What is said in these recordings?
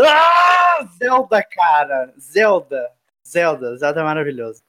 Ah, Zelda, cara! Zelda! Zelda, Zelda é maravilhoso.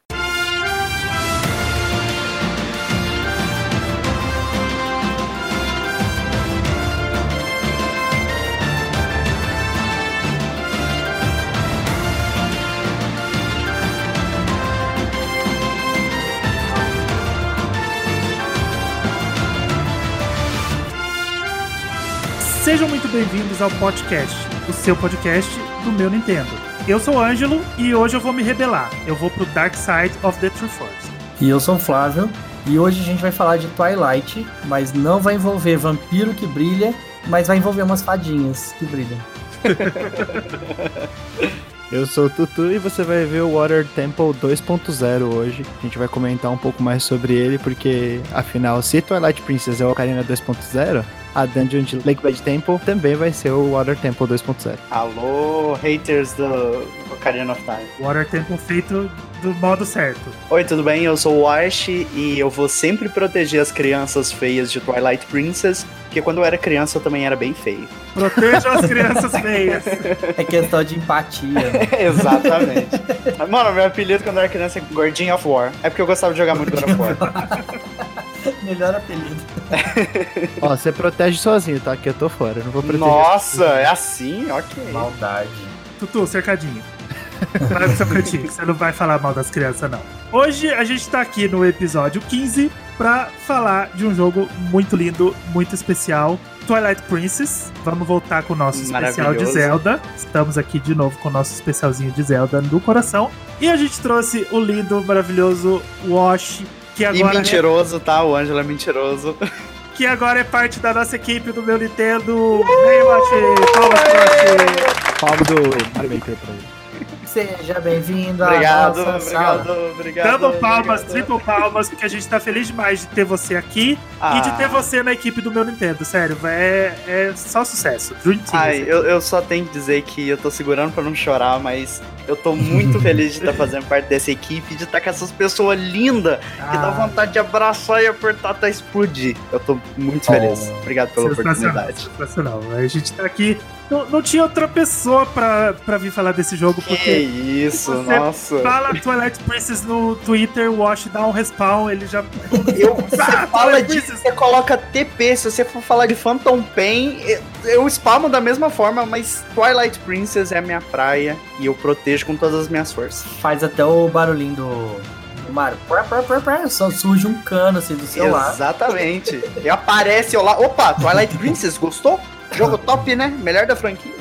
Sejam muito bem-vindos ao podcast, o seu podcast do meu Nintendo. Eu sou o Ângelo e hoje eu vou me rebelar. Eu vou pro Dark Side of the True Force. E eu sou o Flávio, e hoje a gente vai falar de Twilight, mas não vai envolver vampiro que brilha, mas vai envolver umas fadinhas que brilham. Eu sou o Tutu e você vai ver o Water Temple 2.0 hoje. A gente vai comentar um pouco mais sobre ele, porque afinal, se Twilight Princess é o Ocarina 2.0, a Dungeon de Lakebed Temple também vai ser o Water Temple 2.0. Alô, haters do Ocarina of Time. Water Temple feito do modo certo. Oi, tudo bem? Eu sou o Wash e eu vou sempre proteger as crianças feias de Twilight Princess, porque quando eu era criança eu também era bem feio. Protejam as crianças feias. É questão de empatia. né? Exatamente. Mano, meu apelido quando eu era criança é Gordinho of War. É porque eu gostava de jogar muito God of War. Melhor apelido. Ó, você protege sozinho, tá? Que eu tô fora, eu não vou proteger. Nossa, é assim? Ok. Maldade. Tutu, cercadinho. Vai pro seu cantinho, que você não vai falar mal das crianças, não. Hoje a gente tá aqui no episódio 15 pra falar de um jogo muito lindo, muito especial. Twilight Princess. Vamos voltar com o nosso especial de. Zelda. Estamos aqui de novo com o nosso especialzinho de Zelda no coração. E a gente trouxe o lindo, maravilhoso Wash, que E agora, é, mentiroso, tá? O Ângelo é mentiroso. que agora é parte da nossa equipe do meu Nintendo. Vem, Wash! Palmas Wash! Palmo do Mario Maker pra ele. Seja bem-vindo Obrigado, obrigado, sala. obrigado. Double palmas, obrigado. triple palmas, porque a gente tá feliz demais de ter você aqui Ah. e de ter você na equipe do meu Nintendo, sério. É, é só sucesso. Dream Team. Ai, eu, eu só tenho que dizer que eu tô segurando pra não chorar, mas eu tô muito feliz de estar fazendo parte dessa equipe, de estar com essas pessoas lindas, que dá Ah, vontade de abraçar e apertar até explodir. Eu tô muito Oh. feliz. Obrigado pela sensacional, oportunidade. sensacional. A gente tá aqui. Não, não tinha outra pessoa pra, pra vir falar desse jogo, Que porque isso, você nossa. fala Twilight Princess no Twitter, o Wash dá um respawn, ele já. Eu, você Ah, fala Twilight disso, você coloca TP. Se você for falar de Phantom Pain, eu- eu spamo da mesma forma, mas Twilight Princess é a minha praia e eu protejo com todas as minhas forças. Faz até o barulhinho do, do Mario. Prá, prá, prá, prá. Só surge um cano assim do seu lado. Exatamente. E aparece eu lá. Opa, Twilight Princess, gostou? Jogo top, né? Melhor da franquia.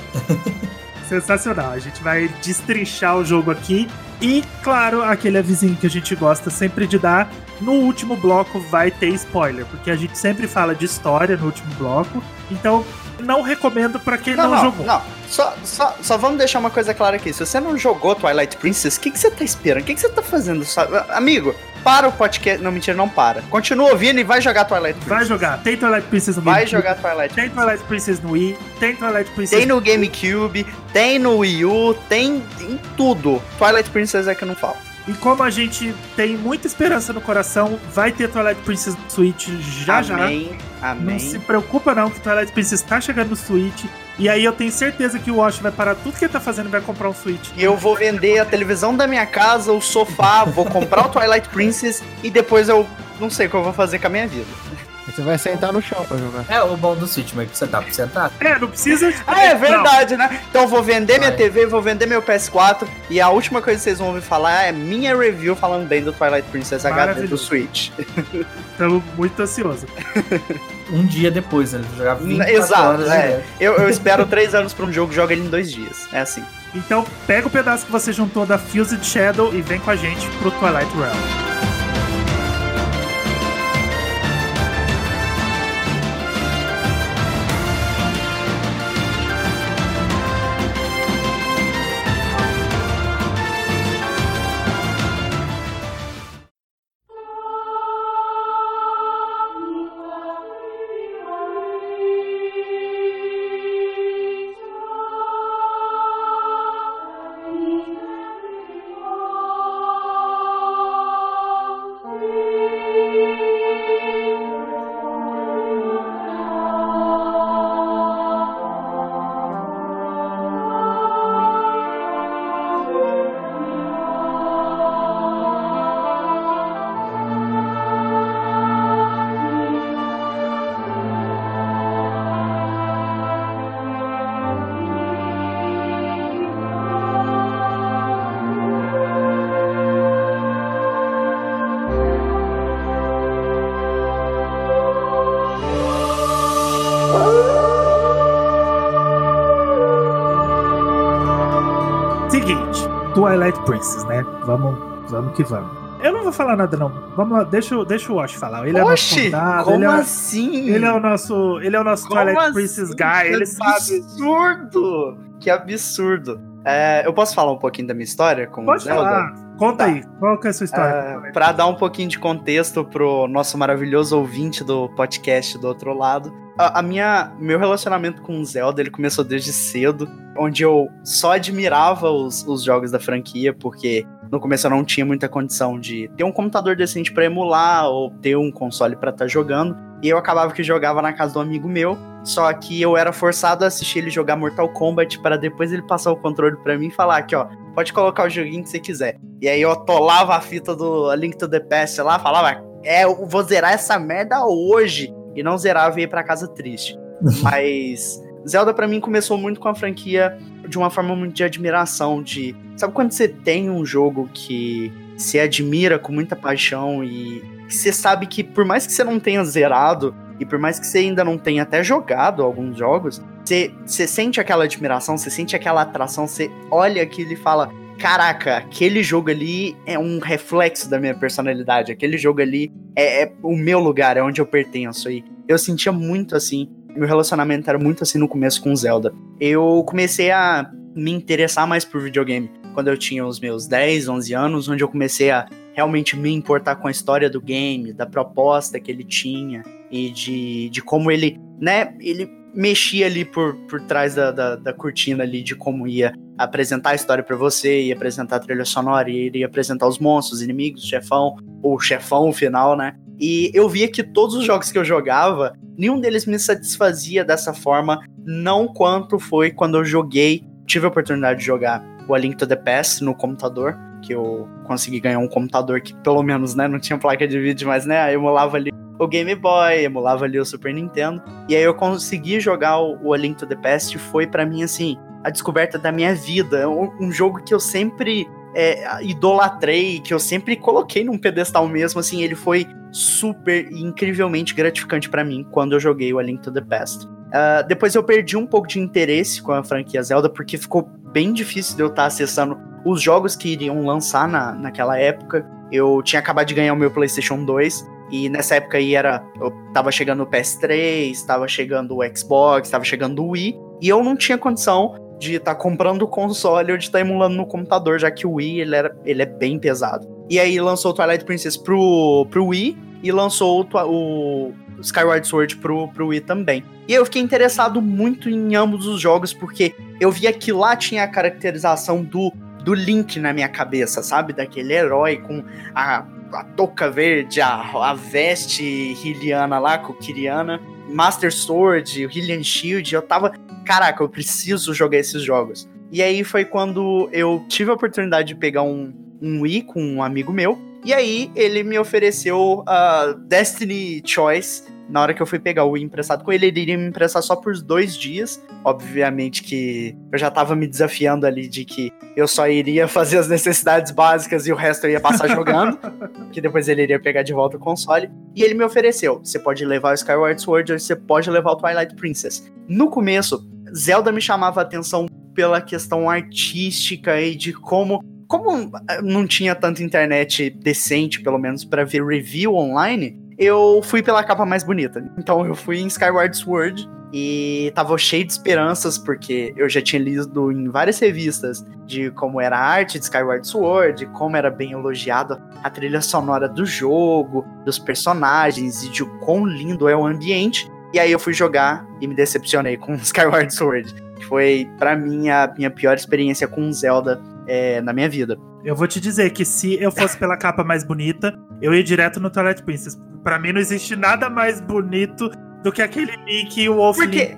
Sensacional. A gente vai destrinchar o jogo aqui. E, claro, aquele avisinho que a gente gosta sempre de dar. No último bloco vai ter spoiler, porque a gente sempre fala de história no último bloco. Então, não recomendo pra quem não, Não, não, jogou. não. Só, só, só vamos deixar uma coisa clara aqui. Se você não jogou Twilight Princess, o que, que você tá esperando? O que, que você tá fazendo? Sabe? Amigo, para o podcast. Não, mentira, não para. Continua ouvindo e vai jogar Twilight Princess. Vai jogar. Tem Twilight Princess no Vai GameCube, jogar Twilight Tem Twilight Princess no Wii. Tem Twilight Princess Tem no GameCube, tem no Wii U, tem em tudo. Twilight Princess é que não falta. E como a gente tem muita esperança no coração, vai ter Twilight Princess no Switch já já. Amém. Amém. Não se preocupa não que Twilight Princess tá chegando no Switch. E aí eu tenho certeza que o Wash vai parar tudo que ele tá fazendo e vai comprar um Switch. E eu vou vender a televisão da minha casa, o sofá, vou comprar o Twilight Princess e depois eu não sei o que eu vou fazer com a minha vida. Aí Você vai sentar no chão pra jogar. É o bom do Switch, mas você dá pra sentar? É, não precisa. Ah, é verdade, né? Então eu vou vender minha Vai. TV, vou vender meu PS4 e a última coisa que vocês vão ouvir falar é minha review falando bem do Twilight Princess HD do. Switch. Estamos muito ansiosos. Um dia depois, né? Jogar 24 Exato, horas é. Eu, eu espero três anos pra um jogo, joga ele em dois dias. É assim. Então pega o pedaço que você juntou da Fused Shadow e vem com a gente pro Twilight Realm. Twilight Princess, né? Vamos, vamos que vamos. Eu não vou falar nada, não. Vamos lá, deixa, o- deixa o Wash falar. Ele é Oxi, convidado, como ele é, assim? ele é o nosso, ele é o nosso Como Twilight assim? Princess guy, ele que sabe. absurdo! Que absurdo. É, eu posso falar um pouquinho da minha história com Pode Zelda? falar. Conta Tá. aí, qual que é a sua história? É, pra dar um pouquinho de contexto pro nosso maravilhoso ouvinte do podcast do outro lado, a, a minha meu relacionamento com o Zelda ele começou desde cedo, onde eu só admirava os, os jogos da franquia, porque no começo eu não tinha muita condição de ter um computador decente pra emular ou ter um console pra estar jogando, e eu acabava que jogava na casa do amigo meu. Só que eu era forçado a assistir ele jogar Mortal Kombat para depois ele passar o controle pra mim e falar aqui, ó, pode colocar o joguinho que você quiser. E aí eu atolava a fita do Link to the Past lá, falava, é, eu vou zerar essa merda hoje. E não zerava e ia pra casa triste. Mas Zelda pra mim começou muito com a franquia de uma forma muito de admiração, de... Sabe quando você tem um jogo que se admira com muita paixão e que você sabe que por mais que você não tenha zerado e por mais que você ainda não tenha até jogado alguns jogos, você, você sente aquela admiração, você sente aquela atração, você olha aquilo e fala: Caraca, aquele jogo ali é um reflexo da minha personalidade, aquele jogo ali é, é o meu lugar, é onde eu pertenço. E eu sentia muito assim, meu relacionamento era muito assim no começo com Zelda. Eu comecei a me interessar mais por videogame quando eu tinha os meus 10, 11 anos, onde eu comecei a realmente me importar com a história do game, da proposta que ele tinha e de, de como ele, né, ele mexia ali por, por trás da, da, da cortina ali de como ia apresentar a história pra você, ia apresentar a trilha sonora, ia, apresentar os monstros, os inimigos, o chefão, ou chefão final, né? E eu via que todos os jogos que eu jogava, nenhum deles me satisfazia dessa forma, não quanto foi quando eu joguei, tive a oportunidade de jogar o A Link to the Past no computador, que eu consegui ganhar um computador que pelo menos, né, não tinha placa de vídeo, mas né, emulava ali o Game Boy, emulava ali o Super Nintendo, e aí eu consegui jogar o, A Link to the Past, e foi para mim assim, a descoberta da minha vida, um, um jogo que eu sempre é, idolatrei, que eu sempre coloquei num pedestal mesmo, assim, ele foi super e incrivelmente gratificante para mim quando eu joguei o A Link to the Past. Uh, depois eu perdi um pouco de interesse com a franquia Zelda, porque ficou bem difícil de eu estar acessando os jogos que iriam lançar na, naquela época. Eu tinha acabado de ganhar o meu PlayStation 2, e nessa época aí era. Eu tava chegando o PS3, tava chegando o Xbox, tava chegando o Wii, e eu não tinha condição de estar tá comprando o console ou de estar tá emulando no computador, já que o Wii ele, era, ele é bem pesado. E aí lançou o Twilight Princess pro, pro Wii e lançou o, o Skyward Sword pro, pro Wii também. E eu fiquei interessado muito em ambos os jogos, porque eu via que lá tinha a caracterização do, do Link na minha cabeça, sabe? Daquele herói com a, a touca verde, a, a veste Hyliana lá, Kokiriana, Master Sword, o Hylian Shield. Eu tava, caraca, eu preciso jogar esses jogos. E aí foi quando eu tive a oportunidade de pegar um, um Wii com um amigo meu. E aí ele me ofereceu a uh, Destiny Choice. Na hora que eu fui pegar o emprestado com ele, ele iria me emprestar só por dois dias. Obviamente que eu já tava me desafiando ali de que eu só iria fazer as necessidades básicas e o resto eu ia passar jogando. que depois ele iria pegar de volta o console. E ele me ofereceu: você pode levar o Skyward Sword ou você pode levar o Twilight Princess. No começo, Zelda me chamava a atenção pela questão artística e de como como não tinha tanta internet decente, pelo menos, para ver review online, eu fui pela capa mais bonita. Então eu fui em Skyward Sword e tava cheio de esperanças, porque eu já tinha lido em várias revistas de como era a arte de Skyward Sword, como era bem elogiado a trilha sonora do jogo, dos personagens e de quão lindo é o ambiente. E aí eu fui jogar e me decepcionei com Skyward Sword. Foi, para mim, a minha pior experiência com Zelda é, na minha vida. Eu vou te dizer que se eu fosse pela capa mais bonita, eu ia direto no Twilight Princess. Pra mim não existe nada mais bonito do que aquele Nick e o Wolf Porque,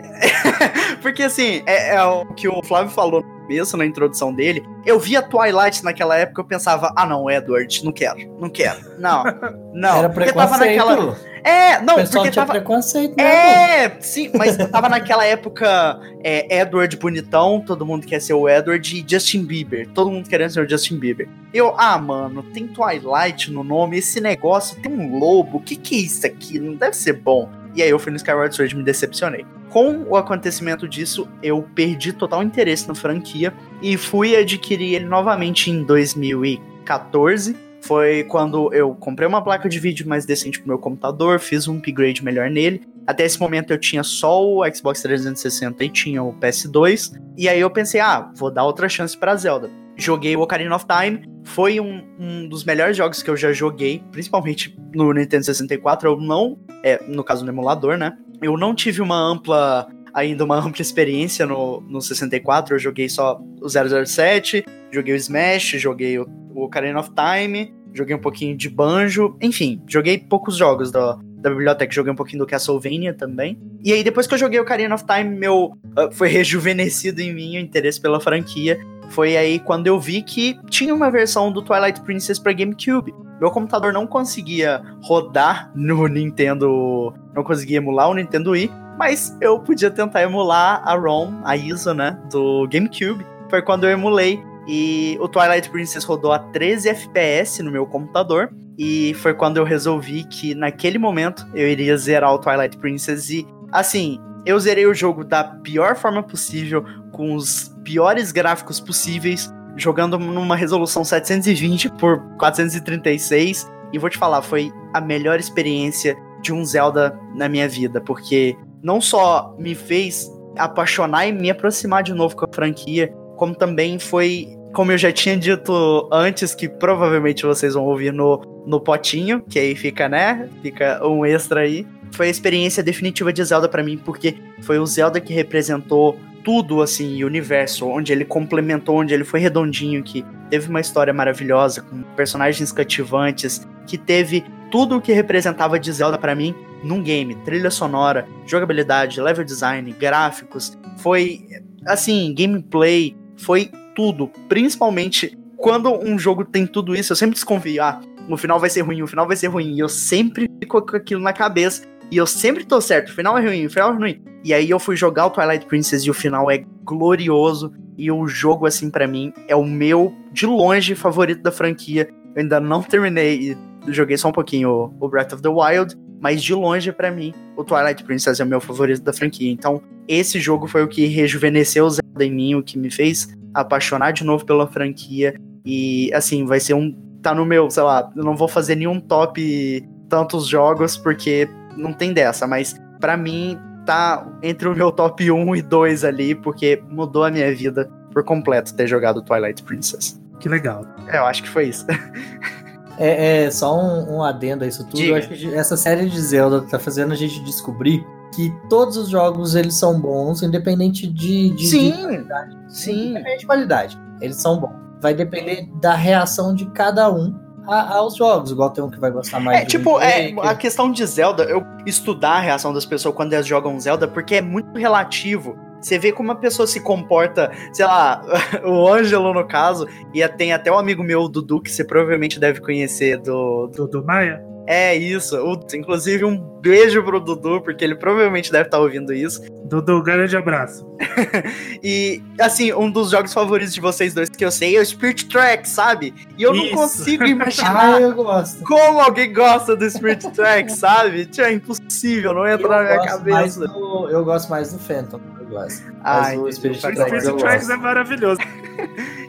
porque assim, é, é, o que o Flávio falou mesmo na introdução dele. Eu via Twilight naquela época, eu pensava, ah não, Edward, não quero, não quero, não, não. Era porque tava naquela. É, não, o pessoal porque tinha tava. preconceito, né? É, sim, mas tava naquela época é, Edward bonitão, todo mundo quer ser o Edward, e Justin Bieber, todo mundo querendo ser o Justin Bieber. Eu, ah, mano, tem Twilight no nome, esse negócio tem um lobo, o que que é isso aqui? Não deve ser bom. E aí eu fui no Skyward Sword e me decepcionei. Com o acontecimento disso, eu perdi total interesse na franquia e fui adquirir ele novamente em 2014. Foi quando eu comprei uma placa de vídeo mais decente pro meu computador, fiz um upgrade melhor nele. Até esse momento eu tinha só o Xbox 360 e tinha o PS2. E aí eu pensei, ah, vou dar outra chance pra Zelda. Joguei o Ocarina of Time, foi um, um dos melhores jogos que eu já joguei, principalmente no Nintendo 64. Eu não, é, no caso no emulador, né? Eu não tive uma ampla ainda uma ampla experiência no, no 64. Eu joguei só o 007, joguei o Smash, joguei o, o Ocarina of Time, joguei um pouquinho de Banjo, enfim, joguei poucos jogos da, da biblioteca, joguei um pouquinho do Castlevania também. E aí, depois que eu joguei o Ocarina of Time, meu uh, foi rejuvenescido em mim o interesse pela franquia. Foi aí quando eu vi que tinha uma versão do Twilight Princess para GameCube. Meu computador não conseguia rodar no Nintendo, não conseguia emular o Nintendo Wii, mas eu podia tentar emular a ROM, a ISO, né, do GameCube. Foi quando eu emulei e o Twilight Princess rodou a 13 FPS no meu computador. E foi quando eu resolvi que naquele momento eu iria zerar o Twilight Princess. E assim, eu zerei o jogo da pior forma possível, com os piores gráficos possíveis, jogando numa resolução 720 por 436. E vou te falar, foi a melhor experiência de um Zelda na minha vida, porque não só me fez apaixonar e me aproximar de novo com a franquia, como também foi, como eu já tinha dito antes, que provavelmente vocês vão ouvir no, no potinho, que aí fica, né? Fica um extra aí. Foi a experiência definitiva de Zelda para mim, porque foi o Zelda que representou tudo assim, o universo, onde ele complementou, onde ele foi redondinho, que teve uma história maravilhosa, com personagens cativantes, que teve tudo o que representava de Zelda para mim num game, trilha sonora, jogabilidade, level design, gráficos, foi assim, gameplay, foi tudo, principalmente quando um jogo tem tudo isso, eu sempre desconfio, ah, o final vai ser ruim, o final vai ser ruim, e eu sempre fico com aquilo na cabeça, e eu sempre tô certo, o final é ruim, o final é ruim. E aí eu fui jogar o Twilight Princess e o final é glorioso, e o jogo, assim, para mim, é o meu, de longe, favorito da franquia. Eu ainda não terminei, joguei só um pouquinho o Breath of the Wild, mas de longe para mim, o Twilight Princess é o meu favorito da franquia. Então, esse jogo foi o que rejuvenesceu o Zelda em mim, o que me fez apaixonar de novo pela franquia. E assim, vai ser um. Tá no meu, sei lá, eu não vou fazer nenhum top tantos jogos, porque não tem dessa, mas para mim tá entre o meu top 1 e 2 ali, porque mudou a minha vida por completo ter jogado Twilight Princess. Que legal. É, eu acho que foi isso. É, é só um, um, adendo a isso tudo. Diga. Eu acho que essa série de Zelda tá fazendo a gente descobrir que todos os jogos eles são bons, independente de, de, Sim, de qualidade. sim. Independente de qualidade. Eles são bons. Vai depender da reação de cada um a- aos jogos. Igual tem um que vai gostar mais É, tipo, é, a questão de Zelda, eu estudar a reação das pessoas quando elas jogam Zelda, porque é muito relativo. Você vê como a pessoa se comporta, sei lá, o Ângelo no caso, e tem até um amigo meu, o Dudu, que você provavelmente deve conhecer do. Dudu Maia? É isso. inclusive, um beijo pro Dudu, porque ele provavelmente deve estar ouvindo isso. Dudu, grande abraço. E, assim, um dos jogos favoritos de vocês dois que eu sei é o Spirit Track, sabe? E eu não Isso. consigo imaginar Ah, eu gosto. como alguém gosta do Spirit Track, sabe? Tio, É impossível, não entra na minha cabeça. do- eu gosto mais do Phantom. Eu gosto. Ah, Mas o. Spirit Tracks Spirit eu Tracks é maravilhoso.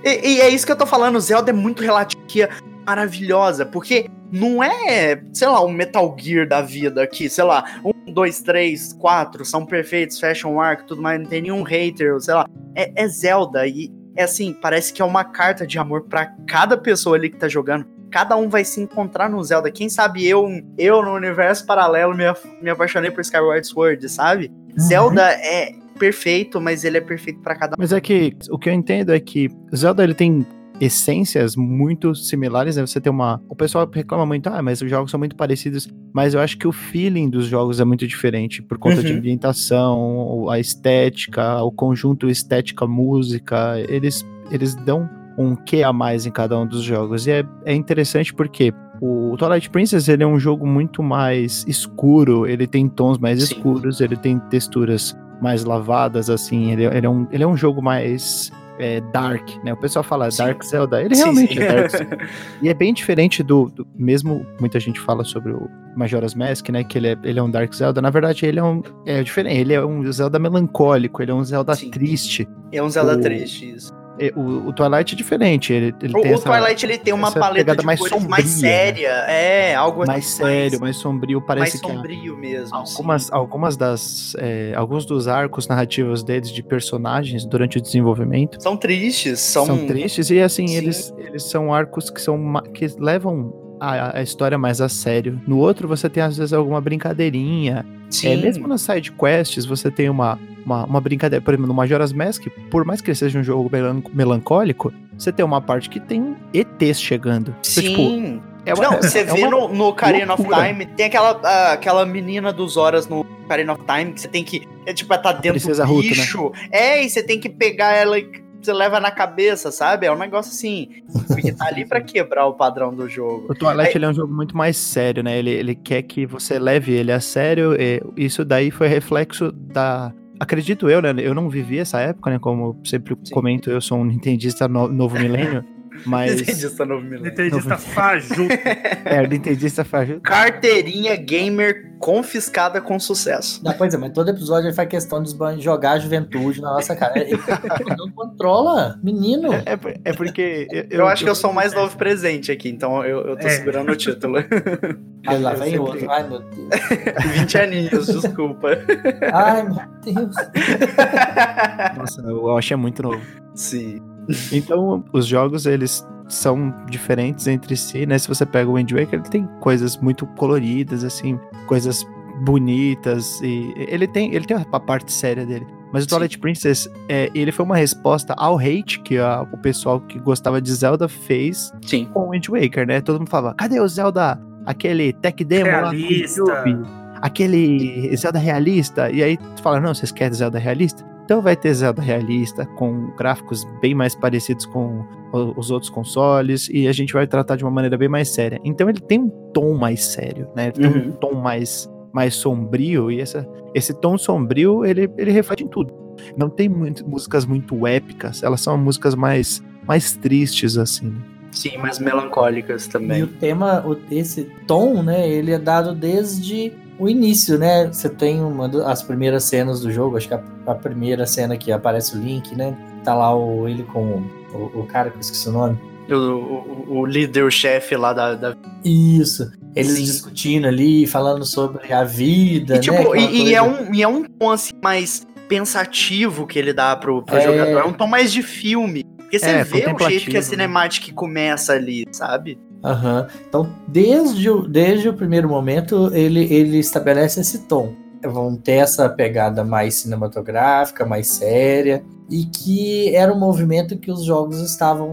E, e é isso que eu tô falando, Zelda é muito relativo, maravilhosa, porque não é, sei lá, um Metal Gear da vida aqui, sei lá, um, dois, três, quatro, são perfeitos, fashion arc, tudo mais, não tem nenhum hater, sei lá. É, é Zelda e é assim, parece que é uma carta de amor pra cada pessoa ali que tá jogando. Cada um vai se encontrar no Zelda. Quem sabe eu, eu no universo paralelo, me, me apaixonei por Skyward Sword, sabe? Zelda é perfeito, mas ele é perfeito pra cada um. Mas é que o que eu entendo é que Zelda ele tem essências muito similares, né? Você tem uma. O pessoal reclama muito, ah, mas os jogos são muito parecidos. Mas eu acho que o feeling dos jogos é muito diferente por conta de Uhum. ambientação, a estética, o conjunto estética, música. Eles, eles dão um quê a mais em cada um dos jogos. E é, é interessante porque O Twilight Princess ele é um jogo muito mais escuro, ele tem tons mais Sim. escuros, ele tem texturas mais lavadas, assim, ele, ele é, um, ele é um jogo mais é, dark, né? O pessoal fala Sim. Dark Zelda, ele Sim, realmente sim. é Dark Zelda. E é bem diferente do, do- Mesmo muita gente fala sobre o Majora's Mask, né? Que ele é, ele é um Dark Zelda. Na verdade, ele é um. É diferente. Ele é um Zelda melancólico, ele é um Zelda triste. É um Zelda O- triste, isso. E O, o Twilight é diferente. Ele, ele O, tem o essa, Twilight ele tem uma paleta de mais cores mais sombria, né? séria. É, algo mais sério, mais sombrio. mais Parece que a- sombrio mesmo. algumas, algumas das. é, alguns dos arcos narrativos deles de personagens durante o desenvolvimento. São tristes, são, são, tristes e assim Sim. eles, eles são arcos que são que levam a, a história mais a sério. No outro você tem às vezes alguma brincadeirinha. Sim. É, mesmo nas side quests você tem uma, uma, uma brincadeira. Por exemplo, no Majora's Mask, por mais que ele seja um jogo melan- melancólico, você tem uma parte que tem ETs chegando. Então, tipo, Sim. é uma- Não, você é vê no, no Ocarina of. Time, tem aquela, ah, aquela menina dos horas no Ocarina of Time que você tem que. É tipo, ela tá dentro do né? bicho. É, e você tem que pegar ela e você leva na cabeça, sabe? É um negócio assim. Porque tá ali pra quebrar o padrão do jogo. O Twilight Aí- é um jogo muito mais sério, né? Ele, ele quer que você leve ele a sério. e isso daí foi reflexo da. Acredito eu, né? Eu não vivi essa época, né? Como sempre Sim. comento, eu sou um nintendista no- novo milênio. Mas. Nintendista novo milênio. Nintendista fajuto. é, nintendista faz. Carteirinha gamer confiscada com sucesso. Não, pois é, mas todo episódio ele faz questão de jogar a juventude na nossa cara. Ele não controla, menino. É, por- é porque. Eu, Eu, acho que eu sou o mais novo presente aqui, então eu, eu tô É. segurando o título. Aí lá eu vem sempre- outro. Ai, meu Deus. 20 aninhos, desculpa. Ai, meu Deus. Nossa, eu acho é muito novo. Sim. Então, os jogos, eles são diferentes entre si, né? Se você pega o Wind Waker, ele tem coisas muito coloridas, assim, coisas bonitas, e ele tem, ele tem a parte séria dele. Mas o Sim. Twilight Princess, é, ele foi uma resposta ao hate que a- o pessoal que gostava de Zelda fez Sim. com o Wind Waker, né? Todo mundo falava, cadê o Zelda? Aquele tech demo lá no Realista. YouTube? Aquele Zelda realista? E aí tu fala, não, vocês querem Zelda realista? Então vai ter Zelda realista, com gráficos bem mais parecidos com os outros consoles, e a gente vai tratar de uma maneira bem mais séria. Então ele tem um tom mais sério, né? Ele tem um Uhum. tom mais, mais sombrio, e essa, esse tom sombrio, ele, ele reflete em tudo. Não tem muito, músicas muito épicas, elas são músicas mais, mais tristes, assim. né? Sim, mas melancólicas E o também. tema, esse tom, né, ele é dado desde o início, né? Você tem uma das primeiras cenas do jogo, acho que a, a primeira cena que aparece o Link, né? Tá lá o, ele com o, o cara que eu esqueci o nome. O, o, o líder, o chefe lá da. da... Isso. Eles Sim. discutindo ali, falando sobre a vida, E, tipo, né? E, e é um, e é um tom assim mais pensativo que ele dá pro, pro É. jogador. É um tom mais de filme. Porque você É, vê o jeito que a né? cinemática começa ali, sabe? Aham. Então, desde o, desde o primeiro momento, ele, ele estabelece esse tom. Vão ter essa pegada mais cinematográfica, mais séria, e que era um movimento que os jogos estavam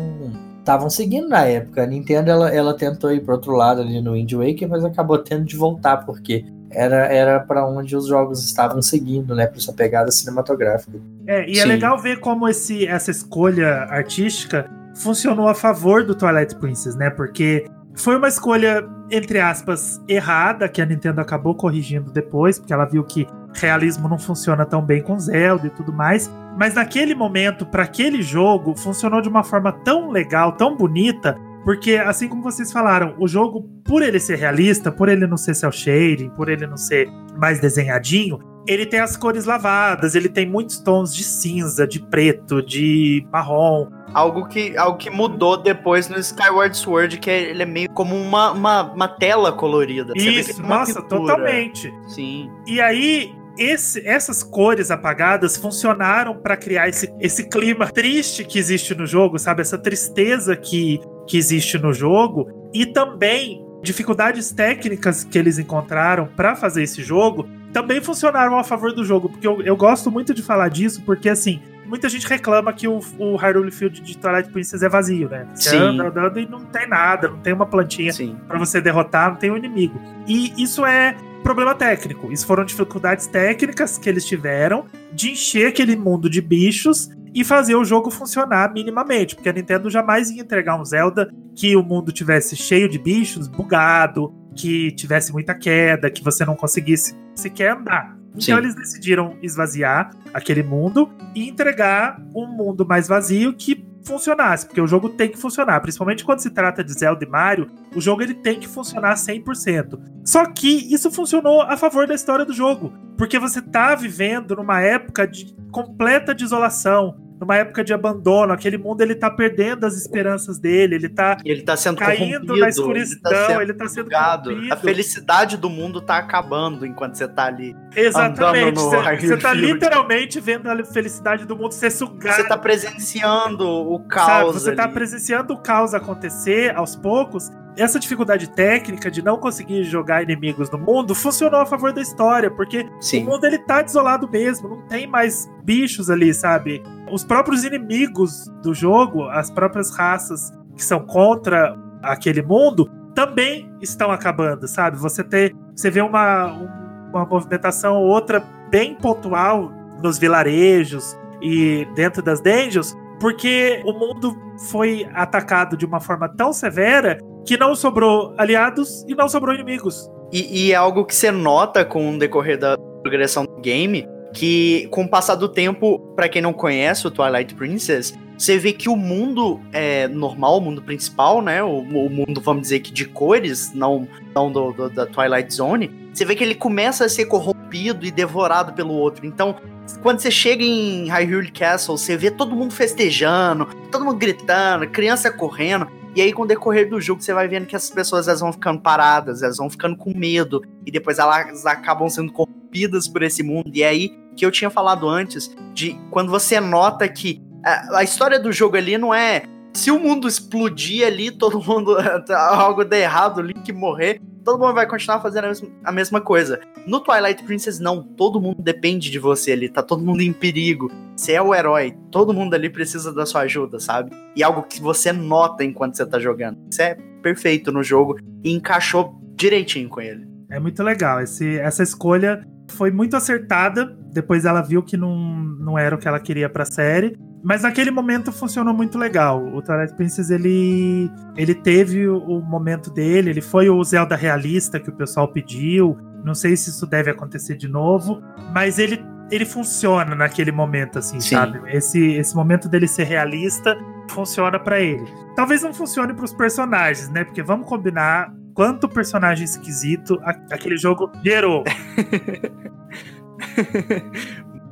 estavam seguindo na época. A Nintendo ela, ela tentou ir para outro lado ali no Wind Waker, mas acabou tendo de voltar porque era era para onde os jogos estavam seguindo, né, para essa pegada cinematográfica. É, e é Sim. legal ver como esse, essa escolha artística funcionou a favor do Twilight Princess, né? Porque foi uma escolha, entre aspas, errada, que a Nintendo acabou corrigindo depois, porque ela viu que realismo não funciona tão bem com Zelda e tudo mais. Mas naquele momento, para aquele jogo, funcionou de uma forma tão legal, tão bonita, porque assim como vocês falaram, o jogo, por ele ser realista, por ele não ser cel shading, por ele não ser mais desenhadinho, ele tem as cores lavadas, ele tem muitos tons de cinza, de preto, de marrom. Algo que, algo que mudou depois no Skyward Sword, que é- ele é meio como uma, uma, uma tela colorida. Isso, é nossa, pintura. totalmente. Sim. E aí, esse- essas cores apagadas funcionaram para criar esse, esse clima triste que existe no jogo, sabe? Essa tristeza que, que existe no jogo. E também dificuldades técnicas que eles encontraram para fazer esse jogo também funcionaram a favor do jogo. Porque eu, eu gosto muito de falar disso, porque assim. Muita gente reclama que o, o Hyrule Field de Twilight Princess é vazio, né? Você Sim. anda andando e não tem nada, não tem uma plantinha. Pra você derrotar, não tem um inimigo. E isso é problema técnico. Isso foram dificuldades técnicas que eles tiveram de encher aquele mundo de bichos e fazer o jogo funcionar minimamente, porque a Nintendo jamais ia entregar um Zelda que o mundo tivesse cheio de bichos, bugado, que tivesse muita queda, que você não conseguisse sequer andar. Então Sim. eles decidiram esvaziar aquele mundo e entregar um mundo mais vazio que funcionasse, porque o jogo tem que funcionar, principalmente quando se trata de Zelda e Mario, o jogo ele tem que funcionar 100%. Só que isso funcionou a favor da história do jogo, porque você tá vivendo numa época de completa desolação, numa época de abandono, aquele mundo ele tá perdendo as esperanças dele, ele tá Ele tá sendo caindo na escuridão, ele tá sendo ele tá sendo. A felicidade do mundo tá acabando enquanto você tá ali. Exatamente. Você tá literalmente vendo a felicidade do mundo ser sugada. Você tá presenciando o sabe? caos Você tá ali. presenciando o caos acontecer aos poucos. Essa dificuldade técnica de não conseguir jogar inimigos no mundo funcionou a favor da história, porque o Sim. mundo ele tá desolado mesmo, não tem mais bichos ali, sabe? Os próprios inimigos do jogo, as próprias raças que são contra aquele mundo, também estão acabando, sabe? Você ter, você vê uma, um- uma movimentação ou outra bem pontual nos vilarejos e dentro das dungeons, porque o mundo foi atacado de uma forma tão severa que não sobrou aliados e não sobrou inimigos. E, e é algo que você nota com o decorrer da progressão do game, que com o passar do tempo, pra quem não conhece o Twilight Princess, você vê que o mundo é normal, o mundo principal, né? O, o mundo, vamos dizer que de cores, não, não do, do- da Twilight Zone, você vê que ele começa a ser corrompido e devorado pelo outro. Então, quando você chega em Hyrule Castle, você vê todo mundo festejando, todo mundo gritando, criança correndo. E aí, com o decorrer do jogo, você vai vendo que essas pessoas elas vão ficando paradas, elas vão ficando com medo, e depois elas acabam sendo corrompidas por esse mundo. E é aí que eu tinha falado antes, de quando você nota que a, a história do jogo ali não é. Se o mundo explodir ali, todo mundo. algo der errado, o Link morrer, todo mundo vai continuar fazendo a mesma, a mesma coisa. No Twilight Princess, não. Todo mundo depende de você ali, tá todo mundo em perigo. Você é o herói, todo mundo ali precisa da sua ajuda, sabe? E algo que você nota enquanto você tá jogando. Isso é perfeito no jogo e encaixou direitinho com ele. É muito legal. Esse, essa escolha foi muito acertada. Depois ela viu que não, não era o que ela queria pra série. Mas naquele momento funcionou muito legal. O Twilight Princess, ele, ele teve o, momento dele. Ele foi o Zelda realista que o pessoal pediu. Não sei se isso deve acontecer de novo. Mas ele, ele funciona naquele momento, assim, Sim. sabe? Esse, esse momento dele ser realista funciona pra ele. Talvez não funcione pros personagens, né? Porque vamos combinar quanto personagem esquisito aquele jogo gerou.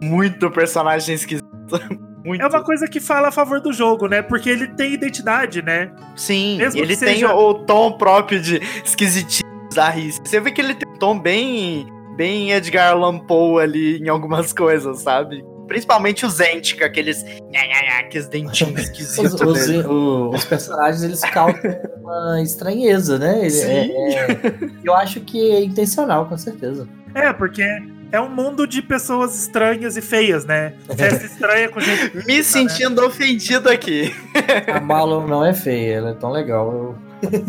Muito personagem esquisito. Muito. É uma coisa que fala a favor do jogo, né? Porque ele tem identidade, né? Sim, mesmo ele tem seja- o, tom próprio de esquisitinho, bizarrice. Você vê que ele tem um tom bem, bem Edgar Allan Poe ali em algumas coisas, sabe? Principalmente o Zent, com aqueles, aqueles dentinhos Os, esquisitos os- dele. o- os personagens eles causam uma estranheza, né? Ele- Sim. é- é- eu acho que é intencional, com certeza. É, porque é um mundo de pessoas estranhas e feias, né? Festa estranha com gente. Me sentindo ofendido aqui. A Malon não é feia, ela é tão legal. Eu-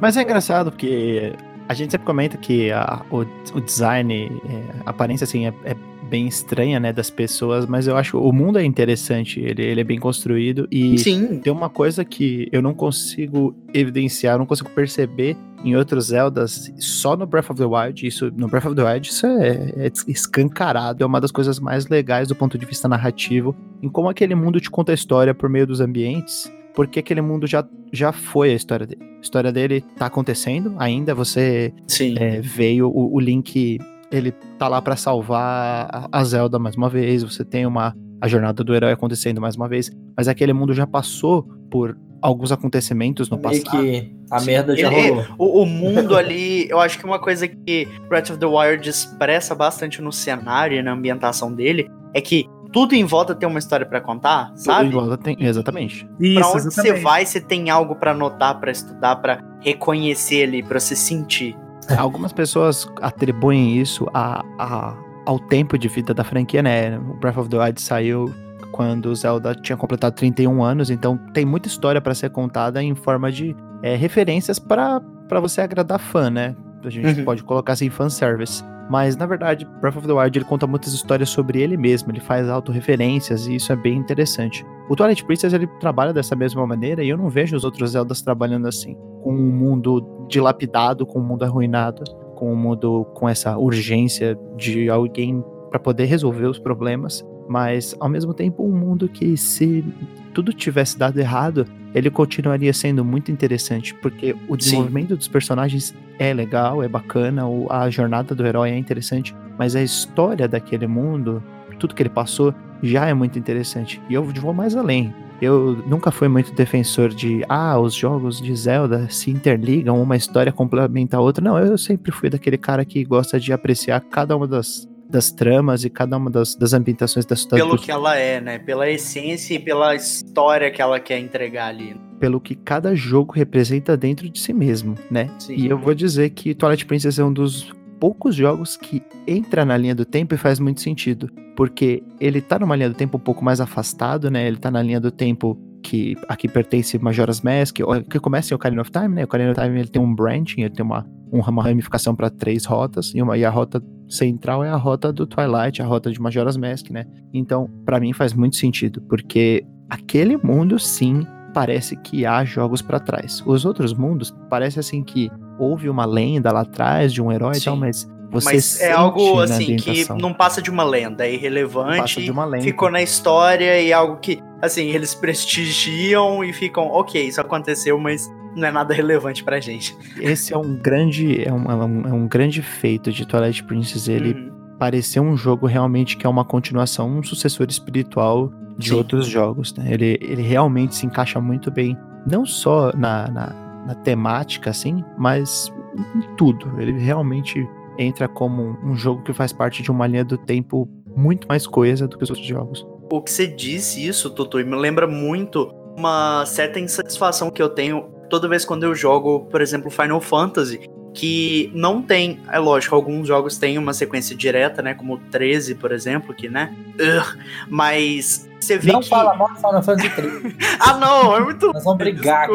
Mas é engraçado porque a gente sempre comenta que a- o, o design, é, a aparência assim, é, é bem estranha, né, das pessoas, mas eu acho que o mundo é interessante, ele, ele é bem construído e Sim, tem uma coisa que eu não consigo evidenciar, eu não consigo perceber em outros Zeldas, só no Breath of the Wild, isso, no Breath of the Wild isso é, é escancarado, é uma das coisas mais legais do ponto de vista narrativo, em como aquele mundo te conta a história por meio dos ambientes, porque aquele mundo já, já foi a história dele. A história dele tá acontecendo ainda, você é, veio o, o Link, ele tá lá pra salvar a- Zelda mais uma vez, você tem uma a jornada do herói acontecendo mais uma vez, mas aquele mundo já passou por alguns acontecimentos no Meio passado. que a Sim, merda já ele- rolou. O, o mundo ali, eu acho que uma coisa que Breath of the Wild expressa bastante no cenário e na ambientação dele é que tudo em volta tem uma história pra contar, Tudo sabe? em volta tem- exatamente. Pra Isso, onde você exatamente. vai, você tem algo pra anotar, pra estudar, pra reconhecer ali, pra você sentir. Algumas pessoas atribuem isso a, a- ao tempo de vida da franquia, né? O Breath of the Wild saiu quando o Zelda tinha completado 31 anos, então tem muita história pra ser contada em forma de é, referências pra pra você agradar fã, né? A gente Uhum. pode colocar assim fanservice. Mas, na verdade, Breath of the Wild ele conta muitas histórias sobre ele mesmo, ele faz autorreferências e isso é bem interessante. O Twilight Princess ele trabalha dessa mesma maneira e eu não vejo os outros Zeldas trabalhando assim, com um mundo dilapidado, com um mundo arruinado, com um mundo com essa urgência de alguém para poder resolver os problemas, mas ao mesmo tempo um mundo que se tudo tivesse dado errado, ele continuaria sendo muito interessante, porque o desenvolvimento Sim. dos personagens é legal, é bacana, a jornada do herói é interessante, mas a história daquele mundo, tudo que ele passou, já é muito interessante. E eu vou mais além. Eu nunca fui muito defensor de, ah, os jogos de Zelda se interligam, uma história complementa a outra. Não, eu sempre fui daquele cara que gosta de apreciar cada uma das das tramas e cada uma das, das ambientações da cidade. Pelo que ela é, né? Pela essência e pela história que ela quer entregar ali. Pelo que cada jogo representa dentro de si mesmo, né? Sim. E eu vou dizer que Twilight Princess é um dos poucos jogos que entra na linha do tempo e faz muito sentido. Porque ele tá numa linha do tempo um pouco mais afastado, né? Ele tá na linha do tempo que aqui pertence Majora's Mask, que começa em Ocarina of Time, né? Ocarina of Time ele tem um branching, ele tem uma, uma ramificação para três rotas, e, uma, e a rota central é a rota do Twilight, a rota de Majora's Mask, né? Então, para mim faz muito sentido, porque aquele mundo sim parece que há jogos para trás. Os outros mundos parece assim que houve uma lenda lá atrás de um herói sim. e tal, mas você Mas é algo assim que não passa de uma lenda, é irrelevante, lenda. ficou na história e é algo que assim eles prestigiam e ficam, ok, isso aconteceu, mas não é nada relevante pra gente. Esse é um grande é um, é um, é um grande feito de Twilight Princess, ele uhum. parecer um jogo realmente que é uma continuação, um sucessor espiritual de Sim. outros jogos, né? Ele, ele realmente se encaixa muito bem, não só na, na, na temática, assim, mas em tudo. Ele realmente entra como um jogo que faz parte de uma linha do tempo muito mais coesa do que os outros jogos. O que você disse isso, Tutu, me lembra muito uma certa insatisfação que eu tenho toda vez quando eu jogo, por exemplo, Final Fantasy, que não tem, é lógico, alguns jogos têm uma sequência direta, né, como o 13, por exemplo, que, né, uh, mas você vê não que... fala mal do Final Fantasy 13. ah, não, é muito... Nós vamos brigar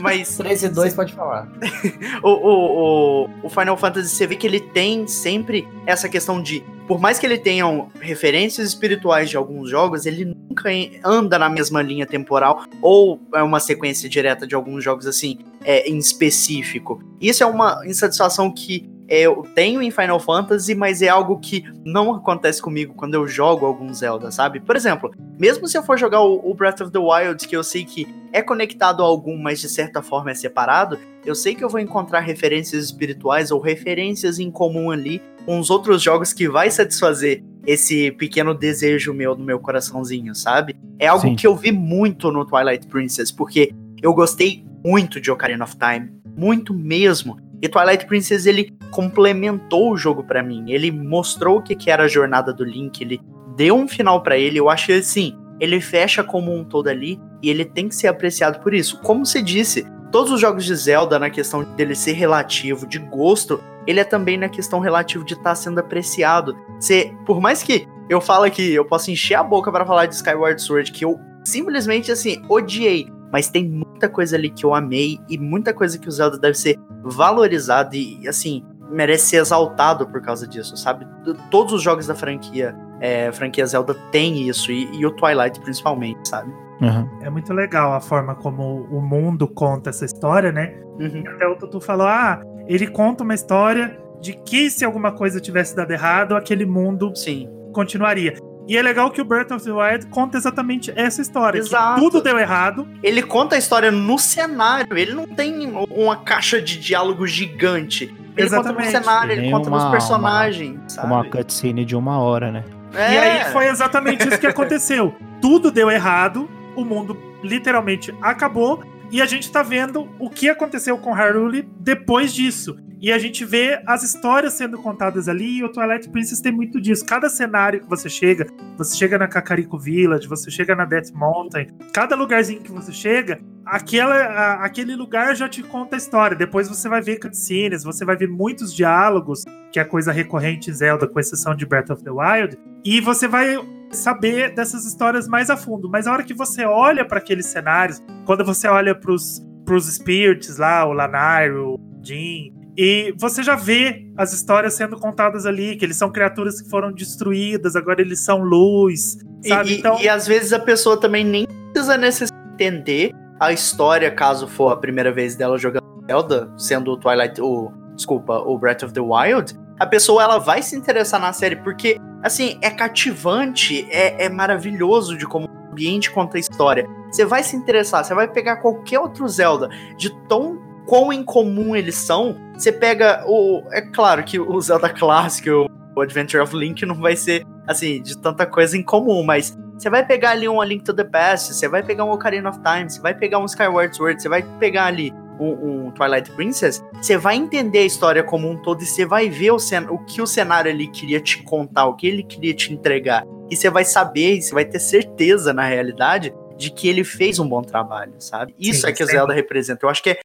Mas... 13 e 2 pode falar. o, o, o, o Final Fantasy, você vê que ele tem sempre essa questão de por mais que ele tenha referências espirituais de alguns jogos, ele nunca anda na mesma linha temporal ou é uma sequência direta de alguns jogos assim, é, em específico. Isso é uma insatisfação que eu tenho em Final Fantasy, mas é algo que não acontece comigo quando eu jogo algum Zelda, sabe? Por exemplo, mesmo se eu for jogar o, Breath of the Wild, que eu sei que é conectado a algum, mas de certa forma é separado, eu sei que eu vou encontrar referências espirituais ou referências em comum ali com os outros jogos que vai satisfazer esse pequeno desejo meu no meu coraçãozinho, sabe? É algo Sim. que eu vi muito no Twilight Princess, porque eu gostei muito de Ocarina of Time, muito mesmo. E Twilight Princess ele complementou o jogo para mim. Ele mostrou o que, que era a jornada do Link, ele deu um final para ele. Eu que assim, ele fecha como um todo ali e ele tem que ser apreciado por isso. Como você disse, todos os jogos de Zelda, na questão dele ser relativo, de gosto, ele é também na questão relativa de estar tá sendo apreciado. Você, por mais que eu fale que eu possa encher a boca para falar de Skyward Sword, que eu simplesmente assim odiei, mas tem muita coisa ali que eu amei e muita coisa que o Zelda deve ser valorizado e assim merece ser exaltado por causa disso, sabe? Todos os jogos da franquia, é, franquia Zelda tem isso e, e o Twilight principalmente, sabe? Uhum. É muito legal a forma como o mundo conta essa história, né? Uhum. Até o Tutu falou: ah, ele conta uma história de que se alguma coisa tivesse dado errado, aquele mundo Sim. continuaria. E é legal que o Breath of the Wild conta exatamente essa história. Exato. tudo deu errado. Ele conta a história no cenário. Ele não tem uma caixa de diálogo gigante. Ele exatamente. conta no cenário, ele conta uma, nos personagens. Uma, sabe? uma cutscene de uma hora, né? É. E aí foi exatamente isso que aconteceu. tudo deu errado o mundo literalmente acabou e a gente tá vendo o que aconteceu com Hyrule depois disso. E a gente vê as histórias sendo contadas ali, e o Twilight Princess tem muito disso. Cada cenário que você chega, você chega na Kakariko Village, você chega na Death Mountain, cada lugarzinho que você chega, aquela, a, aquele lugar já te conta a história. Depois você vai ver cutscenes, você vai ver muitos diálogos, que é coisa recorrente em Zelda, com exceção de Breath of the Wild, e você vai saber dessas histórias mais a fundo. Mas a hora que você olha para aqueles cenários, quando você olha pros, pros spirits lá, o Lanai, o Jin, E você já vê as histórias sendo contadas ali, que eles são criaturas que foram destruídas, agora eles são luz, sabe? E, então... e às vezes a pessoa também nem precisa necessariamente entender a história, caso for a primeira vez dela jogando Zelda, sendo o Twilight, o, desculpa, o Breath of the Wild, a pessoa ela vai se interessar na série porque, assim, é cativante, é, é maravilhoso de como o ambiente conta a história. Você vai se interessar, você vai pegar qualquer outro Zelda de tão quão incomum eles são. Você pega o. É claro que o Zelda clássico, o Adventure of Link, não vai ser, assim, de tanta coisa incomum, mas você vai pegar ali um A Link to the Past, você vai pegar um Ocarina of Time, você vai pegar um Skyward Sword, você vai pegar ali um, um, Twilight Princess, você vai entender a história como um todo e você vai ver o, o que o cenário ali queria te contar, o que ele queria te entregar. E você vai saber, e você vai ter certeza na realidade de que ele fez um bom trabalho, sabe? Isso sim, é que o Zelda representa. Eu acho que é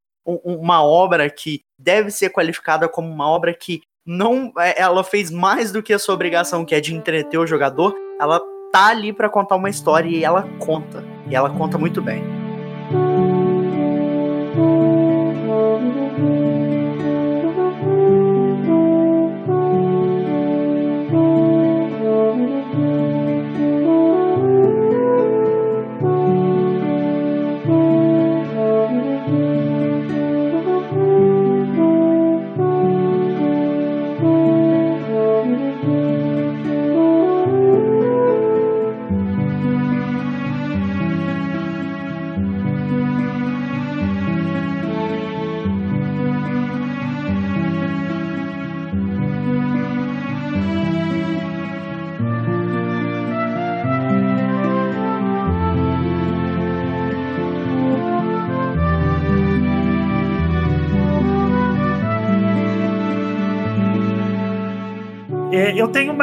uma obra que deve ser qualificada como uma obra que não, é, ela fez mais do que a sua obrigação, que é de entreter o jogador. Ela tá ali para contar uma história e ela conta. E ela conta muito bem.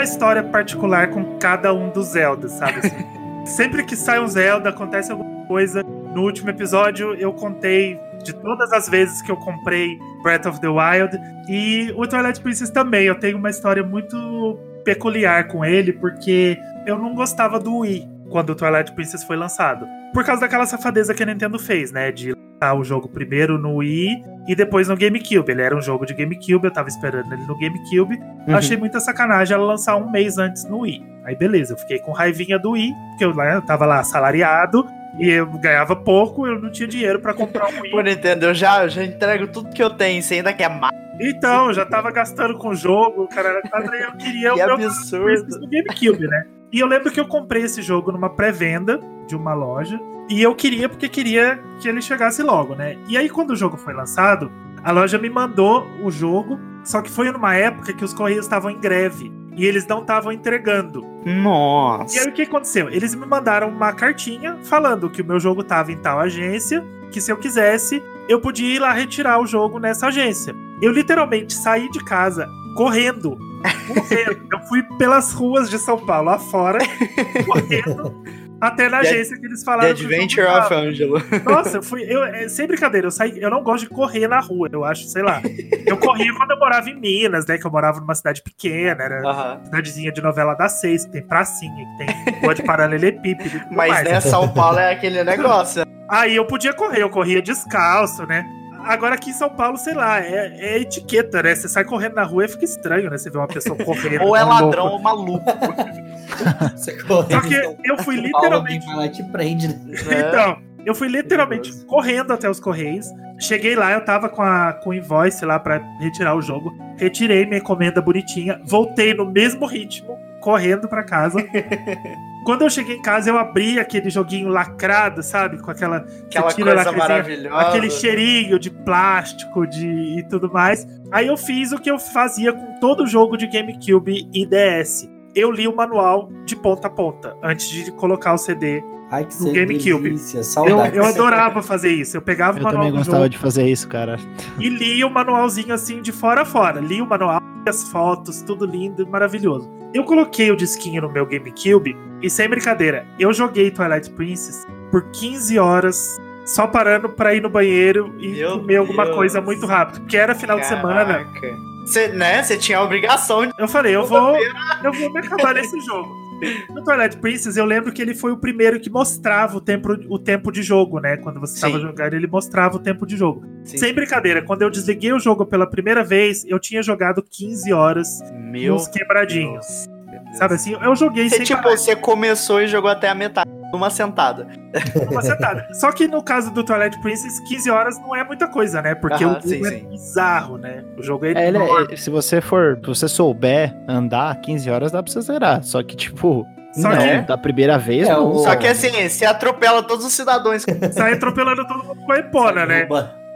História particular com cada um dos Zeldas, sabe? Assim? Sempre que sai um Zelda, acontece alguma coisa. No último episódio, eu contei de todas as vezes que eu comprei Breath of the Wild. E o Twilight Princess também. Eu tenho uma história muito peculiar com ele, porque eu não gostava do Wii quando o Twilight Princess foi lançado. Por causa daquela safadeza que a Nintendo fez, né? De o jogo primeiro no Wii e depois no GameCube. Ele era um jogo de GameCube, eu tava esperando ele no GameCube. Uhum. Achei muita sacanagem ela lançar um mês antes no Wii. Aí beleza, eu fiquei com raivinha do Wii, porque eu, né, eu tava lá salariado e eu ganhava pouco, eu não tinha dinheiro para comprar um Wii. Por Nintendo, eu já, já entrego tudo que eu tenho, você ainda quer mais. Então, já tava gastando com o jogo, cara, eu queria que o absurdo. meu GameCube, né? E eu lembro que eu comprei esse jogo numa pré-venda de uma loja. E eu queria porque queria que ele chegasse logo, né? E aí, quando o jogo foi lançado, a loja me mandou o jogo, só que foi numa época que os Correios estavam em greve. E eles não estavam entregando. Nossa. E aí o que aconteceu? Eles me mandaram uma cartinha falando que o meu jogo estava em tal agência, que se eu quisesse, eu podia ir lá retirar o jogo nessa agência. Eu literalmente saí de casa correndo. Correndo. eu fui pelas ruas de São Paulo afora, correndo até na agência que eles falaram. The Adventure of Angelo. Nossa, eu fui. Eu, é, sem brincadeira, eu saí. Eu não gosto de correr na rua, eu acho, sei lá. Eu corria quando eu morava em Minas, né? Que eu morava numa cidade pequena, era uh -huh. cidadezinha de novela das seis, que tem pracinha, que tem rua de paralelepípedo. Mas, mais. né, São Paulo é aquele negócio. Aí eu podia correr, eu corria descalço, né? Agora aqui em São Paulo, sei lá, é, é, etiqueta, né? Você sai correndo na rua e fica estranho, né? Você vê uma pessoa correndo. ou é ladrão ou maluco. Só que eu fui literalmente. Paulo, te prende, né? Então, eu fui literalmente correndo até os Correios. Cheguei lá, eu tava com, a, com o invoice lá para retirar o jogo. Retirei minha encomenda bonitinha. Voltei no mesmo ritmo, correndo para casa. Quando eu cheguei em casa, eu abri aquele joguinho lacrado, sabe? Com aquela. Aquela coisa maravilhosa. Aquele cheirinho de plástico de, e tudo mais. Aí eu fiz o que eu fazia com todo jogo de GameCube e DS. Eu li o manual de ponta a ponta antes de colocar o CD Ai, que no GameCube. Eu, eu adorava fazer isso. Eu pegava eu o manual. Eu também gostava jogo, de fazer isso, cara. E li o manualzinho assim de fora a fora. Li o manual, as fotos, tudo lindo e maravilhoso. Eu coloquei o disquinho no meu GameCube e sem brincadeira, eu joguei Twilight Princess por 15 horas só parando pra ir no banheiro e meu comer alguma Deus. coisa muito rápido, porque era final Caraca. de semana. Você, né, você tinha a obrigação de. Eu falei, eu vou, eu vou me acabar nesse jogo. No Twilight Princess, eu lembro que ele foi o primeiro que mostrava o tempo, o tempo de jogo, né? Quando você estava jogando, ele mostrava o tempo de jogo. Sim. Sem brincadeira, quando eu desliguei o jogo pela primeira vez, eu tinha jogado 15 horas Meu nos quebradinhos. Sabe assim? Eu joguei você, sem tipo, parar. você começou e jogou até a metade. Uma sentada. Uma sentada. Só que no caso do Twilight Princess, 15 horas não é muita coisa, né? Porque o jogo sim, é sim. bizarro, né? O jogo é, é, é, Se você for, se você souber andar, 15 horas dá pra você zerar. Só que, tipo, só não, que... da primeira vez. É, não. Só que assim, você atropela todos os cidadãos. Sai atropelando todo mundo com a epona, né?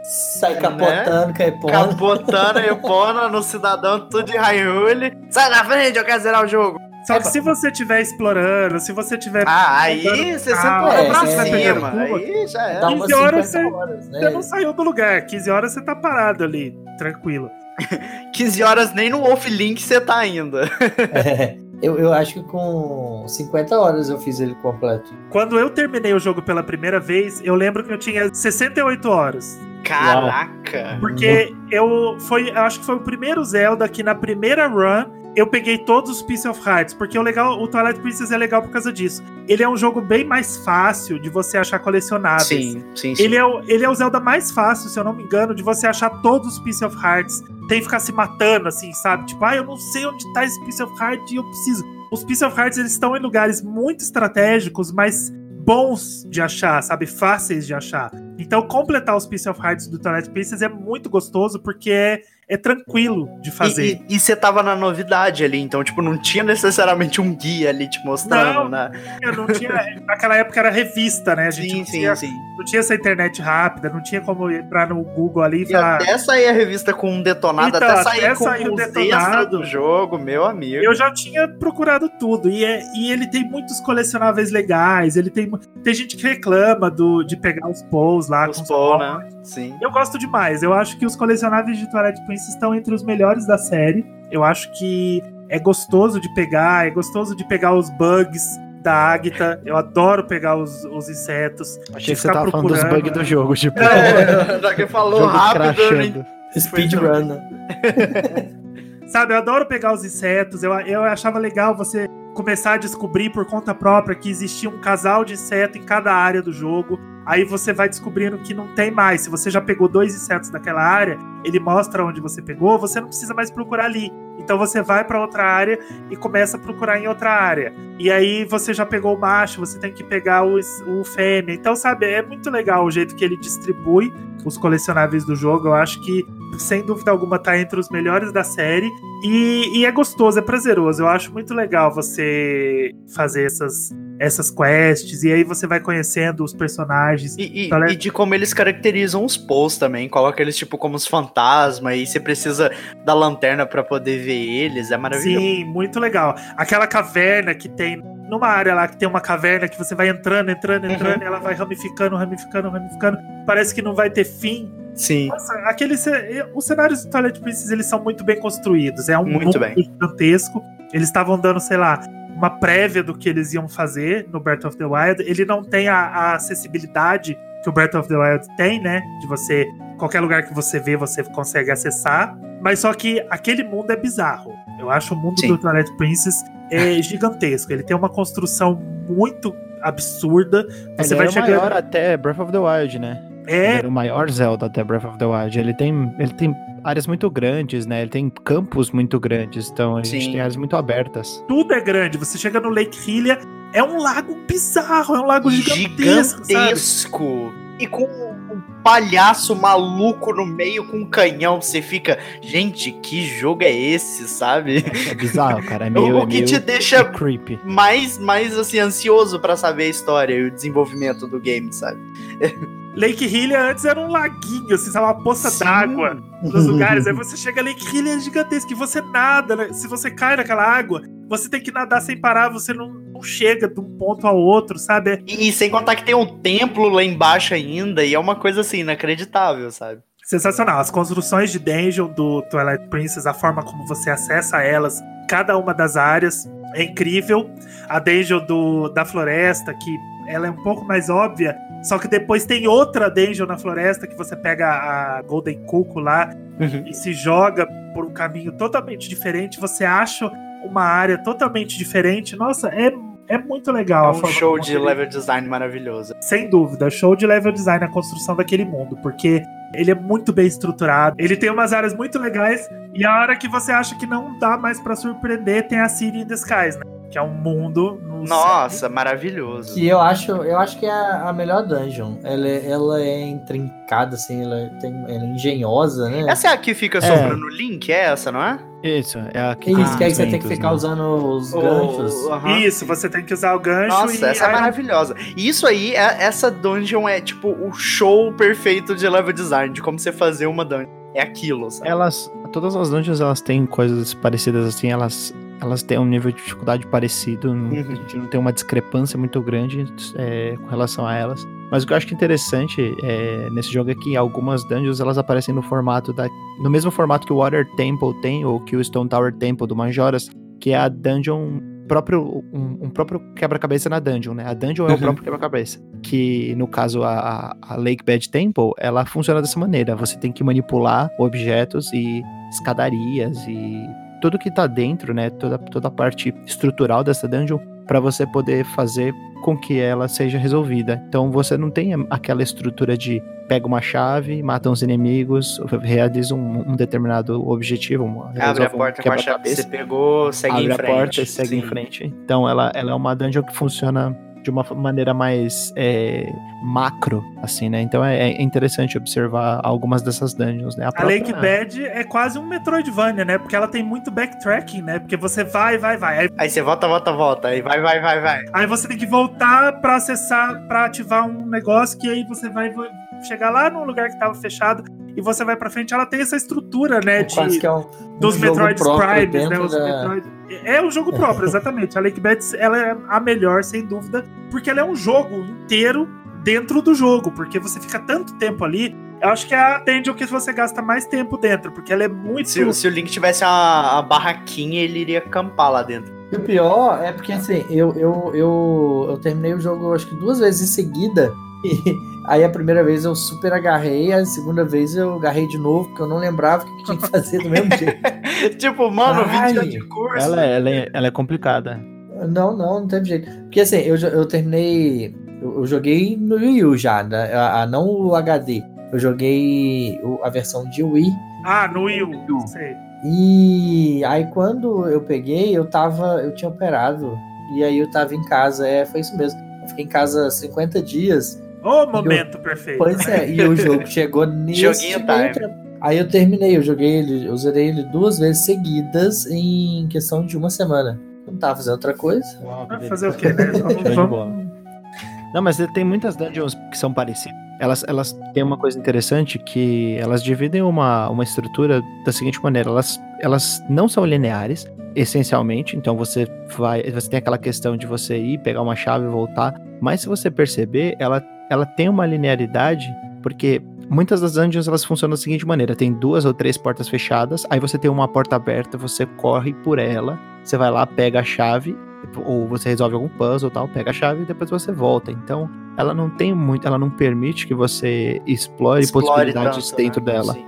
Sai capotando né? com a epona. Capotando a epona no cidadão, tudo de raiule. Sai na frente, eu quero zerar o jogo. Só que se você estiver explorando, se você tiver. Ah, aí você sempre é, pra cima. Aí já é. 15 horas, você, horas né? você não saiu do lugar. 15 horas você tá parado ali, tranquilo. 15 horas nem no Wolf Link você tá ainda. é, eu, eu acho que com 50 horas eu fiz ele completo. Quando eu terminei o jogo pela primeira vez, eu lembro que eu tinha 68 horas. Caraca! Porque eu foi, eu acho que foi o primeiro Zelda que na primeira run eu peguei todos os Piece of Hearts, porque o legal, o Twilight Princess é legal por causa disso. Ele é um jogo bem mais fácil de você achar colecionáveis. Sim, sim, sim. Ele é, o, ele é o Zelda mais fácil, se eu não me engano, de você achar todos os Piece of Hearts. Tem que ficar se matando, assim, sabe? Tipo, ah, eu não sei onde tá esse Piece of Heart e eu preciso. Os Piece of Hearts, eles estão em lugares muito estratégicos, mas bons de achar, sabe? Fáceis de achar. Então, completar os Piece of Hearts do Twilight Princess é muito gostoso, porque é é tranquilo de fazer. E você tava na novidade ali, então, tipo, não tinha necessariamente um guia ali te mostrando, não, né? Não tinha. Naquela época era revista, né? A gente sim, não, sim, tinha, sim. não tinha essa internet rápida, não tinha como entrar no Google ali e, e falar. Até sair a revista com um detonado, então, até sair até com sair o detonado do jogo, meu amigo. Eu já tinha procurado tudo. E, é, e ele tem muitos colecionáveis legais. Ele tem. Tem gente que reclama do, de pegar os Pows lá. Os Pows, né? Sim. Eu gosto demais. Eu acho que os colecionáveis de Princess estão entre os melhores da série. Eu acho que é gostoso de pegar, é gostoso de pegar os bugs da Agatha. Eu adoro pegar os, os insetos. Achei que você tava falando dos bugs do jogo, tipo. É, já que falou rápido. Speedrun. Né? Sabe, eu adoro pegar os insetos. Eu, eu achava legal você começar a descobrir por conta própria que existia um casal de inseto em cada área do jogo. Aí você vai descobrindo que não tem mais. Se você já pegou dois insetos daquela área, ele mostra onde você pegou, você não precisa mais procurar ali. Então você vai para outra área e começa a procurar em outra área. E aí você já pegou o macho, você tem que pegar o, o fêmea. Então, sabe, é muito legal o jeito que ele distribui os colecionáveis do jogo. Eu acho que, sem dúvida alguma, tá entre os melhores da série. E, e é gostoso, é prazeroso. Eu acho muito legal você fazer essas, essas quests. E aí você vai conhecendo os personagens. E, e, então, é... e de como eles caracterizam os posts também. Coloca eles tipo como os fantasmas. E você precisa da lanterna para poder ver eles. É maravilhoso. Sim, muito legal. Aquela caverna que tem numa área lá que tem uma caverna que você vai entrando, entrando, entrando, uhum. e ela vai ramificando, ramificando, ramificando. Parece que não vai ter fim. Sim. Nossa, aqueles, os cenários do Twilight Princess, eles são muito bem construídos. É um muito mundo bem. gigantesco. Eles estavam dando, sei lá, uma prévia do que eles iam fazer no Breath of the Wild. Ele não tem a, a acessibilidade que o Breath of the Wild tem, né? De você, qualquer lugar que você vê, você consegue acessar. Mas só que aquele mundo é bizarro. Eu acho o mundo Sim. do Twilight Princess é gigantesco. Ele tem uma construção muito absurda. Você ele vai chegar maior até Breath of the Wild, né? É. Ele o maior Zelda até Breath of the Wild. Ele tem, ele tem áreas muito grandes, né? Ele tem campos muito grandes, então a Sim. gente tem áreas muito abertas. Tudo é grande. Você chega no Lake Hylia, é um lago bizarro, é um lago gigantesco. Gigantesco. E com palhaço maluco no meio com um canhão. Você fica, gente, que jogo é esse, sabe? É bizarro, cara. É meio, o que é meio, te deixa é creepy. mais, mais assim, ansioso para saber a história e o desenvolvimento do game, sabe? Lake Hylia antes era um laguinho, assim, sabe, uma poça d'água nos lugares. Aí você chega a Lake Hylia é gigantesco e você nada, né? Se você cai naquela água, você tem que nadar sem parar, você não, não chega de um ponto ao outro, sabe? E, e, sem contar que tem um templo lá embaixo ainda, e é uma coisa assim, inacreditável, sabe? Sensacional. As construções de dungeon do Twilight Princess, a forma como você acessa elas, cada uma das áreas é incrível. A dungeon do, da floresta, que ela é um pouco mais óbvia, só que depois tem outra dungeon na floresta que você pega a Golden Cuckoo lá uhum. e se joga por um caminho totalmente diferente. Você acha uma área totalmente diferente. Nossa, é, é muito legal. É um show de ele- level design maravilhoso. Sem dúvida, show de level design a construção daquele mundo, porque ele é muito bem estruturado, ele tem umas áreas muito legais, e a hora que você acha que não dá mais pra surpreender, tem a City in the Skies, né? Que é um mundo no Nossa, maravilhoso. Que eu acho, eu acho que é a, melhor dungeon. Ela, é- ela é intrincada, assim, ela, tem, ela é engenhosa, né? Essa é a que fica sobrando o link? É essa, não é? Isso, é a É isso, que aí você tem que ficar né? usando os O- ganchos. aham. Isso, você tem que usar o gancho Nossa, e essa é aí- maravilhosa. E Isso aí, é- essa dungeon é tipo o show perfeito de level design, de como você fazer uma dungeon. É aquilo, sabe? Elas, todas as dungeons, elas têm coisas parecidas assim, elas, elas têm um nível de dificuldade parecido, Uhum. a gente não tem uma discrepância muito grande é, com relação a elas. Mas o que eu acho que é interessante é, nesse jogo é que algumas dungeons elas aparecem no formato da, no mesmo formato que o Water Temple tem ou que o Stone Tower Temple do Majoras, que é a dungeon próprio um, um próprio quebra-cabeça na dungeon, né? A dungeon é o Uhum. próprio quebra-cabeça. Que no caso a, a Lake Bed Temple, ela funciona dessa maneira. Você tem que manipular objetos e escadarias e tudo que tá dentro, né? Toda, toda a parte estrutural dessa dungeon para você poder fazer com que ela seja resolvida. Então você não tem aquela estrutura de pega uma chave, mata uns inimigos, realiza um, um determinado objetivo, uma, Abre a um porta com a chave que você pegou, segue abre em a frente. porta e segue em Sim. frente. Então ela, ela é uma dungeon que funciona de uma maneira mais é, macro, assim, né? Então é, é interessante observar algumas dessas dungeons, né? A própria- Lake Bed é quase um Metroidvania, né? Porque ela tem muito backtracking, né? Porque você vai, vai, vai. Aí, Aí você volta, volta, volta. Aí vai, vai, vai, vai. aí você tem que voltar pra acessar, pra ativar um negócio que aí você vai vai chegar lá no lugar que tava fechado e você vai pra frente. Ela tem essa estrutura, né? De, que é um, dos um Metroid Primes, né? Os da- Metroid... É um jogo próprio, exatamente. A Lake Bed, ela é a melhor, sem dúvida, porque ela é um jogo inteiro dentro do jogo, porque você fica tanto tempo ali. Eu acho que é a dungeon que você gasta mais tempo dentro, porque ela é muito. Se, se o Link tivesse a, a barraquinha, ele iria acampar lá dentro. E o pior é porque assim, eu, eu, eu, eu terminei o jogo acho que duas vezes em seguida. E aí a primeira vez eu super agarrei, a segunda vez eu agarrei de novo, porque eu não lembrava o que tinha que fazer do mesmo jeito. tipo, mano, 20 Ai. anos de curso. Ela, é- ela, é, ela é complicada. Não, não, não teve jeito. Porque assim, eu, eu terminei. Eu, eu joguei no Wii U já, né? a, a- não o HD. Eu joguei o- a versão de Wii. Ah, no Wii U. Sei. E aí quando eu peguei, eu tava. Eu tinha operado. E aí eu tava em casa. É, foi isso mesmo. Eu fiquei em casa 50 dias. Ô, momento perfeito. Pois é, e o jogo chegou nesse. Joguinho time. Aí eu terminei, eu joguei ele, eu zerei ele duas vezes seguidas em questão de uma semana. Eu não tava fazendo outra coisa. Vai fazer o quê, né? Vamos, bola. Não, mas tem muitas dungeons que são parecidas. Elas, elas têm uma coisa interessante que elas dividem uma, uma estrutura da seguinte maneira: elas, elas não são lineares, essencialmente. Então você vai. Você tem aquela questão de você ir, pegar uma chave e voltar. Mas se você perceber, ela, ela tem uma linearidade, porque muitas das dungeons elas funcionam da seguinte maneira: tem duas ou três portas fechadas, aí você tem uma porta aberta, você corre por ela, você vai lá, pega a chave ou você resolve algum puzzle e tal, pega a chave e depois você volta. Então, ela não tem muito, ela não permite que você explore, possibilidades tanto, dentro né? dela. Sim.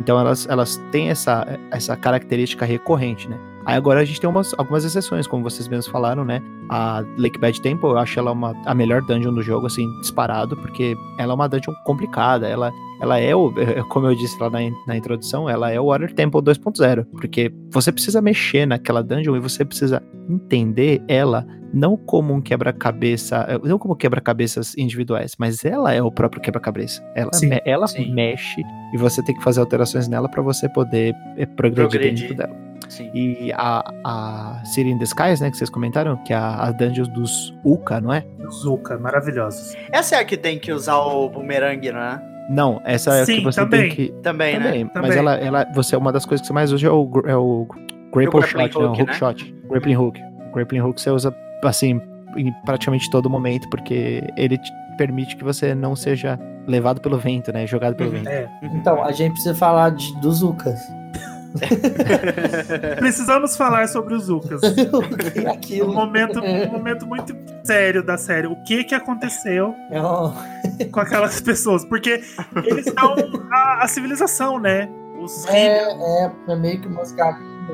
Então, elas, elas têm essa, essa característica recorrente, né? Aí agora a gente tem umas, algumas exceções, como vocês mesmos falaram, né? A Lake Bad Temple, eu acho ela uma, a melhor dungeon do jogo, assim, disparado, porque ela é uma dungeon complicada, ela, ela é o, como eu disse lá na, na introdução, ela é o Water Temple 2.0, porque você precisa mexer naquela dungeon e você precisa entender ela não como um quebra-cabeça, eh, não como quebra-cabeças individuais, mas ela é o próprio quebra-cabeça. Ela, Sim, ela sim. mexe e você tem que fazer alterações nela para você poder eh, progredir, Progredir. dentro dela. Sim. E a, a City in the Skies, né, que vocês comentaram, que é a, a dungeon dos Uka, não é? Zuka, maravilhosos. Essa é a que tem que usar o bumerangue, não é? Não, essa é a Sim, que você também. tem que... Também, né? Também, mas Também. ela, ela, você, uma das coisas que você mais usa é o, é o grapple grappling shot, né, o hook, hook né? shot, grappling hook. O grappling hook você usa, assim, em praticamente todo momento, porque ele te permite que você não seja levado pelo vento, né, jogado pelo Uhum. vento. É. Então, a gente precisa falar de, dos Ucas. Precisamos falar sobre os que é Um momento, um momento muito sério da série. O que que aconteceu É com aquelas pessoas? Porque eles são a, a civilização, né? Os É, é, é meio que umas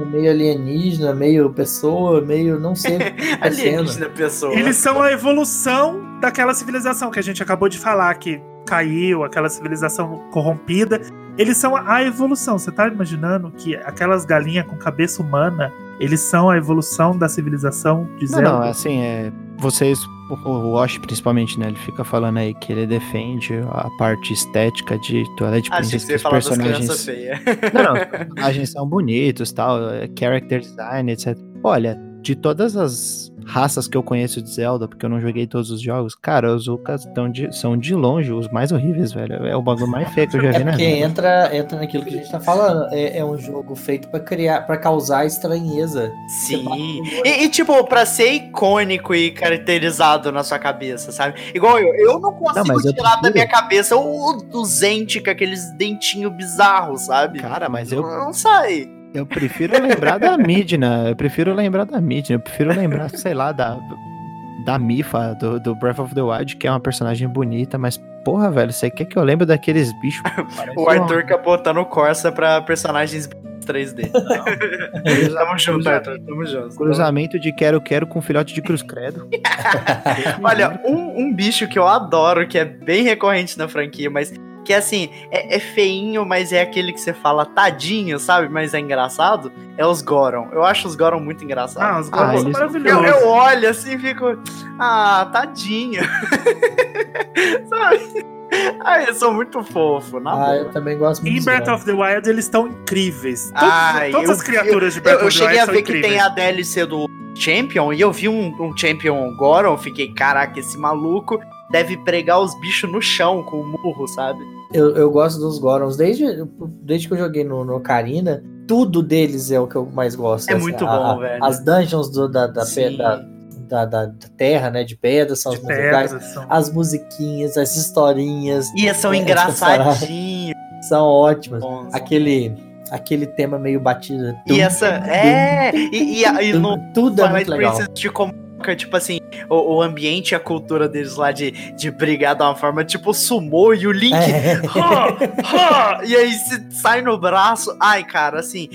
meio alienígena, meio pessoa, meio não sei. tá. Alienígena pessoa. Eles são a evolução daquela civilização que a gente acabou de falar, que caiu, aquela civilização corrompida. Eles são a evolução. Você tá imaginando que aquelas galinhas com cabeça humana, eles são a evolução da civilização de Não, Zelda? não, assim, é. Vocês, o Wash principalmente, né? Ele fica falando aí que ele defende a parte estética de Twilight Ah, Princess, que os falar das crianças personagens. feias. Não, não, os personagens são bonitos, tal, é, character design, etc. Olha, de todas as raças que eu conheço de Zelda, porque eu não joguei todos os jogos, cara, os Ukas de- são de longe os mais horríveis, velho. É o bagulho mais feio que eu já É vi na porque vida. entra, entra naquilo que a gente tá falando. É, é um jogo feito pra criar, para causar estranheza. Sim. E, e, tipo, pra ser icônico e caracterizado na sua cabeça, sabe? Igual eu, eu não consigo eu tirar da minha cabeça o, o Zente com aqueles dentinhos bizarros, sabe? Cara, mas eu, Não sai. Eu prefiro lembrar da Midna. Eu prefiro lembrar da Midna. Eu prefiro lembrar, sei lá, da, da Mifa, do, do Breath of the Wild, que é uma personagem bonita, mas porra, velho, você quer que eu lembre daqueles bichos? O Arthur capotando Corsa pra personagens 3D. Tamo junto, Arthur. Tamo junto. Cruzamento de quero-quero com filhote de cruz credo. Olha, um, um bicho que eu adoro, que é bem recorrente na franquia, mas que assim, é, é feinho, mas é aquele que você fala tadinho, sabe? Mas é engraçado, é os Goron. Eu acho os Goron muito Ah, engraçados. os Goron são eles- eu, maravilhosos. eu olho assim e fico, ah, tadinho. sabe? Ah, eles são muito fofos, na Ah, boa. eu também gosto muito Em Breath of the Wild eles estão incríveis. Todos- Ai, todas eu- as criaturas de Eu, Breath eu of the cheguei Wild a são ver que incríveis. tem a DLC do Champion e eu vi um, um Champion Goron, fiquei, caraca, esse maluco deve pregar os bichos no chão com o murro, sabe? Eu, eu gosto dos Gorons. Desde, desde que eu joguei no, no Ocarina, tudo deles é o que eu mais gosto. É Assim, muito a- bom, a- velho. As dungeons do- da, da, da, da, terra, né? De pedra, são de as pedras. São... As musiquinhas, as historinhas E são É, engraçadinhos. são ótimas. bons. Aquele, aquele tema meio batido. E essa. É! E, e, a- e no tudo é muito legal. Princess te coloca, tipo assim, o, o ambiente e a cultura deles lá de, de brigar de uma forma tipo sumô e o Link. É. "Ha! Ha!" E aí se sai no braço. Ai, cara, assim,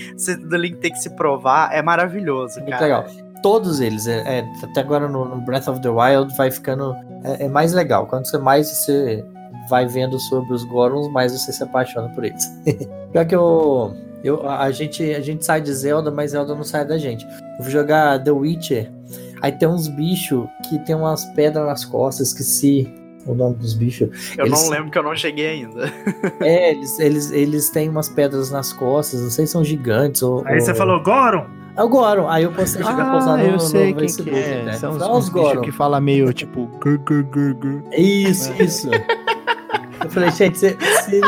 do Link tem que se provar, é maravilhoso, Muito cara. legal. Todos eles, é, é, até agora no, no Breath of the Wild vai ficando é, é mais legal. Quanto você mais você vai vendo sobre os Gorons, mais você se apaixona por eles. Pior que eu, eu a, a gente a gente sai de Zelda, mas Zelda não sai da gente. Eu vou jogar The Witcher, aí tem uns bichos que tem umas pedras nas costas, esqueci o nome dos bichos. Eu Eles- não lembro que eu não cheguei ainda. É, eles, eles, eles têm umas pedras nas costas, não sei se são gigantes ou. Aí você ou- falou, Goron? É o Goron. Aí eu postei Ah, no, eu no sei quem Facebook, que é. né? São os, São os os bichos Goron. que fala meio tipo... gur, gur, gur, gur. Isso, isso. eu falei, gente, você. você-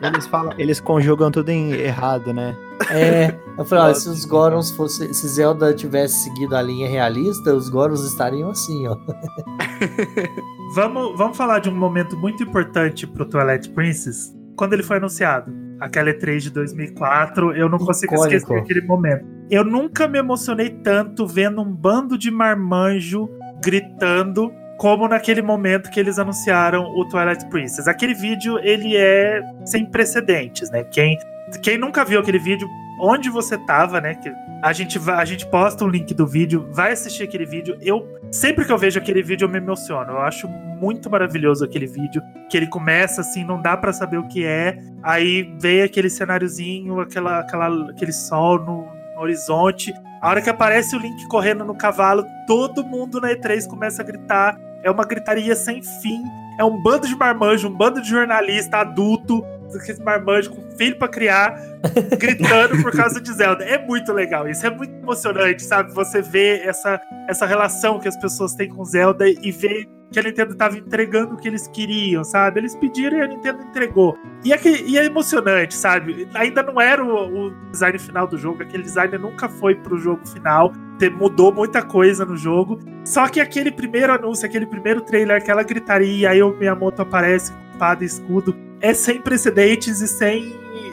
Eles falam, eles conjugam tudo em errado, né? é, eu falei, ó, se os Gorons fosse. Se Zelda tivesse seguido a linha realista, os Gorons estariam assim, ó. Vamos, vamos falar de um momento muito importante pro Twilight Princess. Quando ele foi anunciado, aquela E3 de 2004, eu não consigo Icônico. esquecer aquele momento. Eu nunca me emocionei tanto vendo um bando de marmanjo gritando como naquele momento que eles anunciaram o Twilight Princess. Aquele vídeo, ele é sem precedentes, né? Quem, quem nunca viu aquele vídeo, onde você tava, né? Que a gente, a gente posta um link do vídeo, vai assistir aquele vídeo. Eu sempre que eu vejo aquele vídeo eu me emociono. Eu acho muito maravilhoso aquele vídeo, que ele começa assim, não dá pra saber o que é. Aí vem aquele cenáriozinho, aquela, aquela, aquele sol no, no horizonte. A hora que aparece o Link correndo no cavalo, todo mundo na E3 começa a gritar. É uma gritaria sem fim. É um bando de marmanjo, um bando de jornalista adulto, aqueles marmanjos com filho pra criar, gritando por causa de Zelda. É muito legal isso, é muito emocionante, sabe? Você vê essa, essa relação que as pessoas têm com Zelda e ver que a Nintendo tava entregando o que eles queriam, sabe? Eles pediram e a Nintendo entregou. E é, que- e é emocionante, sabe? Ainda não era o, o design final do jogo, aquele design nunca foi pro jogo final, te- mudou muita coisa no jogo. Só que aquele primeiro anúncio, aquele primeiro trailer, aquela gritaria, aí o Miyamoto aparece com espada e escudo, é sem precedentes e sem.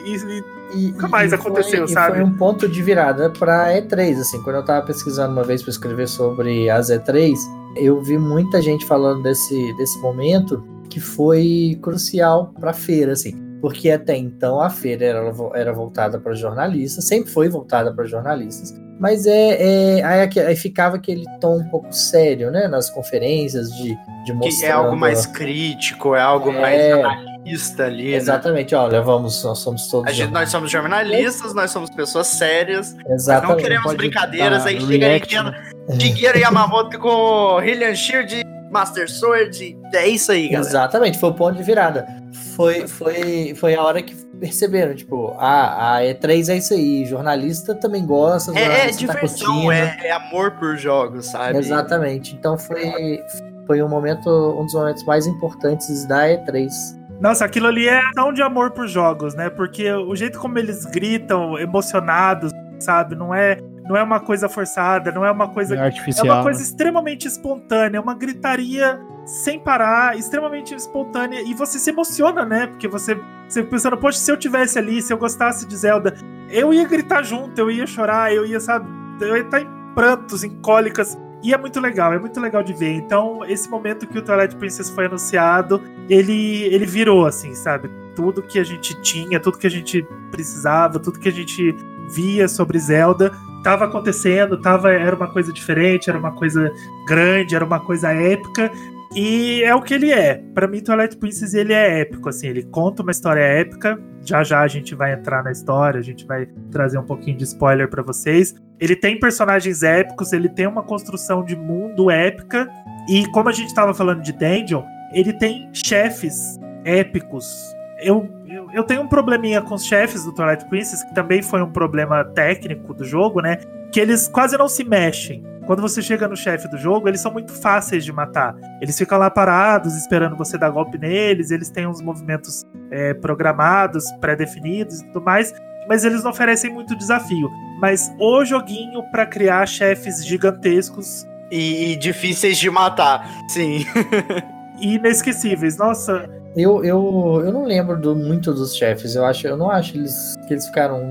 e- e- E, Nunca mais e aconteceu, foi, sabe? E foi um ponto de virada pra E3, assim. Quando eu tava pesquisando uma vez pra escrever sobre as E3, eu vi muita gente falando desse, desse momento que foi crucial pra feira, assim. porque até então a feira era, era voltada para jornalistas, sempre foi voltada para jornalistas, mas é, é aí, aí, ficava aquele tom um pouco sério, né, nas conferências de, de mostrar. Que é algo mais crítico, é algo é... mais analista ali. Né? Exatamente, né? olha, vamos, nós somos todos. Gente, nós somos jornalistas, nós somos pessoas sérias. Exatamente. não queremos brincadeiras aí, chega Dinheiro Yamamoto com Hillian Shield, Master Sword. É isso aí, galera. Exatamente, foi o ponto de virada. Foi, foi, foi a hora que perceberam, tipo, ah, a E3 é isso aí, jornalista também gosta. É, é tá diversão, tá é, é, amor por jogos, sabe? Exatamente. Então foi, foi um momento, um dos momentos mais importantes da E3. Nossa, aquilo ali é tão de amor por jogos, né? Porque o jeito como eles gritam, emocionados, sabe? Não é não é uma coisa forçada, não é uma coisa. É, artificial, é uma coisa né? extremamente espontânea, é uma gritaria sem parar, extremamente espontânea. E você se emociona, né? Porque você, você pensando, poxa, se eu tivesse ali, se eu gostasse de Zelda, eu ia gritar junto, eu ia chorar, eu ia, sabe, eu ia estar em prantos, em cólicas. E é muito legal, é muito legal de ver. Então, esse momento que o Twilight Princess foi anunciado, ele, ele virou, assim, sabe? Tudo que a gente tinha, tudo que a gente precisava, tudo que a gente via sobre Zelda estava acontecendo, tava, era uma coisa diferente, era uma coisa grande, era uma coisa épica. E é o que ele é. Para mim, Twilight Princess ele é épico, assim, ele conta uma história épica. Já já a gente vai entrar na história, a gente vai trazer um pouquinho de spoiler para vocês. Ele tem personagens épicos, ele tem uma construção de mundo épica. E como a gente estava falando de Dungeon, ele tem chefes épicos. Eu eu tenho um probleminha com os chefes do Twilight Princess, que também foi um problema técnico do jogo, né? Que eles quase não se mexem. Quando você chega no chefe do jogo, eles são muito fáceis de matar. Eles ficam lá parados, esperando você dar golpe neles, eles têm uns movimentos é, programados, pré-definidos e tudo mais, mas eles não oferecem muito desafio. Mas o joguinho para criar chefes gigantescos. E, e difíceis de matar, sim. inesquecíveis. Nossa, eu, eu, eu não lembro do, muito dos chefes. Eu acho, eu não acho eles, que eles ficaram.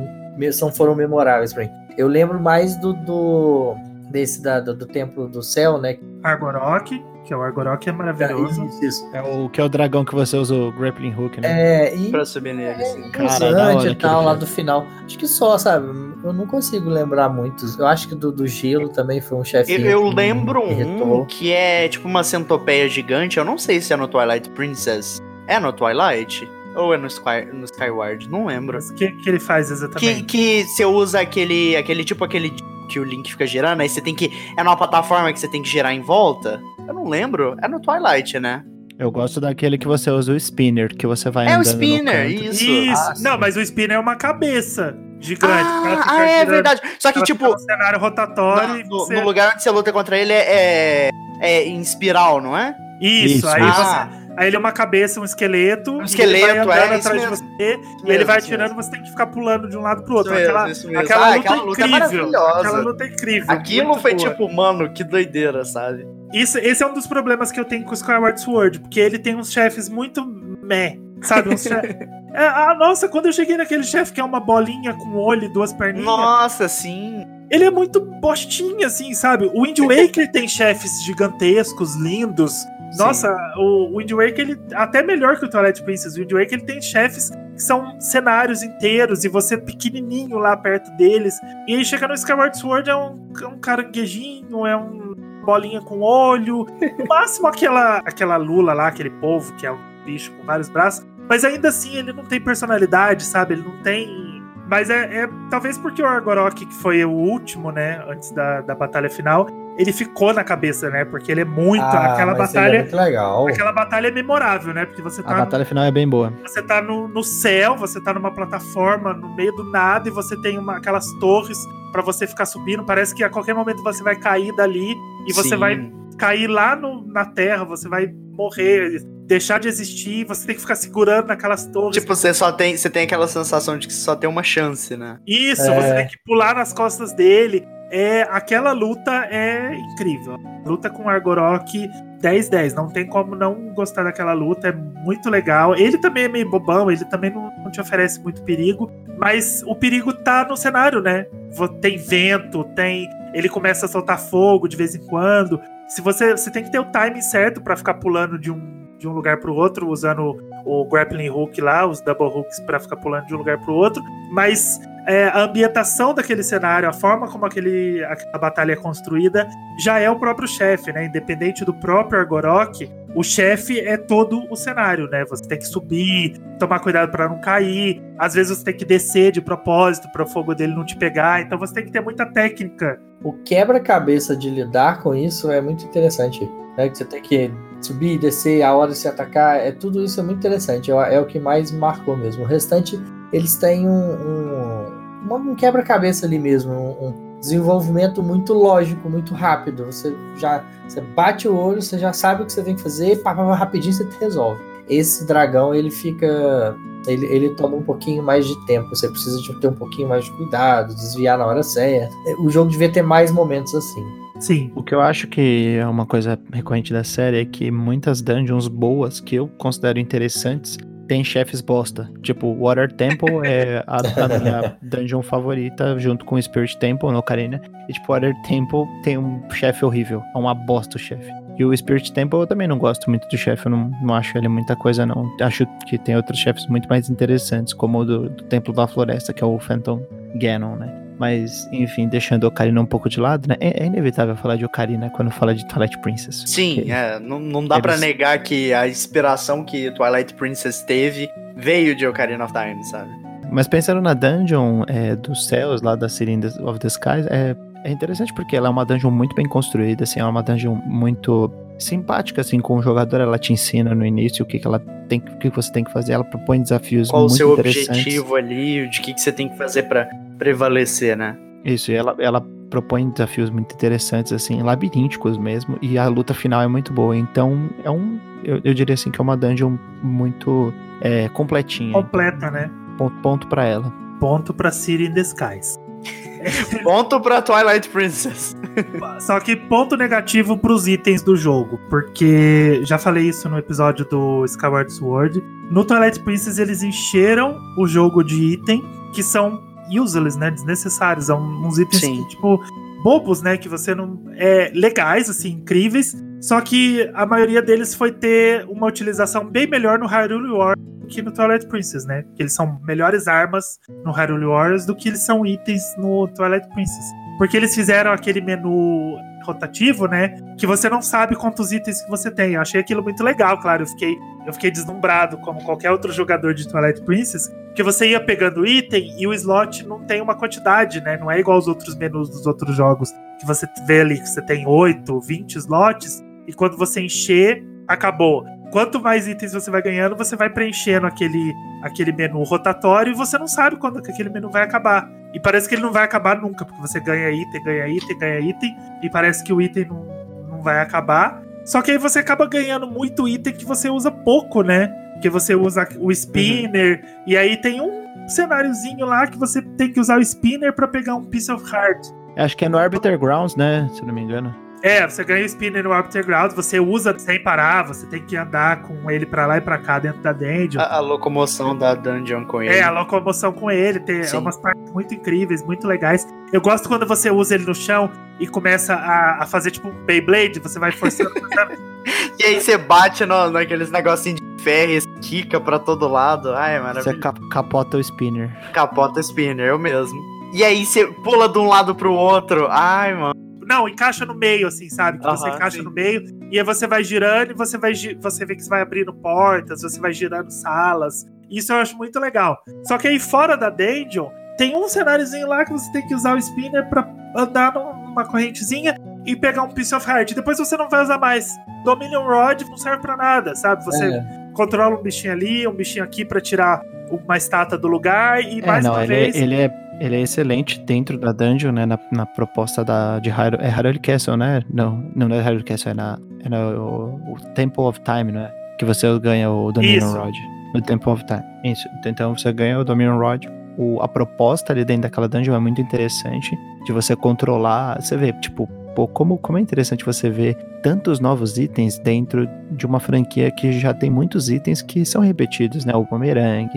São, foram memoráveis pra mim. Eu lembro mais do. do desse da, do, do Templo do Céu, né? Argorok, que é o Argorok é maravilhoso. É, isso, isso. É o que é o dragão que você usa o grappling hook, né? É, e. Pra subir nele, é, assim. Cara, e tal, lá do final. Acho que só, sabe? Eu não consigo lembrar muitos. Eu acho que do, do gelo também foi um chefe. Eu, eu lembro um que é tipo uma centopeia gigante. Eu não sei se é no Twilight Princess. É no Twilight? Ou é no, Sky, no Skyward? Não lembro. O que, que ele faz exatamente? Que, que você usa aquele, aquele tipo aquele que o Link fica girando, aí você tem que. É numa plataforma que você tem que girar em volta? Eu não lembro. É no Twilight, né? Eu gosto daquele que você usa o spinner, que você vai É o spinner, isso. Isso. Ah, não, mas o spinner é uma cabeça gigante. Ah, ah é verdade. Só que, tipo. Um cenário rotatório. No, você... no, lugar onde você luta contra ele é, é, é em espiral, não é? Isso, isso aí ah. você Aí ele é uma cabeça, um esqueleto. Um esqueleto, ele vai é, atrás mesmo. de você. Isso e ele vai atirando, você tem que ficar pulando de um lado pro outro. Isso aquela, mesmo, aquela, ah, luta aquela luta incrível. É aquela luta é incrível. Aquilo foi boa. tipo, mano, que doideira, sabe? Isso, esse é um dos problemas que eu tenho com o Skyward Sword, porque ele tem uns chefes muito meh, sabe? Uns chefes. É, ah, nossa, quando eu cheguei naquele chefe que é uma bolinha com olho e duas perninhas. Nossa, sim. Ele é muito bostinha, assim, sabe? O Wind Waker tem chefes gigantescos, lindos, nossa, o Wind Waker, ele até melhor que o Twilight Princess. O Wind Waker, ele tem chefes que são cenários inteiros e você pequenininho lá perto deles. E aí chega no Skyward Sword, é um, é um caranguejinho, é um bolinha com olho. No máximo aquela, aquela lula lá, aquele povo que é um bicho com vários braços. Mas ainda assim, ele não tem personalidade, sabe? Ele não tem mas é, é, talvez porque o Argorok, que foi o último, né, antes da, da batalha final, ele ficou na cabeça, né? Porque ele é muito. Ah, aquela é batalha. É muito legal. Aquela batalha é memorável, né? Porque você tá. A batalha final é bem boa. Você tá no, no céu, você tá numa plataforma no meio do nada e você tem uma, aquelas torres para você ficar subindo. Parece que a qualquer momento você vai cair dali e você Sim. vai cair lá no, na terra, você vai morrer, deixar de existir, você tem que ficar segurando naquelas torres. Tipo, você só tem, você tem aquela sensação de que só tem uma chance, né? Isso, é. você tem que pular nas costas dele é aquela luta é incrível. Luta com Argorok 10-10. Não tem como não gostar daquela luta. É muito legal. Ele também é meio bobão, ele também não, não te oferece muito perigo. Mas o perigo tá no cenário, né? Tem vento, tem. Ele começa a soltar fogo de vez em quando. Se você, você tem que ter o timing certo para ficar pulando de um, de um lugar para o outro usando o grappling hook lá, os double hooks para ficar pulando de um lugar para o outro, mas é, a ambientação daquele cenário, a forma como aquele, a batalha é construída, já é o próprio chefe, né? Independente do próprio Argorok, o chefe é todo o cenário, né? Você tem que subir, tomar cuidado para não cair. Às vezes você tem que descer de propósito para o fogo dele não te pegar. Então você tem que ter muita técnica. O quebra-cabeça de lidar com isso é muito interessante. Né? Que você tem que subir, descer, a hora de se atacar, é tudo isso é muito interessante. É, é o que mais marcou mesmo. O restante, eles têm um, um, um quebra-cabeça ali mesmo, um, desenvolvimento muito lógico, muito rápido. Você já você bate o olho, você já sabe o que você tem que fazer, pá, pá, rapidinho você resolve. Esse dragão, ele fica. Ele, ele toma um pouquinho mais de tempo. Você precisa de ter um pouquinho mais de cuidado, desviar na hora certa. O jogo devia ter mais momentos assim. Sim. O que eu acho que é uma coisa recorrente da série é que muitas dungeons boas que eu considero interessantes tem chefes bosta. Tipo, Water Temple é a, a, minha dungeon favorita, junto com Spirit Temple no Ocarina. E, tipo, Water Temple tem um chefe horrível. É uma bosta o chefe. E o Spirit Temple eu também não gosto muito do chefe, eu não, não acho ele muita coisa, não. Acho que tem outros chefes muito mais interessantes, como o do, do Templo da Floresta, que é o Phantom Ganon, né? Mas, enfim, deixando Ocarina um pouco de lado, né? É, é inevitável falar de Ocarina quando fala de Twilight Princess. Sim, é, não, não dá eles... para negar que a inspiração que Twilight Princess teve veio de Ocarina of Time, sabe? Mas pensando na dungeon é, dos céus lá da City of the Skies, é, é interessante porque ela é uma dungeon muito bem construída, assim, é uma dungeon muito simpática, assim, com o jogador, ela te ensina no início o que, que ela tem, o que você tem que fazer, ela propõe desafios Qual muito interessantes. Qual o seu objetivo ali, de que, que você tem que fazer para prevalecer, né? Isso, e ela, ela propõe desafios muito interessantes, assim, labirínticos mesmo, e a luta final é muito boa. Então, é um. Eu, eu diria assim que é uma dungeon muito é, completinha. Completa, né? Ponto, ponto para ela. Ponto pra City in the Skies. ponto pra Twilight Princess. Só que ponto negativo pros itens do jogo, porque já falei isso no episódio do Skyward Sword. No Twilight Princess eles encheram o jogo de item que são useless, né? Desnecessários. São uns itens que, tipo, bobos, né? Que você não. É, legais, assim, incríveis. Só que a maioria deles foi ter uma utilização bem melhor no Hyrule Warriors que no Twilight Princess, né? Que eles são melhores armas no Hyrule Warriors do que eles são itens no Twilight Princess. Porque eles fizeram aquele menu rotativo, né? Que você não sabe quantos itens que você tem. Eu achei aquilo muito legal, claro. Eu fiquei, eu fiquei deslumbrado, como qualquer outro jogador de Twilight Princess, que você ia pegando item e o slot não tem uma quantidade, né? Não é igual aos outros menus dos outros jogos, que você vê ali que você tem 8, 20 slots, e quando você encher, acabou. Quanto mais itens você vai ganhando, você vai preenchendo aquele, aquele menu rotatório e você não sabe quando que aquele menu vai acabar. E parece que ele não vai acabar nunca, porque você ganha item, ganha item, ganha item, e parece que o item não, não vai acabar. Só que aí você acaba ganhando muito item que você usa pouco, né? Porque você usa o spinner, uhum. e aí tem um cenáriozinho lá que você tem que usar o spinner para pegar um piece of heart. Acho que é no Arbiter Grounds, né? Se não me engano. É, você ganha o spinner no Arbiter Ground, você usa sem parar, você tem que andar com ele pra lá e pra cá dentro da dungeon. A, a locomoção da dungeon com ele. É, a locomoção com ele, tem é umas partes muito incríveis, muito legais. Eu gosto quando você usa ele no chão e começa a, a fazer tipo um Beyblade, você vai forçando. e aí você bate no, naqueles negocinhos de ferro e estica pra todo lado. Ai, maravilhoso. Você cap capota o spinner. Capota o spinner, eu mesmo. E aí você pula de um lado pro outro. Ai, mano. Não, encaixa no meio, assim, sabe? Que você encaixa sim. no meio e aí você vai girando e você vai você vê que você vai abrindo portas, você vai girando salas. Isso eu acho muito legal. Só que aí fora da dungeon, tem um cenáriozinho lá que você tem que usar o spinner pra andar numa correntezinha e pegar um piece of heart. Depois você não vai usar mais. Dominion Rod não serve para nada, sabe? Você é. controla um bichinho ali, um bichinho aqui para tirar uma estátua do lugar e é, mais não, uma ele, vez. Ele é ele é excelente dentro da dungeon, né? Na, na proposta da, de Hyrule, é Hyrule Castle, né? Não, não é Hyrule Castle, é, na, é no o, Temple of Time, né? Que você ganha o Dominion Isso. Rod. No Temple of Time. Isso. Então você ganha o Dominion Rod. O, a proposta ali dentro daquela dungeon é muito interessante. De você controlar. Você vê, tipo, pô, como, como é interessante você ver tantos novos itens dentro de uma franquia que já tem muitos itens que são repetidos, né? O Boomerang,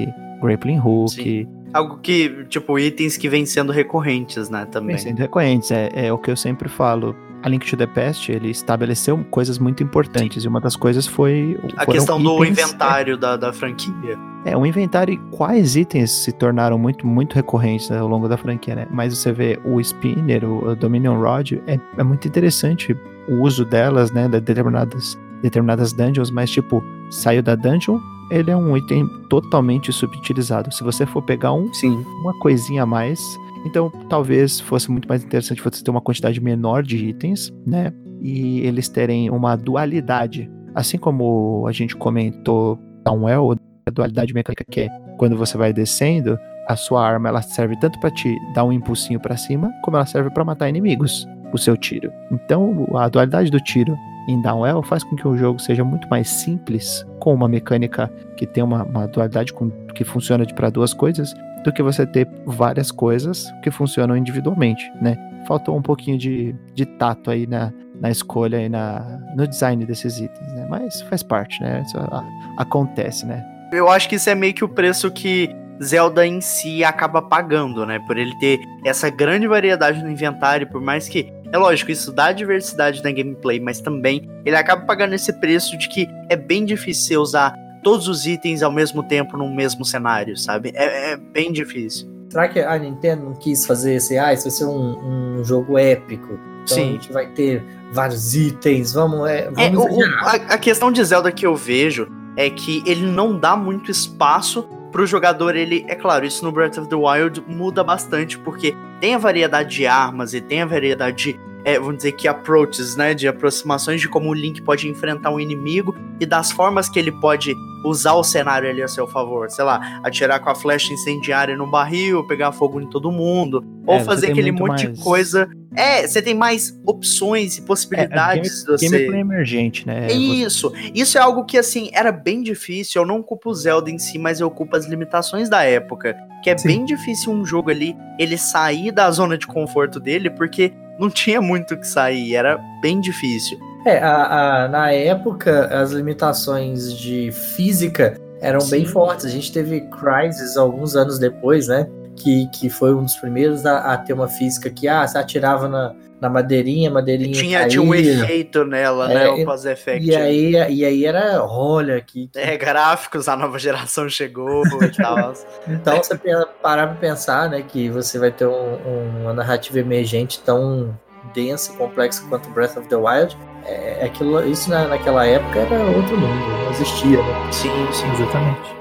Grappling Hook. Sim. Algo que, tipo, itens que vêm sendo recorrentes, né, também. Vêm sendo recorrentes, é, é o que eu sempre falo. A Link to the Past, ele estabeleceu coisas muito importantes, e uma das coisas foi... A questão do inventário da, da franquia. É, o inventário e quais itens se tornaram muito, muito recorrentes né, ao longo da franquia, né? Mas você vê o Spinner, o, o Dominion Rod, é, é muito interessante o uso delas, né, de determinadas, determinadas dungeons, mas tipo, saiu da dungeon, ele é um item totalmente subutilizado. Se você for pegar um, Sim. uma coisinha a mais, então talvez fosse muito mais interessante você ter uma quantidade menor de itens, né? E eles terem uma dualidade. Assim como a gente comentou Downwell, a dualidade mecânica que é quando você vai descendo, a sua arma ela serve tanto para te dar um impulsinho para cima, como ela serve para matar inimigos, o seu tiro. Então, a dualidade do tiro em Downwell faz com que o jogo seja muito mais simples, com uma mecânica que tem uma, uma dualidade com, que funciona para duas coisas, do que você ter várias coisas que funcionam individualmente, né? Faltou um pouquinho de, de tato aí na, na escolha e na, no design desses itens, né? Mas faz parte, né? Isso a, acontece, né? Eu acho que isso é meio que o preço que Zelda em si acaba pagando, né? Por ele ter essa grande variedade no inventário, por mais que é lógico, isso dá diversidade na gameplay, mas também ele acaba pagando esse preço de que é bem difícil usar todos os itens ao mesmo tempo no mesmo cenário, sabe? É, é bem difícil. Será que a Nintendo não quis fazer esse, ah, isso vai ser um, um jogo épico? Então Sim. a gente vai ter vários itens, vamos, é, É, vamos o- o- a, a questão de Zelda que eu vejo é que ele não dá muito espaço pro jogador, ele, é claro, isso no Breath of the Wild muda bastante, porque tem a variedade de armas e tem a variedade de, é, vamos dizer que approaches, né, de aproximações de como o Link pode enfrentar um inimigo e das formas que ele pode usar o cenário ali a seu favor, sei lá, atirar com a flecha incendiária no barril, pegar fogo em todo mundo, ou É, fazer aquele monte mais- de coisa. É, você tem mais opções e possibilidades de você... Gameplay emergente, né? É isso. Isso é algo que, assim, era bem difícil. Eu não culpo o Zelda em si, mas eu culpo as limitações da época. Que é Sim. bem difícil um jogo ali, ele sair da zona de conforto dele, porque não tinha muito o que sair. Era bem difícil. É, a- a- na época, as limitações de física eram bem Sim. fortes. A gente teve Crysis alguns anos depois, né? Que, que foi um dos primeiros a, a ter uma física que, ah, você atirava na, na madeirinha, a madeirinha Tinha, tinha um caía. efeito nela, É, né? O e- Pause Effect. E aí, e aí era, olha, que, que- É, gráficos, a nova geração chegou e tal. Então, você parar pra pensar, né, que você vai ter um- um- uma narrativa emergente tão densa e complexa quanto Breath of the Wild, é, aquilo, isso na, naquela época era outro mundo, não existia, né? sim, sim. Exatamente.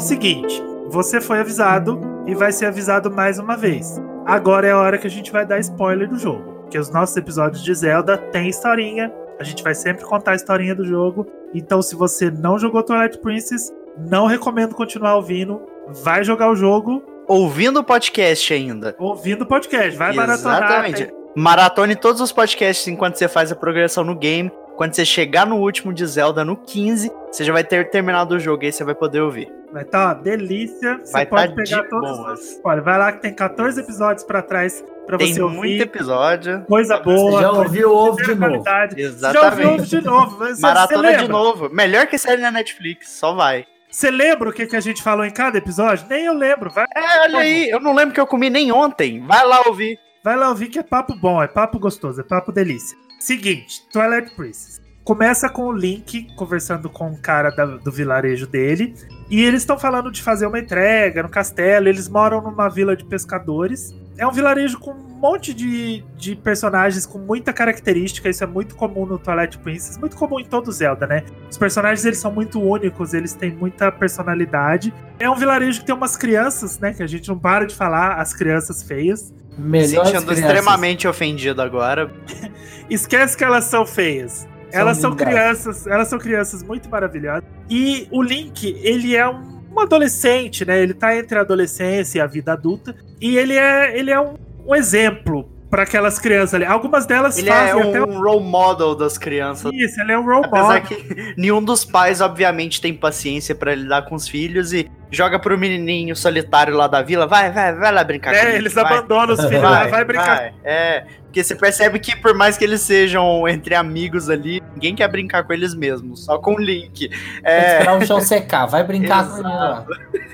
O seguinte, você foi avisado e vai ser avisado mais uma vez. Agora é a hora que a gente vai dar spoiler do jogo. Porque os nossos episódios de Zelda têm historinha. A gente vai sempre contar a historinha do jogo. Então, se você não jogou Twilight Princess, não recomendo continuar ouvindo. Vai jogar o jogo Ouvindo o podcast ainda. ouvindo o podcast. Vai maratonar. Exatamente. Maratone todos os podcasts enquanto você faz a progressão no game. Quando você chegar no último de Zelda, no 15, você já vai ter terminado o jogo e aí você vai poder ouvir. Vai estar uma delícia. Você Vai pode tá pegar de todos. boas. Olha, vai lá que tem 14 episódios pra trás pra Tem você muito ouvir. episódio. Coisa boa. já ouviu ouve de novo. qualidade. Você já Exatamente. ouviu de novo. Você, Maratona de novo. Melhor que série na Netflix, só vai. Você lembra o que, que a gente falou em cada episódio? Nem eu lembro. Vai, É, olha aí, eu não lembro que eu comi nem ontem. Vai lá ouvir. vai lá ouvir que é papo bom, é papo gostoso, é papo delícia. Seguinte, Twilight Princess. Começa com o Link conversando com o cara da- do vilarejo dele. E eles estão falando de fazer uma entrega no castelo. Eles moram numa vila de pescadores. é um vilarejo com um monte de, de personagens com muita característica. Isso é muito comum no Twilight Princess, muito comum em todo Zelda, né? Os personagens eles são muito únicos, eles têm muita personalidade. É um vilarejo que tem umas crianças, né? Que a gente não para de falar, as crianças feias. Melhor Sentindo extremamente ofendido agora. Esquece que elas são feias. Elas são crianças, elas são crianças muito maravilhosas. E o Link, ele é um, um, adolescente, né? Ele tá entre a adolescência e a vida adulta. E ele é, ele é um, um exemplo para aquelas crianças ali. Algumas delas ele fazem é um até um role model das crianças. Isso, ele é um role Apesar model. que nenhum dos pais, obviamente, tem paciência para lidar com os filhos e joga pro menininho solitário lá da vila, vai, vai, vai lá brincar. É, eles vai. abandonam os filhos, vai, vai brincar. Vai. É, porque você percebe que por mais que eles sejam entre amigos ali, ninguém quer brincar com eles mesmos, só com o Link. É... Esperar o chão secar, vai brincar com ele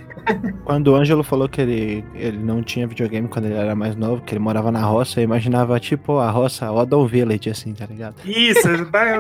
Quando o Ângelo falou que ele, ele não tinha videogame quando ele era mais novo, que ele morava na roça, eu imaginava tipo a roça Odon Village, assim, tá ligado? Isso,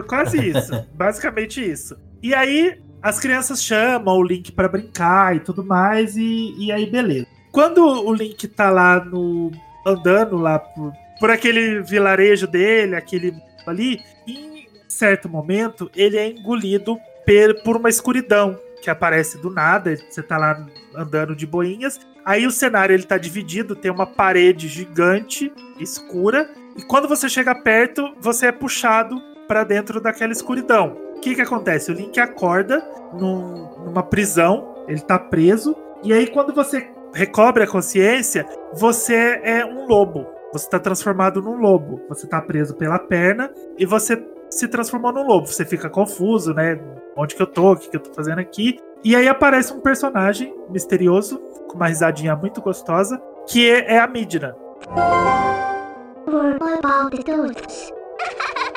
quase isso. Basicamente isso. E aí, as crianças chamam o Link para brincar e tudo mais, e, e aí beleza. Quando o Link tá lá no. andando lá por, por aquele vilarejo dele, aquele ali, em certo momento, ele é engolido per, por uma escuridão que aparece do nada. Você tá lá andando de boinhas. Aí o cenário ele tá dividido, tem uma parede gigante, escura, e quando você chega perto, você é puxado para dentro daquela escuridão. O que que acontece? O Link acorda num, numa prisão, ele tá preso, e aí quando você recobre a consciência, você é um lobo. Você tá transformado num lobo. Você tá preso pela perna e você se transformou num lobo. Você fica confuso, né? Onde que eu tô? O que, que eu tô fazendo aqui? E aí aparece um personagem misterioso, com uma risadinha muito gostosa, que é, é a Midna.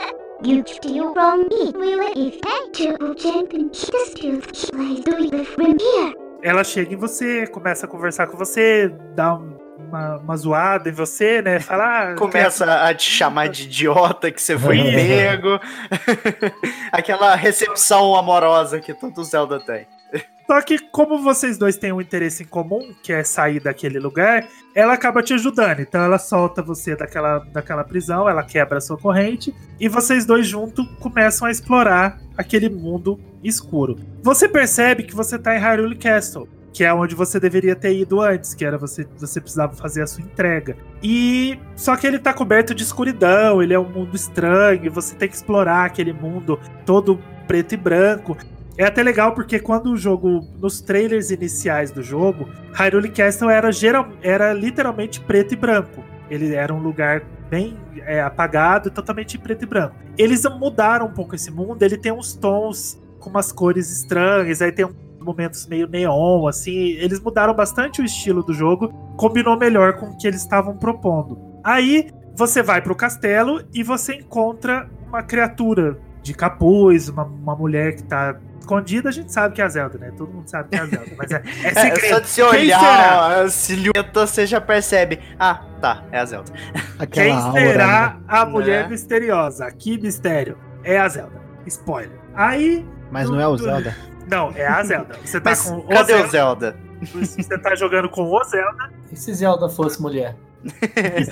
Ela chega em você, começa a conversar com você, dá um uma, uma zoada em você, né? Falar. Ah, Começa quer... a te chamar de idiota que você foi pego. Aquela recepção amorosa que todo Zelda tem. Só que, como vocês dois têm um interesse em comum, que é sair daquele lugar, ela acaba te ajudando. Então, ela solta você daquela, daquela prisão, ela quebra a sua corrente, e vocês dois juntos começam a explorar aquele mundo escuro. Você percebe que você tá em Hyrule Castle que é onde você deveria ter ido antes, que era você, você precisava fazer a sua entrega. E só que ele tá coberto de escuridão, ele é um mundo estranho, você tem que explorar aquele mundo todo preto e branco. É até legal porque quando o jogo, nos trailers iniciais do jogo, Hyrule Castle era, geral, era literalmente preto e branco. Ele era um lugar bem é, apagado, totalmente preto e branco. Eles mudaram um pouco esse mundo, ele tem uns tons com umas cores estranhas, aí tem momentos meio neon, assim. Eles mudaram bastante o estilo do jogo, combinou melhor com o que eles estavam propondo. Aí você vai pro castelo e você encontra uma criatura de capuz, uma, uma mulher que tá escondida, a gente sabe que é a Zelda, né? Todo mundo sabe que é a Zelda, mas é, é segredo. É, só de se olhar a silhueta, você já percebe. Ah, tá, é a Zelda. Aquela Quem será aura, né? a mulher né? misteriosa? Que mistério? É a Zelda. Spoiler. Aí. Mas não é o Zelda. Não, é a Zelda. Você tá Mas com cadê o Zelda? Você tá jogando com o Zelda. E se Zelda fosse mulher?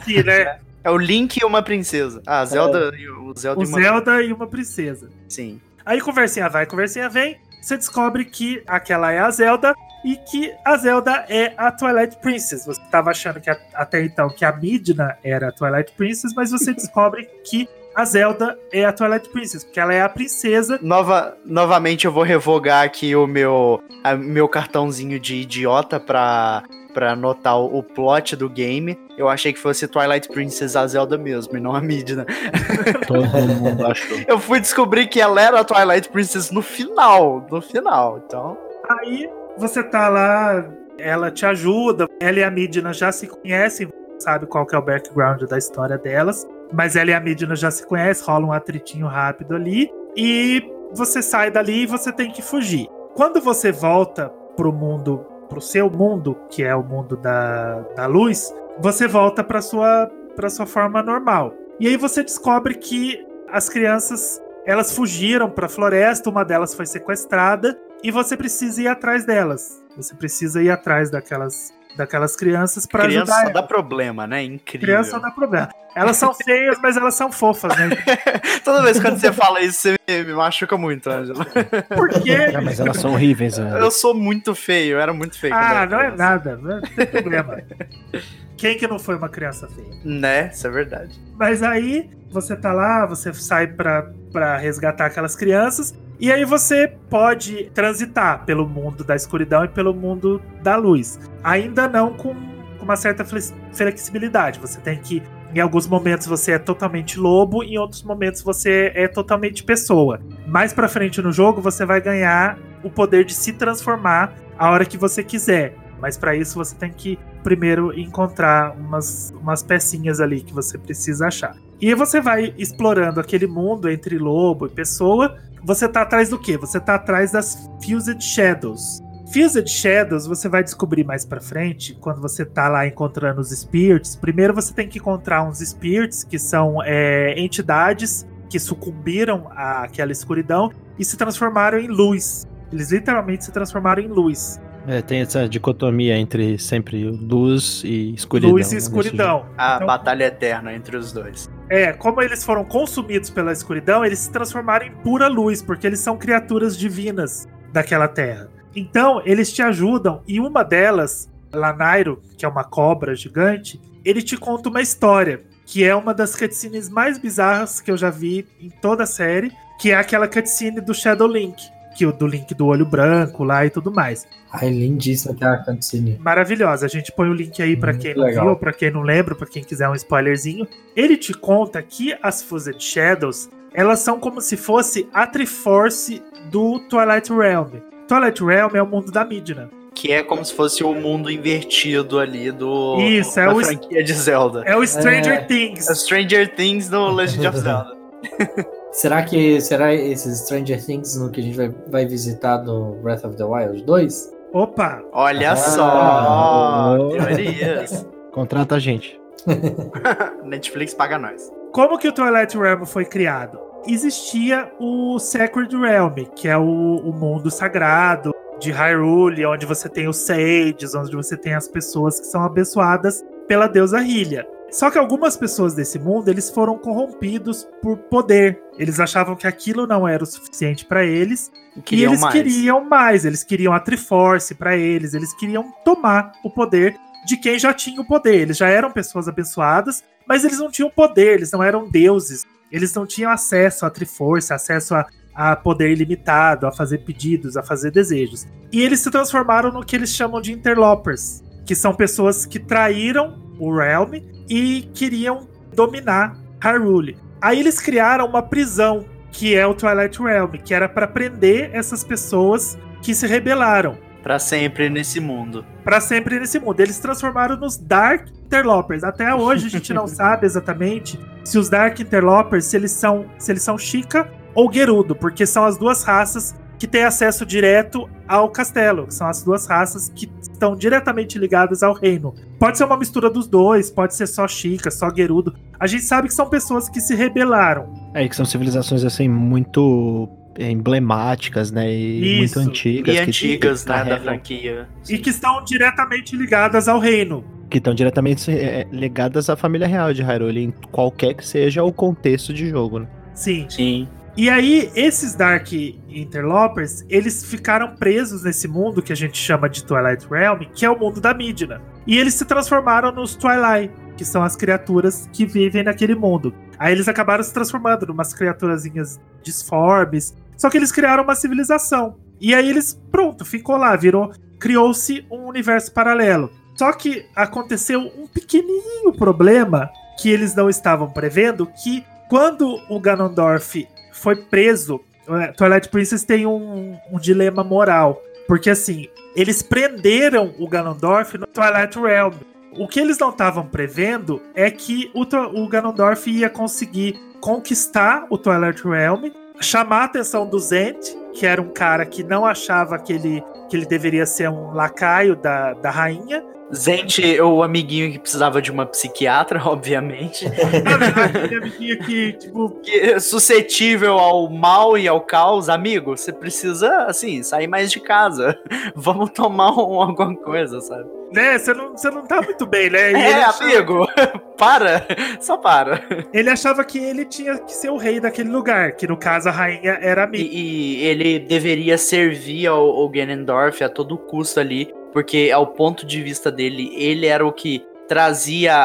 Sim, né? É o Link e uma princesa. Ah, Zelda é. e o Zelda, o e, uma... Zelda e uma princesa. Sim. Aí conversinha vai, conversinha vem. Você descobre que aquela é a Zelda e que a Zelda é a Twilight Princess. Você estava achando que até então que a Midna era a Twilight Princess, mas você descobre que a Zelda é a Twilight Princess, porque ela é a princesa. Nova, novamente eu vou revogar aqui o meu, a, meu cartãozinho de idiota pra, pra anotar o, o, plot do game. Eu achei que fosse Twilight Princess a Zelda mesmo, e não a Midna. Todo mundo achou. Eu fui descobrir que ela era a Twilight Princess no final, no final, então... Aí você tá lá, ela te ajuda, ela e a Midna já se conhecem, sabe qual que é o background da história delas. Mas ela e a Midna já se conhecem, rola um atritinho rápido ali. E você sai dali e você tem que fugir. Quando você volta pro mundo, pro seu mundo, que é o mundo da, da luz, você volta pra sua, pra sua forma normal. E aí você descobre que as crianças elas fugiram para a floresta, uma delas foi sequestrada e você precisa ir atrás delas. Você precisa ir atrás daquelas daquelas crianças para Criança ajudar. só dá problema, né? Incrível. Criança dá problema. Elas são feias, mas elas são fofas, né? Toda vez quando você fala isso, você me, me machuca muito, Ângelo. Por quê? Ah, mas elas são horríveis, né? Eu sou muito feio, eu era muito feio. Ah, não é criança. nada, não tem problema. Quem que não foi uma criança feia? Né? Isso é verdade. Mas aí você tá lá, você sai pra, pra resgatar aquelas crianças, e aí você pode transitar pelo mundo da escuridão e pelo mundo da luz. Ainda não com, com uma certa flex- flexibilidade. Você tem que. Em alguns momentos você é totalmente lobo, em outros momentos você é totalmente pessoa. Mais pra frente no jogo você vai ganhar o poder de se transformar a hora que você quiser. Mas pra isso você tem que primeiro encontrar umas, umas pecinhas ali que você precisa achar. E você vai explorando aquele mundo entre lobo e pessoa. Você tá atrás do quê? Você tá atrás das Fused Shadows. Fused Shadows você vai descobrir mais pra frente, quando você tá lá encontrando os Spirits. Primeiro você tem que encontrar uns Spirits, que são é, entidades que sucumbiram àquela escuridão e se transformaram em luz. Eles literalmente se transformaram em luz. É, tem essa dicotomia entre sempre luz e escuridão. luz e né, escuridão. A Então- batalha eterna entre os dois. É, como eles foram consumidos pela escuridão, eles se transformaram em pura luz, porque eles são criaturas divinas daquela terra. Então, eles te ajudam, e uma delas, Lanairo, que é uma cobra gigante, ele te conta uma história, que é uma das cutscenes mais bizarras que eu já vi em toda a série, que é aquela cutscene do Shadow Link, que o do Link do olho branco lá e tudo mais. Ai, lindíssima aquela cutscene. Maravilhosa. A gente põe o link aí pra Muito quem não legal. viu, pra quem não lembra, pra quem quiser um spoilerzinho. Ele te conta que as Fused Shadows, elas são como se fosse a Triforce do Twilight Realm. Twilight Realm é o mundo da Midna. Que é como se fosse o mundo invertido ali do. Isso, da é o- franquia de Zelda. É o Stranger É. Things. É Stranger Things no Legend of Zelda. Será que será esses Stranger Things no que a gente vai, vai visitar no Breath of the Wild 2? Opa! Olha Ah. só, Oh. teorias. Contrata a gente. Netflix paga nós. Como que o Twilight Realm foi criado? Existia o Sacred Realm, que é o, o mundo sagrado de Hyrule, onde você tem os Sages, onde você tem as pessoas que são abençoadas pela deusa Hylia. Só que algumas pessoas desse mundo, eles foram corrompidos por poder. Eles achavam que aquilo não era o suficiente para eles e eles mais. queriam mais, eles queriam a Triforce pra eles, eles queriam tomar o poder de quem já tinha o poder. Eles já eram pessoas abençoadas, mas eles não tinham poder, eles não eram deuses. Eles não tinham acesso à Triforce, acesso a, a poder ilimitado, a fazer pedidos, a fazer desejos. E eles se transformaram no que eles chamam de interlopers, que são pessoas que traíram o Realm e queriam dominar Hyrule. Aí eles criaram uma prisão que é o Twilight Realm, que era para prender essas pessoas que se rebelaram Pra sempre nesse mundo. para sempre nesse mundo. Eles se transformaram nos Dark Interlopers. Até hoje a gente não sabe exatamente se os Dark Interlopers se eles são se eles são Chica ou Gerudo, porque são as duas raças que têm acesso direto ao castelo. São as duas raças que estão diretamente ligadas ao reino. Pode ser uma mistura dos dois, pode ser só Chica, só Gerudo. A gente sabe que são pessoas que se rebelaram. É, que são civilizações assim muito é, emblemáticas, né? E Isso. muito antigas. E que- antigas, né, da franquia. E que estão diretamente ligadas ao reino. Que estão diretamente é, ligadas à família real de Hyrule, em qualquer que seja o contexto de jogo, né? Sim. Sim. E aí, esses Dark Interlopers, eles ficaram presos nesse mundo que a gente chama de Twilight Realm, que é o mundo da Midna. E eles se transformaram nos Twilight, que são as criaturas que vivem naquele mundo. Aí eles acabaram se transformando em umas criaturazinhas disformes. Só que eles criaram uma civilização. E aí eles, pronto, ficou lá, virou. Criou-se um universo paralelo. Só que aconteceu um pequenininho problema que eles não estavam prevendo, que quando o Ganondorf foi preso, eh, Twilight Princess tem um, um dilema moral. Porque assim, eles prenderam o Ganondorf no Twilight Realm. O que eles não estavam prevendo é que o, o Ganondorf ia conseguir conquistar o Twilight Realm, chamar a atenção do Zent, que era um cara que não achava que ele, que ele deveria ser um lacaio da, da rainha, Zente, o amiguinho que precisava de uma psiquiatra, obviamente. Aquele amiguinho que, tipo, Que é suscetível ao mal e ao caos, amigo, você precisa, assim, sair mais de casa. Vamos tomar um- alguma coisa, sabe? né, você não, você não tá muito bem, né? E É, achava, amigo, para, só para. ele achava que ele tinha que ser o rei daquele lugar, que no caso a rainha era E, amiga. e ele deveria servir ao, ao Ganondorf a todo custo ali, porque ao ponto de vista dele, ele era o que trazia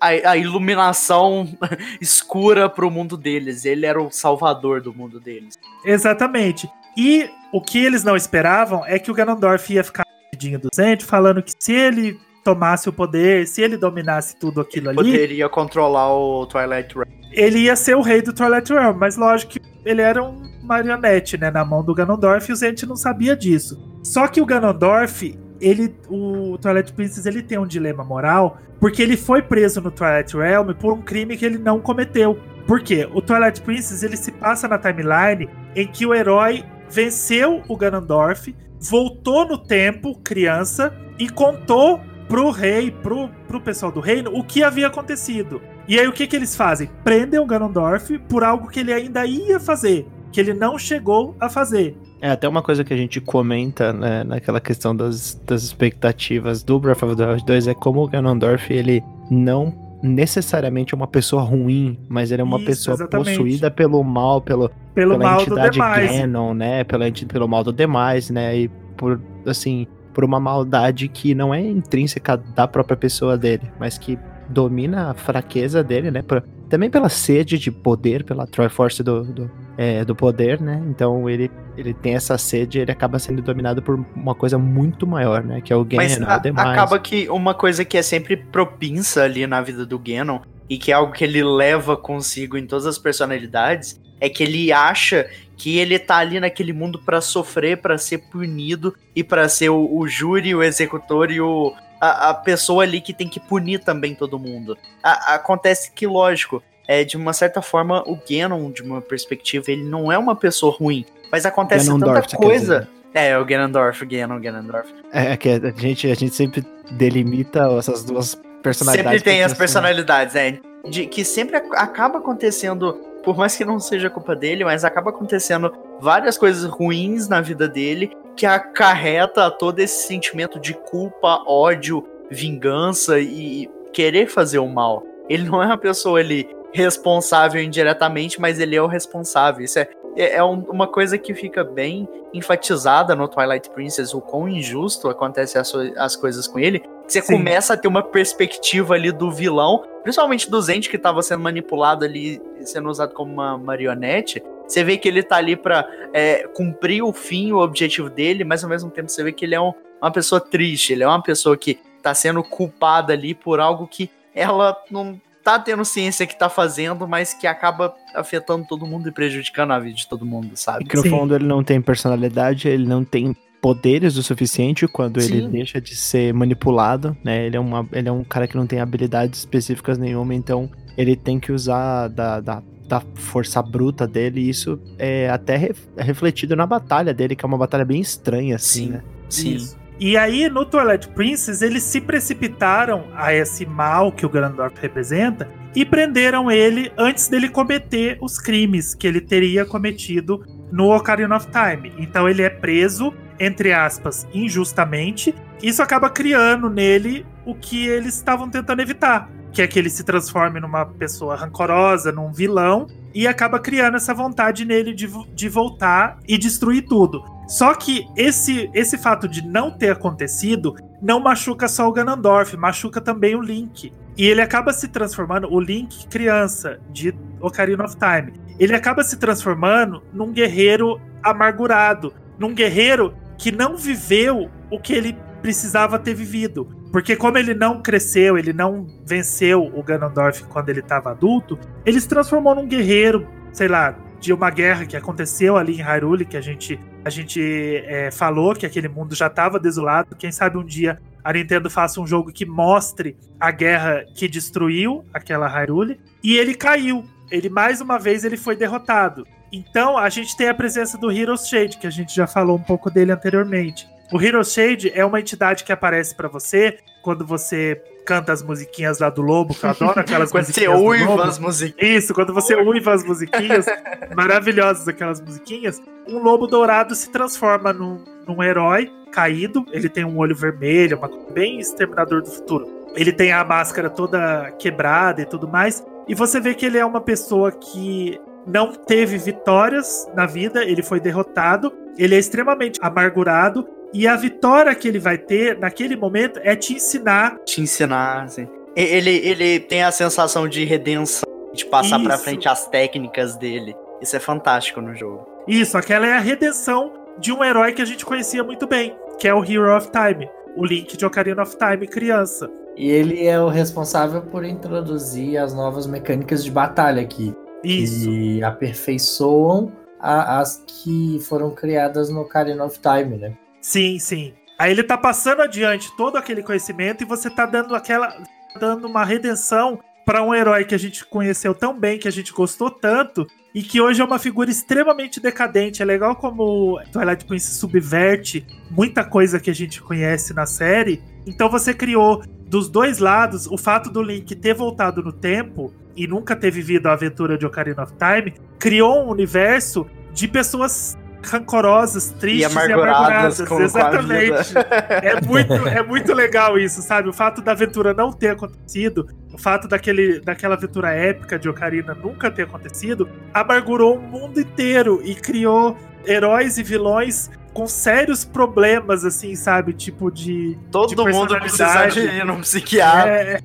a, a iluminação escura pro mundo deles. Ele era o salvador do mundo deles. Exatamente. E o que eles não esperavam é que o Ganondorf ia ficar pedinho do Zend, falando que se ele tomasse o poder, se ele dominasse tudo aquilo ali, Poderia controlar o Twilight Realm. ele ia ser o rei do Twilight Realm, mas lógico que ele era um marionete, né, na mão do Ganondorf e o Zent não sabia disso. Só que o Ganondorf, ele, o Twilight Princess, ele tem um dilema moral, porque ele foi preso no Twilight Realm por um crime que ele não cometeu. Por quê? O Twilight Princess, ele se passa na timeline em que o herói venceu o Ganondorf, voltou no tempo, criança, e contou pro rei, pro, pro pessoal do reino, o que havia acontecido. E aí o que que eles fazem? Prendem o Ganondorf por algo que ele ainda ia fazer, que ele não chegou a fazer. É até uma coisa que a gente comenta né, naquela questão das, das expectativas do Breath of the Wild 2 é como o Ganondorf ele não necessariamente é uma pessoa ruim, mas ele é uma Isso, pessoa exatamente. possuída pelo mal, pelo, Pelo pela mal entidade. Ganon, né? Pela, pelo mal do demais, né? E por, assim, por uma maldade que não é intrínseca da própria pessoa dele, mas que domina a fraqueza dele, né? por- também pela sede de poder, pela Triforce do, do, é, do poder, né? Então ele, ele tem essa sede ele acaba sendo dominado por uma coisa muito maior, né? Que é o Mas Ganon, a- o demais. acaba que uma coisa que é sempre propinsa ali na vida do Ganon, e que é algo que ele leva consigo em todas as personalidades, é que ele acha que ele tá ali naquele mundo pra sofrer, pra ser punido e pra ser o, o júri, o executor e o, a, a pessoa ali que tem que punir também todo mundo. A- acontece que, lógico, é, de uma certa forma, o Ganon, de uma perspectiva, ele não é uma pessoa ruim, mas acontece Ganondorf, tanta coisa. dizer. É, o Ganondorf, Ganon, Ganondorf. É que a gente, a gente sempre delimita essas duas personalidades. Sempre tem as assim, personalidades, é. De, que sempre ac- acaba acontecendo, por mais que não seja culpa dele, mas acaba acontecendo várias coisas ruins na vida dele que acarreta todo esse sentimento de culpa, ódio, vingança e querer fazer o mal. Ele não é uma pessoa ele responsável indiretamente, mas ele é o responsável. Isso é, é, é um- uma coisa que fica bem enfatizada no Twilight Princess, o quão injusto acontece as, as coisas com ele. Você Sim. começa a ter uma perspectiva ali do vilão, principalmente do Zend que tava sendo manipulado ali, sendo usado como uma marionete. Você vê que ele tá ali pra é, cumprir o fim, o objetivo dele, mas ao mesmo tempo você vê que ele é um- uma pessoa triste, ele é uma pessoa que tá sendo culpada ali por algo que ela não tá tendo ciência que tá fazendo, mas que acaba afetando todo mundo e prejudicando a vida de todo mundo, E sabe? que no Sim. fundo ele não tem personalidade, ele não tem poderes o suficiente quando ele Sim. deixa de ser manipulado, né? Ele é, uma, ele é um cara que não tem habilidades específicas nenhuma, então ele tem que usar da, da, da força bruta dele, e isso é até é refletido na batalha dele, que é uma batalha bem estranha, assim, Sim. né? Sim. Isso. E aí, no Twilight Princess, eles se precipitaram a esse mal que o Ganondorf representa e prenderam ele antes dele cometer os crimes que ele teria cometido no Ocarina of Time. Então ele é preso, entre aspas, injustamente. Isso acaba criando nele o que eles estavam tentando evitar, que é que ele se transforme numa pessoa rancorosa, num vilão, e acaba criando essa vontade nele de, de voltar e destruir tudo. Só que esse, esse fato de não ter acontecido não machuca só o Ganondorf, machuca também o Link. E ele acaba se transformando, o Link criança de Ocarina of Time, ele acaba se transformando num guerreiro amargurado, num guerreiro que não viveu o que ele precisava ter vivido. Porque como ele não cresceu, ele não venceu o Ganondorf quando ele estava adulto, ele se transformou num guerreiro, sei lá, de uma guerra que aconteceu ali em Hyrule, que a gente, a gente é, falou que aquele mundo já estava desolado. Quem sabe um dia a Nintendo faça um jogo que mostre a guerra que destruiu aquela Hyrule. E ele caiu. Ele mais uma vez ele foi derrotado. Então a gente tem a presença do Heroes Shade, que a gente já falou um pouco dele anteriormente. O Hero Shade é uma entidade que aparece pra você quando você canta as musiquinhas lá do lobo, que eu adoro aquelas Quando você musiquinhas. do uiva lobo. as musiquinhas. Isso, quando você uiva as musiquinhas, maravilhosas aquelas musiquinhas, um lobo dourado se transforma num, num herói caído. Ele tem um olho vermelho, uma bem exterminador do futuro. Ele tem a máscara toda quebrada e tudo mais. E você vê que ele é uma pessoa que não teve vitórias na vida, ele foi derrotado, ele é extremamente amargurado. E a vitória que ele vai ter naquele momento é te ensinar Te ensinar. E- Ele, ele tem a sensação de redenção, de passar pra Isso. frente as técnicas dele. Isso é fantástico no jogo. Isso, aquela é a redenção de um herói que a gente conhecia muito bem, que é o Hero of Time, o Link de Ocarina of Time criança. E ele é o responsável por introduzir as novas mecânicas de batalha aqui. Isso. Que aperfeiçoam a- as que foram criadas no Ocarina of Time, né? Sim, sim. Aí ele tá passando adiante todo aquele conhecimento e você tá dando aquela dando uma redenção para um herói que a gente conheceu tão bem, que a gente gostou tanto e que hoje é uma figura extremamente decadente. É legal como Twilight Princess subverte muita coisa que a gente conhece na série. Então você criou dos dois lados o fato do Link ter voltado no tempo e nunca ter vivido a aventura de Ocarina of Time, criou um universo de pessoas rancorosas, tristes e amarguradas amarguradas. com- com a Exatamente. É muito, é muito legal isso, sabe? O fato da aventura não ter acontecido, o fato daquele, daquela aventura épica de Ocarina nunca ter acontecido, amargurou o mundo inteiro e criou heróis e vilões com sérios problemas, assim, sabe? Tipo de. Todo de mundo precisa de ir num psiquiatra. É,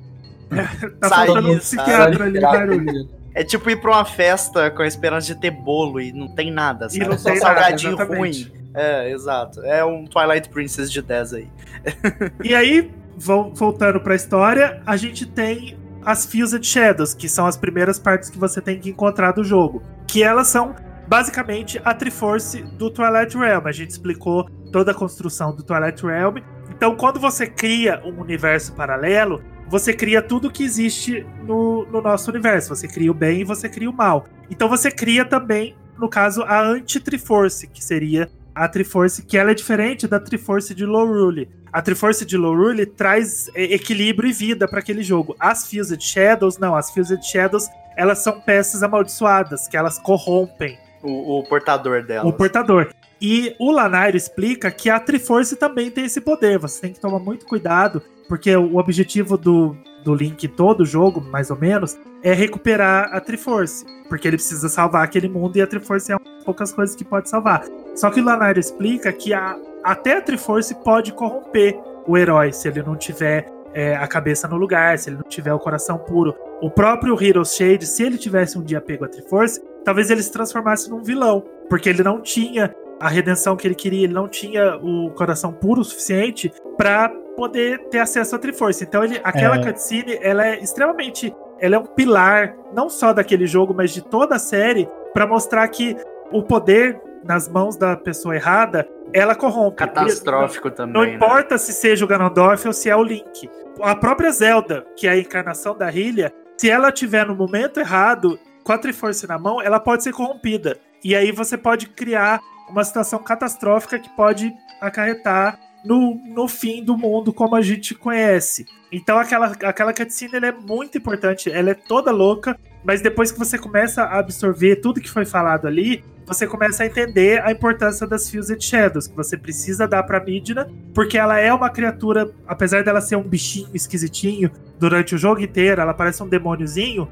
é, tá Sair, faltando um psiquiatra ali, barulho. É tipo ir pra uma festa com a esperança de ter bolo e não tem nada, E sabe? não Só tem nada, salgadinho exatamente. ruim. É, exato. É um Twilight Princess de 10 aí. E aí, vol- voltando pra história, a gente tem as Fused Shadows, que são as primeiras partes que você tem que encontrar do jogo. Que elas são basicamente a Triforce do Twilight Realm. A gente explicou toda a construção do Twilight Realm. Então, quando você cria um universo paralelo, você cria tudo que existe no, no nosso universo. Você cria o bem e você cria o mal. Então você cria também, no caso, a anti-Triforce, que seria a Triforce, que ela é diferente da Triforce de Lorule. A Triforce de Lorule traz é, equilíbrio e vida para aquele jogo. As Fused Shadows, não. As Fused Shadows, elas são peças amaldiçoadas, que elas corrompem O, o portador dela. o portador. E o Lanairo explica que a Triforce também tem esse poder. Você tem que tomar muito cuidado, porque o objetivo do, do Link todo o jogo, mais ou menos, é recuperar a Triforce. Porque ele precisa salvar aquele mundo e a Triforce é uma das poucas coisas que pode salvar. Só que o Lanairo explica que a, até a Triforce pode corromper o herói se ele não tiver é, a cabeça no lugar, se ele não tiver o coração puro. O próprio Hero Shade, se ele tivesse um dia pego a Triforce, talvez ele se transformasse num vilão, porque ele não tinha a redenção que ele queria, ele não tinha o coração puro o suficiente para poder ter acesso à Triforce. Então ele, aquela É. cutscene, ela é extremamente, ela é um pilar não só daquele jogo, mas de toda a série para mostrar que o poder nas mãos da pessoa errada, ela corrompe. Catastrófico também. Não né? importa se seja o Ganondorf ou se é o Link. A própria Zelda, que é a encarnação da Hylia, se ela tiver no momento errado, com a Triforce na mão, ela pode ser corrompida. E aí você pode criar uma situação catastrófica que pode acarretar no, no fim do mundo como a gente conhece. Então aquela, aquela cutscene ela é muito importante, ela é toda louca, mas depois que você começa a absorver tudo que foi falado ali, você começa a entender a importância das Fused Shadows, que você precisa dar pra Midna, porque ela é uma criatura, apesar dela ser um bichinho esquisitinho durante o jogo inteiro, ela parece um demôniozinho.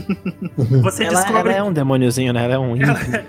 Você Ela, descobre ela é um demôniozinho, né? Ela é um.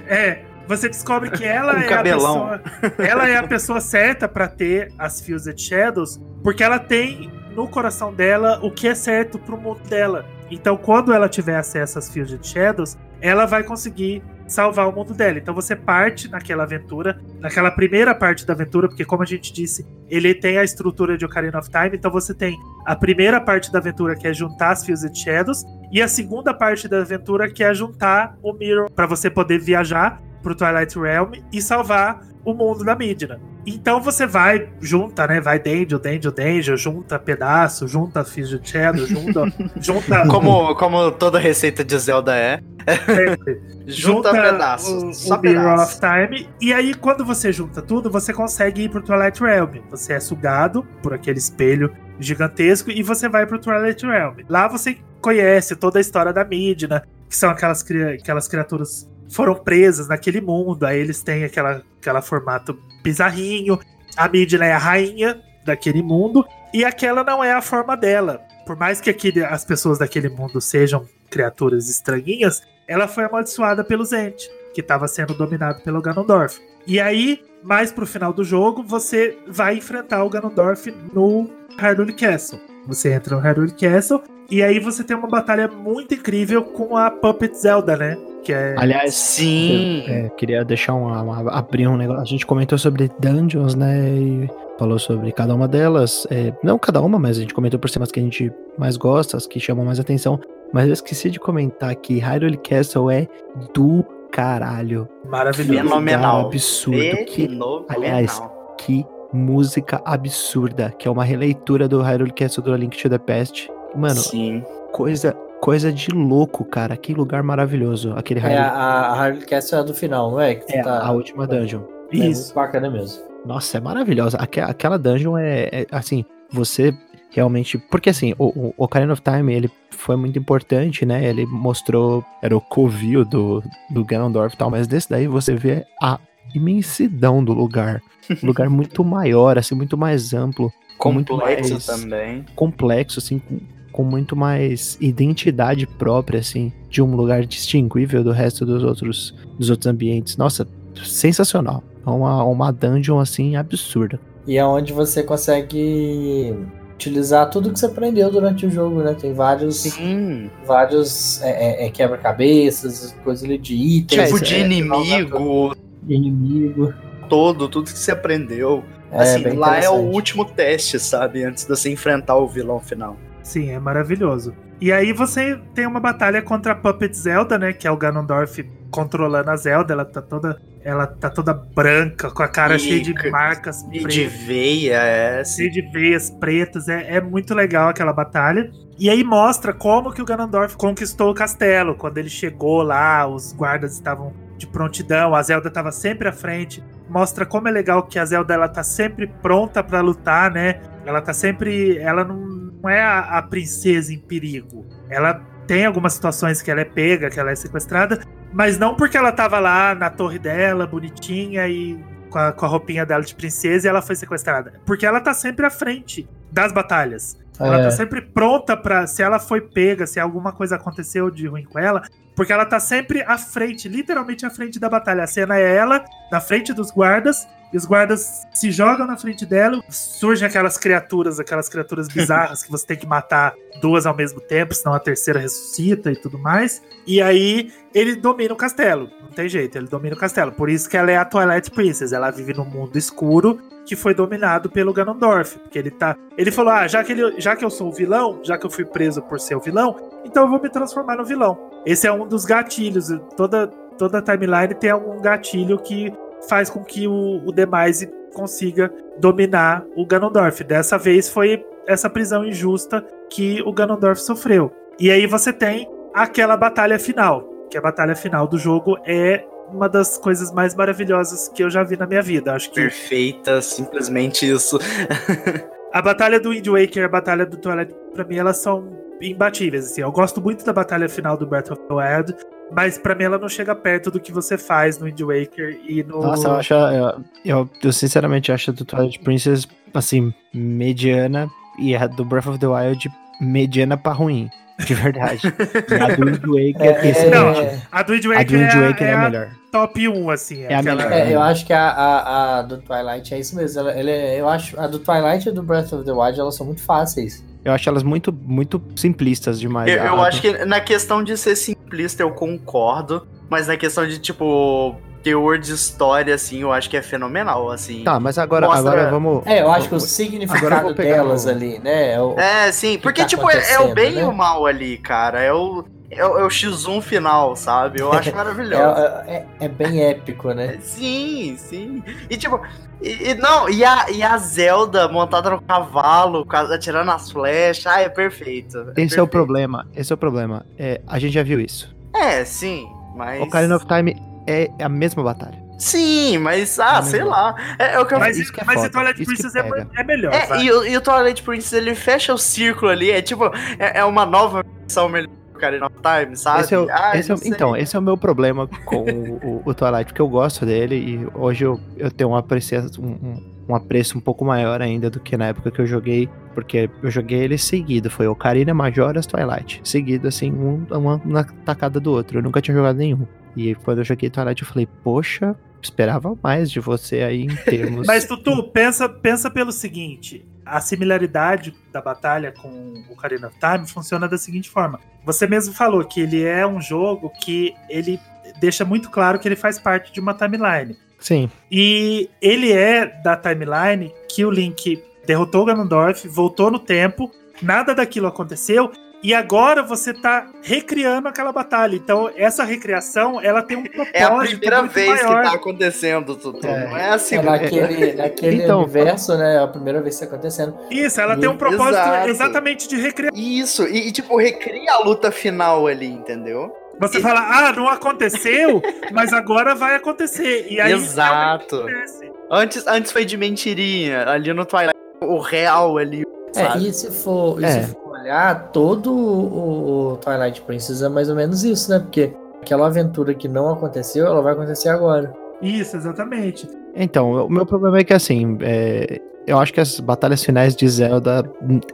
é, você descobre que ela Um é cabelão. a pessoa, ela é a pessoa certa pra ter as Fused Shadows, porque ela tem no coração dela o que é certo pro mundo dela. Então, quando ela tiver acesso às Fused Shadows, ela vai conseguir salvar o mundo dela. Então você parte naquela aventura, naquela primeira parte da aventura, porque como a gente disse, ele tem a estrutura de Ocarina of Time, então você tem a primeira parte da aventura que é juntar as Fused Shadows, E a segunda parte da aventura que é juntar o Mirror para você poder viajar pro Twilight Realm e salvar o mundo da Midna. Então você vai, junta, né? Vai Danger, Danger, Danger, junta pedaço, junta de cheddar, junta. junta como, como toda receita de Zelda é. junta, junta pedaços. O, só o Mirror of Time. E aí, quando você junta tudo, você consegue ir pro Twilight Realm. Você é sugado por aquele espelho gigantesco e você vai pro Twilight Realm. Lá você conhece toda a história da Midna, que são aquelas, aquelas criaturas foram presas naquele mundo. Aí eles têm aquela, aquela formato bizarrinho. A Midna é a rainha daquele mundo. E aquela não é a forma dela. Por mais que as pessoas daquele mundo sejam criaturas estranhinhas, ela foi amaldiçoada pelo Zent, que estava sendo dominado pelo Ganondorf. E aí, mais pro final do jogo, você vai enfrentar o Ganondorf no Hyrule Castle. Você entra no Hyrule Castle e aí você tem uma batalha muito incrível com a Puppet Zelda, né? Que é... Aliás, sim. Eu, é, queria deixar uma, uma, abrir um negócio. A gente comentou sobre dungeons, né? E falou sobre cada uma delas. É, não cada uma, mas a gente comentou por cima as que a gente mais gosta, as que chamam mais atenção. Mas eu esqueci de comentar que Hyrule Castle é do caralho. Maravilhoso. Fenomenal. Absurdo. Que, aliás, que música absurda, que é uma releitura do Hyrule Castle do A Link to the Past. Mano, Sim. coisa coisa de louco, cara. Que lugar maravilhoso. Aquele é, a, a Hyrule Castle é a do final, não é? Que é, tá... a última dungeon. É Isso. muito bacana mesmo. Nossa, é maravilhosa. Aquela dungeon é, é assim, você realmente. Porque assim, o, o Ocarina of Time, ele foi muito importante, né? Ele mostrou. Era o covil do, do Ganondorf e tal, mas desse daí você vê a imensidão do lugar. Um lugar muito maior, assim, muito mais amplo. Complexo mais também. Complexo, assim, com, com, muito mais identidade própria, assim, de um lugar distinguível do resto dos outros, dos outros ambientes. Nossa, sensacional. É uma, uma dungeon, assim, absurda. E é onde você consegue utilizar tudo que você aprendeu durante o jogo, né? Tem vários, Sim. vários é, é, é quebra-cabeças, coisas ali de itens. Tipo de é, inimigo. De inimigo. Todo, tudo que você aprendeu. É, assim, lá é o último teste, sabe? Antes de você enfrentar o vilão final. Sim, é maravilhoso. E aí você tem uma batalha contra a Puppet Zelda, né? Que é o Ganondorf controlando a Zelda. Ela tá toda, ela tá toda branca, com a cara e, cheia de marcas. E pretas, de veia, é. Cheia de veias pretas. É, é muito legal aquela batalha. E aí mostra como que o Ganondorf conquistou o castelo. Quando ele chegou lá, os guardas estavam de prontidão, a Zelda estava sempre à frente. Mostra como é legal que a Zelda ela tá sempre pronta para lutar, né? Ela tá sempre, ela não, não é a, a, princesa em perigo. Ela tem algumas situações que ela é pega, que ela é sequestrada, mas não porque ela tava lá na torre dela, bonitinha e com a, com a roupinha dela de princesa e ela foi sequestrada. Porque ela tá sempre à frente das batalhas. Ela tá é. tá sempre pronta para se ela foi pega, se alguma coisa aconteceu de ruim com ela, porque ela tá sempre à frente, literalmente à frente da batalha. A cena é ela, na frente dos guardas, e os guardas se jogam na frente dela, surgem aquelas criaturas, aquelas criaturas bizarras que você tem que matar duas ao mesmo tempo, senão a terceira ressuscita e tudo mais. E aí ele domina o castelo. Não tem jeito, ele domina o castelo. Por isso que ela é a Twilight Princess. Ela vive num mundo escuro que foi dominado pelo Ganondorf. Porque ele tá. Ele falou: Ah, já que, ele, já que eu sou o vilão, já que eu fui preso por ser o vilão, então eu vou me transformar no vilão. Esse é um dos gatilhos. Toda, toda timeline tem algum gatilho que faz com que o, o Demise consiga dominar o Ganondorf. Dessa vez foi essa prisão injusta que o Ganondorf sofreu. E aí você tem aquela batalha final, que a batalha final do jogo é uma das coisas mais maravilhosas que eu já vi na minha vida. Acho que perfeita, simplesmente isso. a batalha do Wind Waker e a batalha do Twilight, para mim elas são imbatíveis. Assim. Eu gosto muito da batalha final do Breath of the Wild, mas para mim ela não chega perto do que você faz no Wind Waker e no. Nossa, eu acho. Eu, eu, eu sinceramente acho a do Twilight Princess, assim, mediana e a do Breath of the Wild mediana pra ruim. De verdade. a do Wind Waker é, é Não, a do Wind Waker, a do Wind Waker é, é, a melhor. Top 1, assim. É, a melhor. É, eu acho que a, a, a, do Twilight é isso mesmo. Ela, ela é, eu acho a do Twilight e do Breath of the Wild elas são muito fáceis. Eu acho elas muito, muito simplistas demais. Eu, eu acho que na questão de ser simplista eu concordo, mas na questão de, tipo, teor de história, assim, eu acho que é fenomenal, assim. Tá, mas agora, Mostra- agora vamos. É, eu acho que o significado delas o- ali, né? é o- É, sim, porque, tá tipo, é, é o bem acontecendo, e o né? mal ali, cara. É o, é, o- é o X1 final, sabe? Eu acho maravilhoso. é, é- é bem épico, né? Sim, sim. E tipo, e, e não, e a, e a Zelda montada no cavalo, atirando as flechas, ah, é perfeito. Esse é o perfeito. problema. Esse é o problema. É, a gente já viu isso. É, sim, mas. Ocarina of Time é a mesma batalha. Sim, mas, ah, É sei lá. É, é o que eu Mas, isso que é mas foda, o Twilight Princess é, é melhor. É, e, o- e o Twilight Princess ele fecha o círculo ali, é tipo, é, é uma nova versão melhor Ocarina of Time, sabe? Esse é o- Ah, esse é então, esse é o meu problema com o, o- Twilight, porque eu gosto dele e hoje eu, eu tenho um, um, um- um apreço um pouco maior ainda do que na época que eu joguei, porque eu joguei ele seguido, foi Ocarina, Majora's, Twilight, seguido assim, um, uma na tacada do outro, eu nunca tinha jogado nenhum. E quando eu joguei Twilight eu falei, poxa, esperava mais de você aí em termos... Mas, Tutu, pensa, pensa pelo seguinte: a similaridade da batalha com o Ocarina of Time funciona da seguinte forma. Você mesmo falou que ele é um jogo que ele deixa muito claro que ele faz parte de uma timeline. Sim, E ele é da timeline que o Link derrotou o Ganondorf, voltou no tempo, nada daquilo aconteceu. E agora você tá recriando aquela batalha. Então, essa recriação, ela tem um propósito É a primeira muito vez maior. que tá acontecendo, Tutu. É. Não é a É naquele, naquele Então, universo, né? É a primeira vez que isso acontecendo. Isso, ela tem um propósito Exato. exatamente de recriar. Isso, e, e, tipo, recria a luta final ali, entendeu? Você fala, ah, não aconteceu, mas agora vai acontecer. E aí Exato. realmente acontece. Antes, antes foi de mentirinha, ali no Twilight, o real ali, É, sabe? e se for, e É. se for olhar, todo o, Twilight Princess é mais ou menos isso, né? Porque aquela aventura que não aconteceu, ela vai acontecer agora. Isso, exatamente. Então, o meu problema é que assim, é, eu acho que as batalhas finais de Zelda,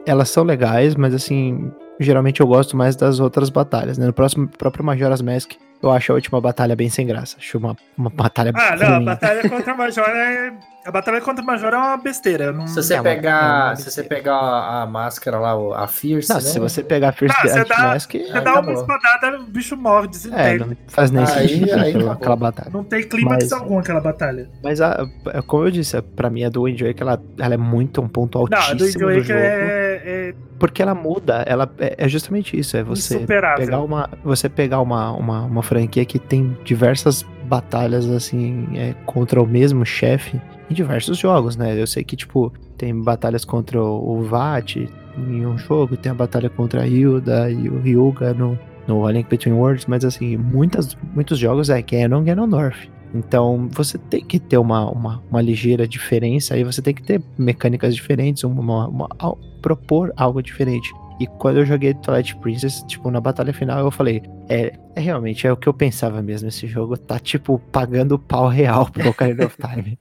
elas são legais, mas assim, geralmente eu gosto mais das outras batalhas, né? No próximo próprio Majora's Mask, eu acho a última batalha bem sem graça. Acho uma, uma batalha Ah, não, a ruim. batalha contra a Major é. A batalha contra a Major é uma besteira. Não... Se você É pegar, é uma se você pegar a, a máscara lá, o- a Fierce, Não, né? se você pegar First Ah, você dá- Mask, Você dá uma espadada, o bicho morre, é, desintegra. não faz nem Aí- sentido aí aquela- acabou. batalha. Não tem clímax Mas- algum aquela batalha. Mas, a, é como eu disse, pra mim a do Wind Waker, ela, ela é muito um ponto Não, a do altíssimo do, Wind jogo. Waker é, é Porque ela muda, ela é, é justamente isso, é você pegar uma você pegar uma, uma, uma franquia que tem diversas batalhas assim é, contra o mesmo chefe em diversos jogos, né? Eu sei que tipo tem batalhas contra o Vat em um jogo, tem a batalha contra a Hilda e o Ryuga no no A Link Between Worlds, mas assim, muitas, muitos jogos é Ganon, Ganondorf. Então você tem que ter uma, uma, uma ligeira diferença aí, você tem que ter mecânicas diferentes, uma, uma- propor algo diferente. E quando eu joguei Twilight Princess, tipo, na batalha final, eu falei, é, é realmente, é o que eu pensava mesmo, esse jogo tá, tipo, pagando pau real pro Ocarina of Time.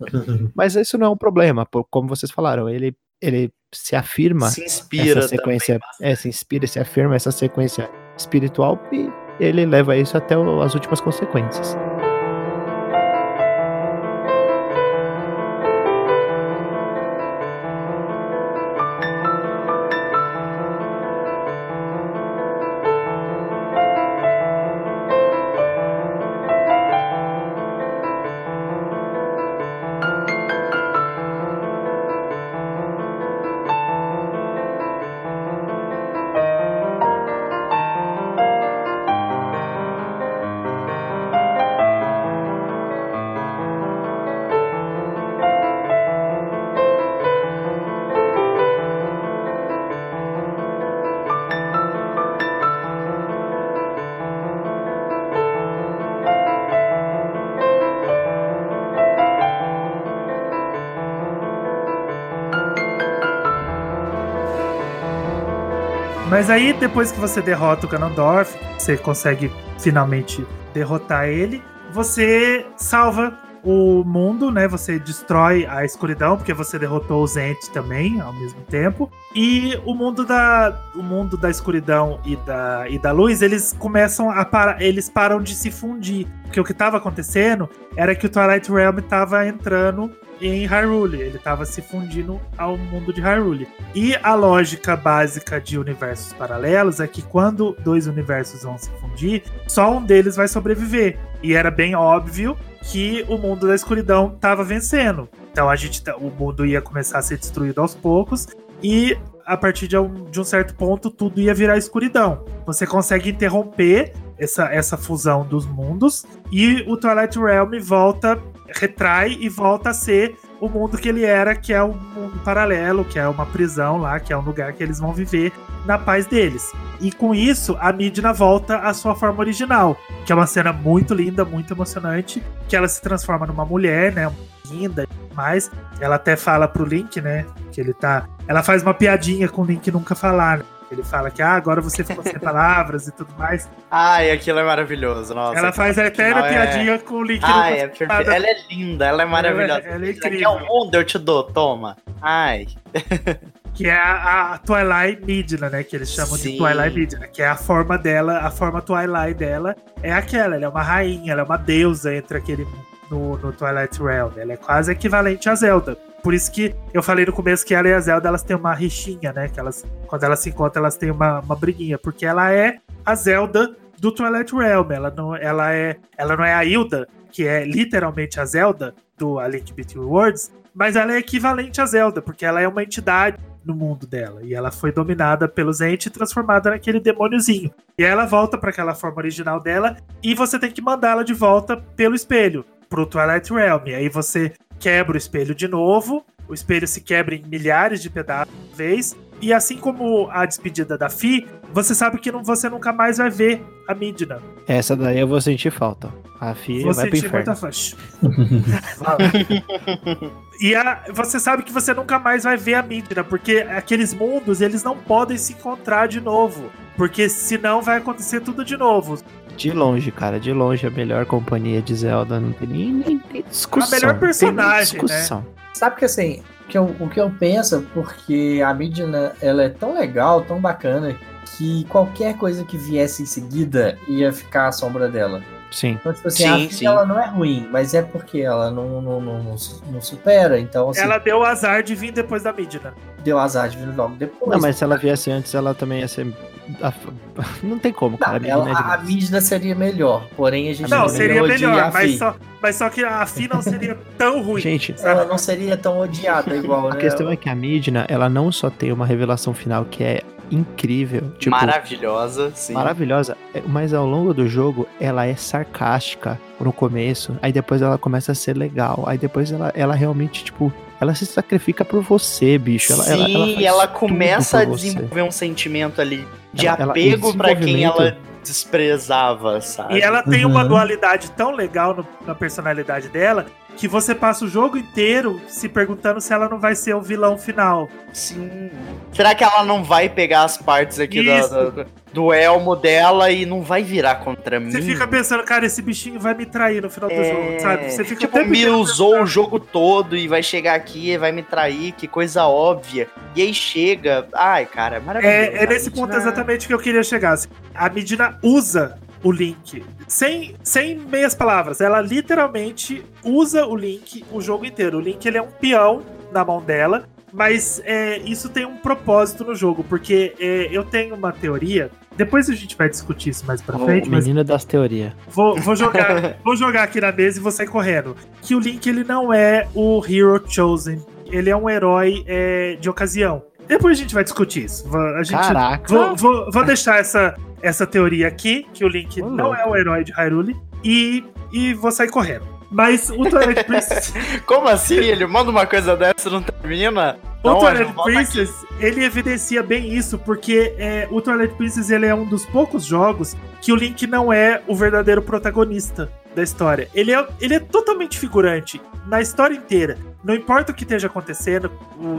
Mas isso não é um problema, como vocês falaram, ele, ele se afirma Se inspira essa sequência, também. é, se inspira, se afirma essa sequência espiritual e ele leva isso até o- as últimas consequências. Mas aí, depois que você derrota o Ganondorf, você consegue finalmente derrotar ele, você salva o mundo, né? Você destrói a escuridão, porque você derrotou os entes também ao mesmo tempo. E o mundo da, o mundo da escuridão e da, e da luz, eles começam a eles param de se fundir. Porque o que estava acontecendo era que o Twilight Realm estava entrando em Hyrule, ele estava se fundindo ao mundo de Hyrule. E a lógica básica de universos paralelos é que quando dois universos vão se fundir, só um deles vai sobreviver. E era bem óbvio que o mundo da escuridão estava vencendo. Então a gente, tá, o mundo ia começar a ser destruído aos poucos e a partir de um, de um certo ponto tudo ia virar escuridão. Você consegue interromper essa, essa fusão dos mundos e o Twilight Realm volta, retrai e volta a ser o mundo que ele era, que é um mundo paralelo, que é uma prisão lá, que é um lugar que eles vão viver na paz deles. E com isso, a Midna volta à sua forma original, que é uma cena muito linda, muito emocionante, que ela se transforma numa mulher, né, linda mais. Ela até fala pro Link, né, que ele tá... Ela faz uma piadinha com o Link nunca falar, né? Ele fala que ah, agora você ficou sem palavras e tudo mais. Ai, aquilo é maravilhoso. Nossa, ela faz a eterna piadinha é... com o Link. Ai, é perfeito. Ela é linda, ela é maravilhosa. Ela, ela é incrível. Aqui é o mundo, eu te dou, toma. Ai. que é a, a, Twilight Midna, né? Que eles chamam Sim. de Twilight Midna, que é a forma dela, a forma Twilight dela é aquela. Ela é uma rainha, ela é uma deusa entre aquele no, no Twilight Realm. Ela é quase equivalente a Zelda. Por isso que eu falei no começo que ela e a Zelda elas têm uma rixinha, né? Que elas, quando elas se encontram, elas têm uma, uma briguinha. Porque ela é a Zelda do Twilight Realm. Ela não, ela é, ela não é a Hilda, que é literalmente a Zelda do A Link Between Worlds, mas ela é equivalente a Zelda, porque ela é uma entidade no mundo dela. E ela foi dominada pelos entes e transformada naquele demôniozinho. E aí ela volta para aquela forma original dela e você tem que mandá-la de volta pelo espelho pro Twilight Realm. E aí você quebra o espelho de novo, o espelho se quebra em milhares de pedaços de vez, e assim como a despedida da Fi, você sabe que não, você nunca mais vai ver a Midna. Essa daí eu vou sentir falta. A Fi vou vai pro inferno. e a, você sabe que você nunca mais vai ver a Midna, porque aqueles mundos, eles não podem se encontrar de novo. Porque senão vai acontecer tudo de novo. De longe, cara, de longe a melhor companhia de Zelda, não tem nem, nem, discussão. A melhor personagem, né? Sabe que assim, que eu, o que eu penso, porque a Midna, ela é tão legal, tão bacana, que qualquer coisa que viesse em seguida ia ficar à sombra dela. Sim. Então, tipo assim, sim, a sim. ela não é ruim, mas é porque ela não, não, não, não, não supera. Então, assim, ela deu azar de vir depois da Midna. Deu azar de vir logo depois. Não, mas se ela viesse antes, ela também ia ser. Não tem como, cara. Não, ela, a, a Midna seria melhor, porém a gente não, seria melhor, mas só, mas só que a Fi não seria tão ruim. Gente, ela não seria tão odiada igual. A né? questão é que a Midna, ela não só tem uma revelação final que é incrível. Tipo, maravilhosa, sim. Maravilhosa. É, mas ao longo do jogo, ela é sarcástica no começo. Aí depois ela começa a ser legal. Aí depois ela, ela realmente, tipo, ela se sacrifica por você, bicho. Ela, sim, ela, ela, ela começa a desenvolver você. um sentimento ali de ela, apego para quem ela desprezava, sabe? E ela tem uhum. uma dualidade tão legal no, na personalidade dela que você passa o jogo inteiro se perguntando se ela não vai ser o vilão final. Sim. Será que ela não vai pegar as partes aqui do, do, do, elmo dela e não vai virar contra mim? Você fica pensando, cara, esse bichinho vai me trair no final do é... jogo, sabe? Você fica tipo, me usou o jogo todo e vai chegar aqui e vai me trair, que coisa óbvia. E aí chega, ai, cara, é maravilhoso. É, é nesse ponto exatamente que eu queria chegar. Assim. A Medina usa o Link. Sem, sem meias palavras, ela literalmente usa o Link o jogo inteiro. O Link ele é um peão na mão dela, mas é, isso tem um propósito no jogo, porque é, eu tenho uma teoria. Depois a gente vai discutir isso mais pra frente. Menina das teorias. Vou, vou, jogar, vou jogar aqui na mesa e vou sair correndo. Que o Link ele não é o Hero Chosen. Ele é um herói é, de ocasião. Depois a gente vai discutir isso. A gente, Caraca! Vou, vou, vou deixar essa, essa teoria aqui, que o Link oh, não é o herói de Hyrule, e, e vou sair correndo. Mas o Twilight Princess. Como assim? Ele manda uma coisa dessa e não termina? O não, Twilight Princess, ele evidencia bem isso, porque é, o Twilight Princess ele é um dos poucos jogos que o Link não é o verdadeiro protagonista da história. Ele é, ele é totalmente figurante na história inteira. Não importa o que esteja acontecendo,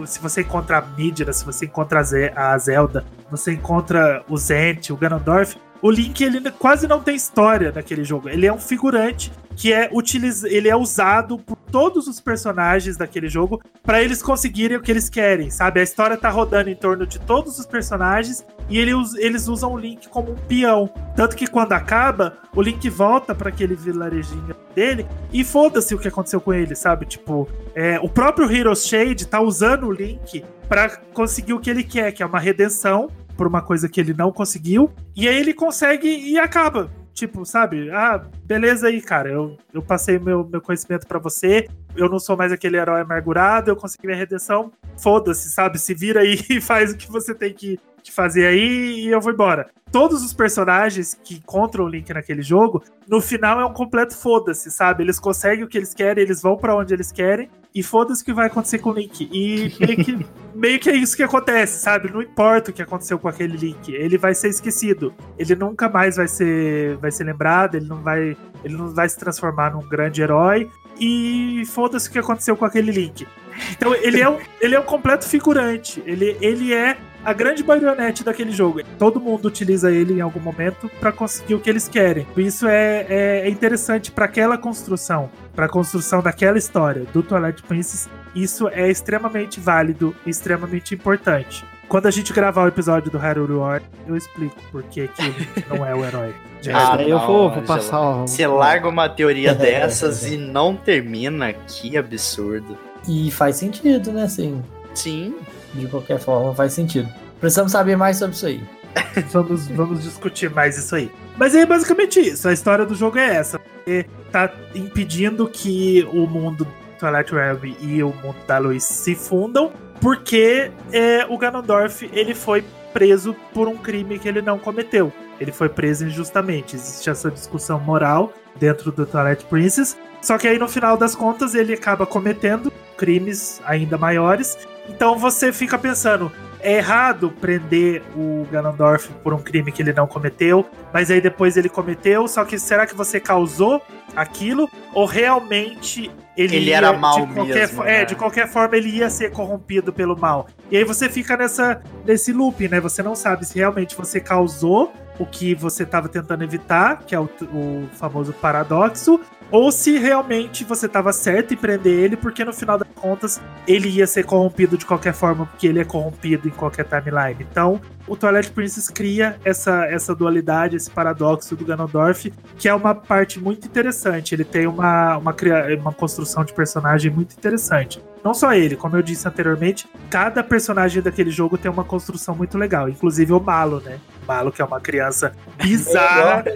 se você encontra a Midna, se você encontra a Zelda, você encontra o Zent, o Ganondorf, o Link ele quase não tem história naquele jogo. Ele é um figurante que é utiliz... ele é usado por todos os personagens daquele jogo para eles conseguirem o que eles querem, sabe? A história tá rodando em torno de todos os personagens e ele, eles usam o Link como um peão. Tanto que quando acaba, o Link volta para aquele vilarejinho dele e foda-se o que aconteceu com ele, sabe? Tipo, é, o próprio Heroes Shade tá usando o Link para conseguir o que ele quer, que é uma redenção por uma coisa que ele não conseguiu. E aí ele consegue e acaba. Tipo, sabe? Ah, beleza aí, cara. Eu, eu passei meu, meu conhecimento para você. Eu não sou mais aquele herói amargurado. Eu consegui minha redenção. Foda-se, sabe? Se vira aí e faz o que você tem que, que fazer aí e eu vou embora. Todos os personagens que encontram o Link naquele jogo, no final é um completo foda-se, sabe? Eles conseguem o que eles querem, eles vão para onde eles querem e foda-se o que vai acontecer com o Link. E meio que, meio que é isso que acontece, sabe? Não importa o que aconteceu com aquele Link, ele vai ser esquecido. Ele nunca mais vai ser, vai ser lembrado, ele não vai, ele não vai se transformar num grande herói. E foda-se o que aconteceu com aquele Link. Então ele é um, ele é um completo figurante. Ele, ele é a grande marionete daquele jogo. Todo mundo utiliza ele em algum momento para conseguir o que eles querem. Isso é, é, é interessante para aquela construção, para a construção daquela história do Twilight Princess. Isso é extremamente válido e extremamente importante. Quando a gente gravar o episódio do Hyrule War, eu explico por que ele não é o herói. Ah, eu vou, vou passar. ó, Você larga uma teoria dessas e não termina, que absurdo. E faz sentido, né? Assim, Sim. De qualquer forma, faz sentido. Precisamos saber mais sobre isso aí. vamos, vamos discutir mais isso aí. Mas é basicamente isso. A história do jogo é essa. Você tá impedindo que o mundo do Twilight Realm e o mundo da luz se fundam, porque é, o Ganondorf ele foi preso por um crime que ele não cometeu. Ele foi preso injustamente. Existe essa discussão moral dentro do Twilight Princess. Só que aí no final das contas ele acaba cometendo crimes ainda maiores. Então você fica pensando, é errado prender o Ganondorf por um crime que ele não cometeu, mas aí depois ele cometeu, só que será que você causou aquilo? Ou realmente ele, Ele ia, era mal de qualquer, mesmo, É, né? de qualquer forma ele ia ser corrompido pelo mal. E aí você fica nessa, nesse loop, né? Você não sabe se realmente você causou o que você estava tentando evitar, que é o, o famoso paradoxo, ou se realmente você estava certo em prender ele, porque no final das contas ele ia ser corrompido de qualquer forma, porque ele é corrompido em qualquer timeline. Então, o Twilight Princess cria essa, essa dualidade, esse paradoxo do Ganondorf, que é uma parte muito interessante. Ele tem uma, uma, uma construção de personagem muito interessante. Não só ele, como eu disse anteriormente, cada personagem daquele jogo tem uma construção muito legal, inclusive o Malo, né? Malo, que é uma criança bizarra.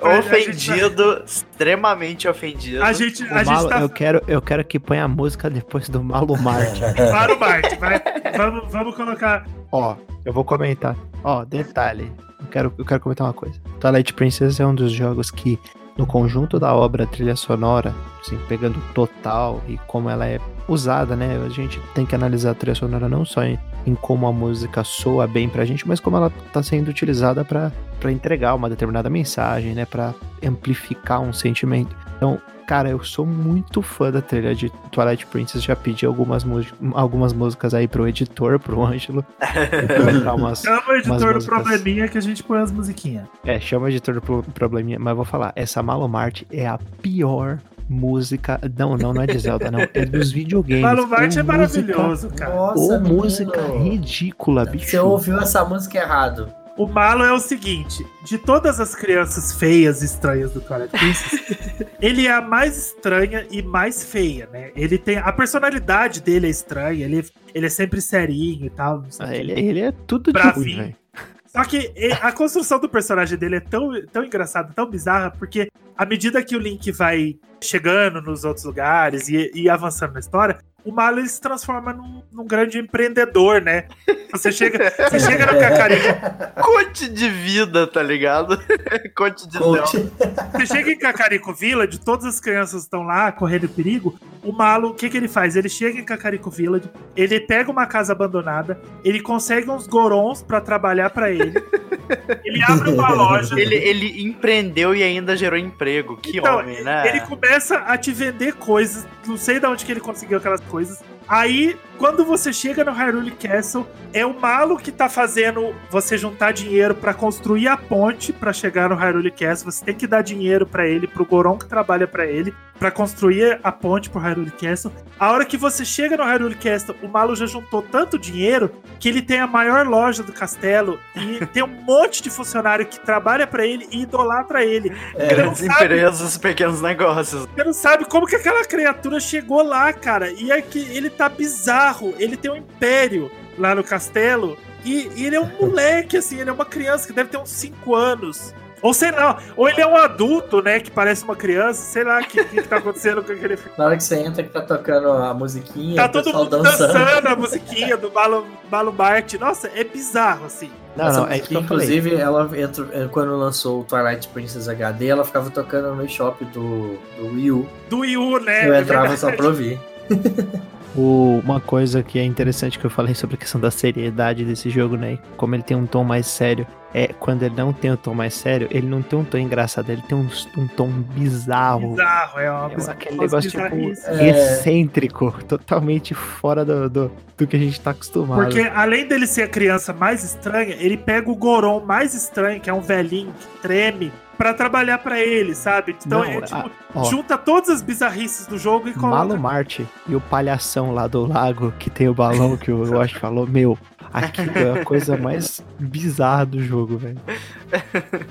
Gente- Ofendido, extremamente ofendido. A gente, a gente Malo- tá eu, quero, eu quero que ponha a música depois do Malo Marte. Para o Marte, vai. Vamos, vamos colocar. Ó, eu vou comentar. Ó, detalhe. Eu quero, eu quero comentar uma coisa. Twilight Princess é um dos jogos que, no conjunto da obra trilha sonora, assim, pegando o total e como ela é usada, né? A gente tem que analisar a trilha sonora não só em, em como a música soa bem pra gente, mas como ela tá sendo utilizada pra pra entregar uma determinada mensagem, né? Pra amplificar um sentimento. Então, cara, eu sou muito fã da trilha de Twilight Princess. Já pedi algumas, algumas músicas aí pro editor, pro Ângelo. umas, Chama o editor do probleminha que a gente põe as musiquinhas. é, chama o editor do pro- probleminha, mas eu vou falar, essa Malo Marte é a pior música. Não, não, não é de Zelda, não. É dos videogames. Malo Marte é música- maravilhoso, cara. Nossa, Ô, música ridícula, bicho. Você ouviu essa música errado. O malo é o seguinte: de todas as crianças feias e estranhas do Twilight Princess, ele é a mais estranha e mais feia, né? Ele tem. A personalidade dele é estranha, ele, ele é sempre serinho e tal. Não sei o Ah, ele, ele é tudo de ruim. Só que a construção do personagem dele é tão, tão engraçada, tão bizarra, porque à medida que o Link vai chegando nos outros lugares e, e avançando na história, o Malo se transforma num, num grande empreendedor, né? Você chega, você chega no Cacarico, Conte de vida, tá ligado? Conte de. Coach. você chega em Cacarico Village, todas as crianças estão lá correndo perigo. O Malo, o que, que ele faz? Ele chega em Cacarico Village, ele pega uma casa abandonada, ele consegue uns gorons pra trabalhar pra ele, ele abre uma loja. Ele, ele empreendeu e ainda gerou emprego. Que Então, homem, né? Ele começa a te vender coisas, não sei de onde que ele conseguiu aquelas coisas. Aí, quando você chega no Hyrule Castle, é o Malo que tá fazendo você juntar dinheiro pra construir a ponte pra chegar no Hyrule Castle. Você tem que dar dinheiro pra ele, pro Goron que trabalha pra ele, pra construir a ponte pro Hyrule Castle. A hora que você chega no Hyrule Castle, o Malo já juntou tanto dinheiro que ele tem a maior loja do castelo e tem um monte de funcionário que trabalha pra ele e idolatra ele. Grandes não sabe- empresas, pequenos negócios. Você não sabe como que aquela criatura chegou lá, cara. E é que ele tá bizarro. Ele tem um império lá no castelo. E, e ele é um moleque, assim, ele é uma criança que deve ter uns 5 anos. Ou sei lá, ou ele é um adulto, né, que parece uma criança, sei lá o que, que, que tá acontecendo com aquele filme. Na hora que você entra que tá tocando a musiquinha, Tá todo mundo dançando. a musiquinha do Malo, Malo Bart. Nossa, é bizarro, assim. Não, Essa não, é que inclusive, ela entrou, eh, quando lançou o Twilight Princess HD, ela ficava tocando no shop do, do Wii U. Do Wii U, né? eu é entrava só pra ouvir. O- uma coisa que é interessante que eu falei sobre a questão da seriedade desse jogo, né? Como ele tem um tom mais sério. É quando ele não tem um tom mais sério, ele não tem um tom engraçado, ele tem um, um tom bizarro. Bizarro, é uma É aquele negócio tipo. É. excêntrico, totalmente fora do, do, do que a gente tá acostumado. Porque além dele ser a criança mais estranha, ele pega o Goron mais estranho, que é um velhinho que treme, pra trabalhar pra ele, sabe? Então Não, é a- tipo, ó. junta todas as bizarrices do jogo e coloca. Malo Marte e o palhação lá do lago, que tem o balão que o Yoshi falou, meu, aquilo é a coisa mais bizarra do jogo, velho.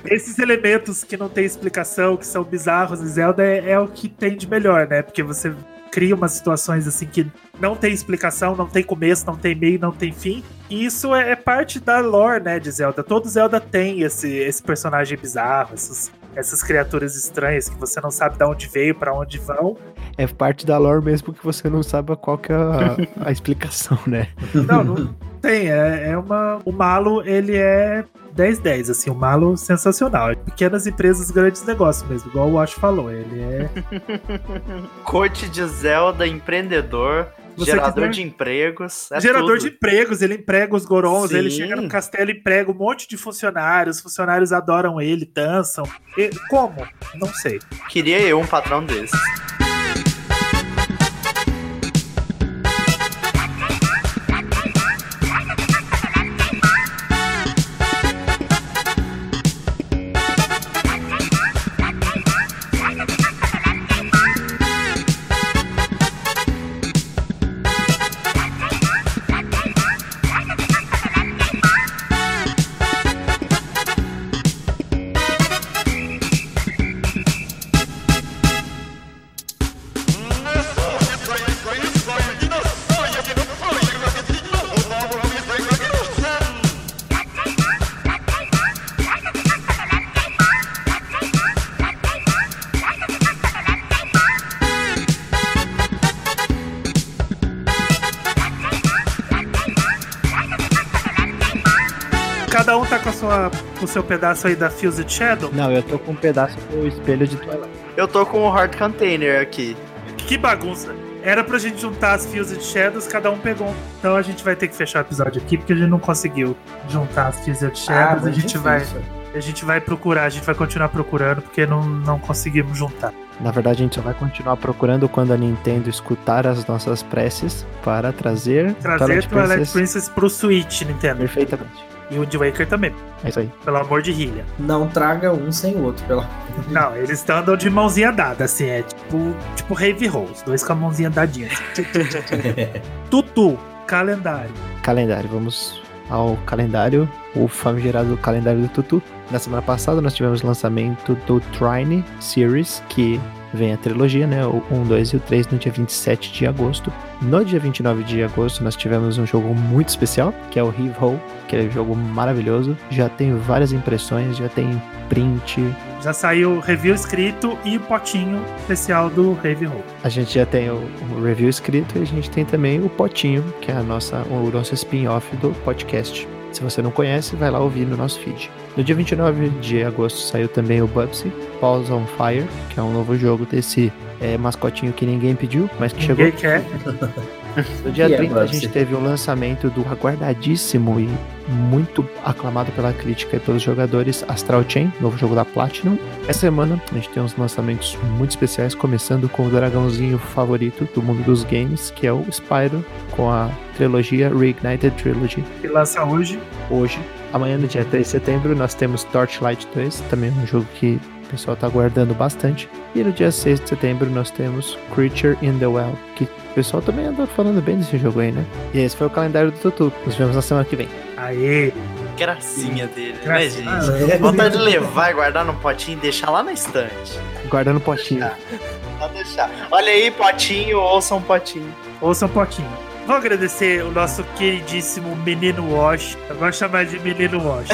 Esses elementos que não tem explicação, que são bizarros em Zelda, é, é o que tem de melhor, né? Porque você cria umas situações assim que não tem explicação, não tem começo, não tem meio, não tem fim. E isso é, é parte da lore, né, de Zelda. Todo Zelda tem esse, esse personagem bizarro, essas, essas criaturas estranhas que você não sabe de onde veio, pra onde vão. É parte da lore mesmo que você não sabe qual que é a, a explicação, né? Não, não tem. É, é uma. O Malo, ele é 10-10, assim, o Malo sensacional. Pequenas empresas, grandes negócios mesmo, igual o Ash falou. Ele é. Coach de Zelda, empreendedor, Você gerador quiser- de empregos. É Gerador tudo. de empregos, ele emprega os gorons, Sim. ele chega no castelo e emprega um monte de funcionários, os funcionários adoram ele, dançam. E- como? Não sei. Queria eu um patrão desse. Sua, com o seu pedaço aí da Fused Shadow. Não, eu tô com um pedaço do espelho de Twilight. Eu tô com o Hard Container aqui. Que bagunça. Era pra gente juntar as Fused Shadows, cada um pegou. um. Então a gente vai ter que fechar o episódio aqui, porque a gente não conseguiu juntar as Fused Ah, Shadows. a muito gente vai. difícil. A gente vai procurar, a gente vai continuar procurando, porque não, não conseguimos juntar. Na verdade, a gente só vai continuar procurando quando a Nintendo escutar as nossas preces para trazer, Trazer Twilight Princess, pro Switch, Nintendo. perfeitamente. E o Waker também, É isso aí. pelo amor de Hilha. Não traga um sem o outro, pelo Não, eles andam de mãozinha dada, assim, é tipo, tipo Heavy Rose, dois com a mãozinha dadinha. Assim. Tutu, calendário. Calendário, vamos ao calendário, o famigerado calendário do Tutu. Na semana passada nós tivemos o lançamento do Trine Series, que vem a trilogia, né? O 1, 2 e o 3 no dia 27 de agosto. No dia 29 de agosto nós tivemos um jogo muito especial, que é o Heave Ho, que é um jogo maravilhoso. Já tem várias impressões, já tem print, Já saiu o review escrito e o potinho especial do Heavy Roll. A gente já tem o, o review escrito e a gente tem também o Potinho, que é a nossa, o nosso spin-off do podcast. Se você não conhece, vai lá ouvir no nosso feed. No dia 29 de agosto saiu também o Bubsy Balls on Fire, que é um novo jogo desse é, mascotinho que ninguém pediu, mas que chegou. Ninguém quer. No dia Que é 30 a gente teve o lançamento do aguardadíssimo e muito aclamado pela crítica e pelos jogadores Astral Chain, novo jogo da Platinum. Essa semana a gente tem uns lançamentos muito especiais, começando com o dragãozinho favorito do mundo dos games, que é o Spyro, com a trilogia Reignited Trilogy. Que lança hoje. Hoje, amanhã no dia 3 de setembro, nós temos Torchlight 2, também um jogo que o pessoal está aguardando bastante. E no dia 6 de setembro nós temos Creature in the Well, que o pessoal também anda falando bem desse jogo aí, né? E esse foi o calendário do Tutu. Nos vemos na semana que vem. Aê! Gracinha dele, né, Gracinha. gente? Ah, é. Vontade de levar e guardar no potinho e deixar lá na estante. Guardando potinho. Pode deixar. Olha aí, potinho, ouça um potinho. Ouça um potinho. Vou agradecer o nosso queridíssimo menino Wash. Eu gosto de chamar de menino Wash.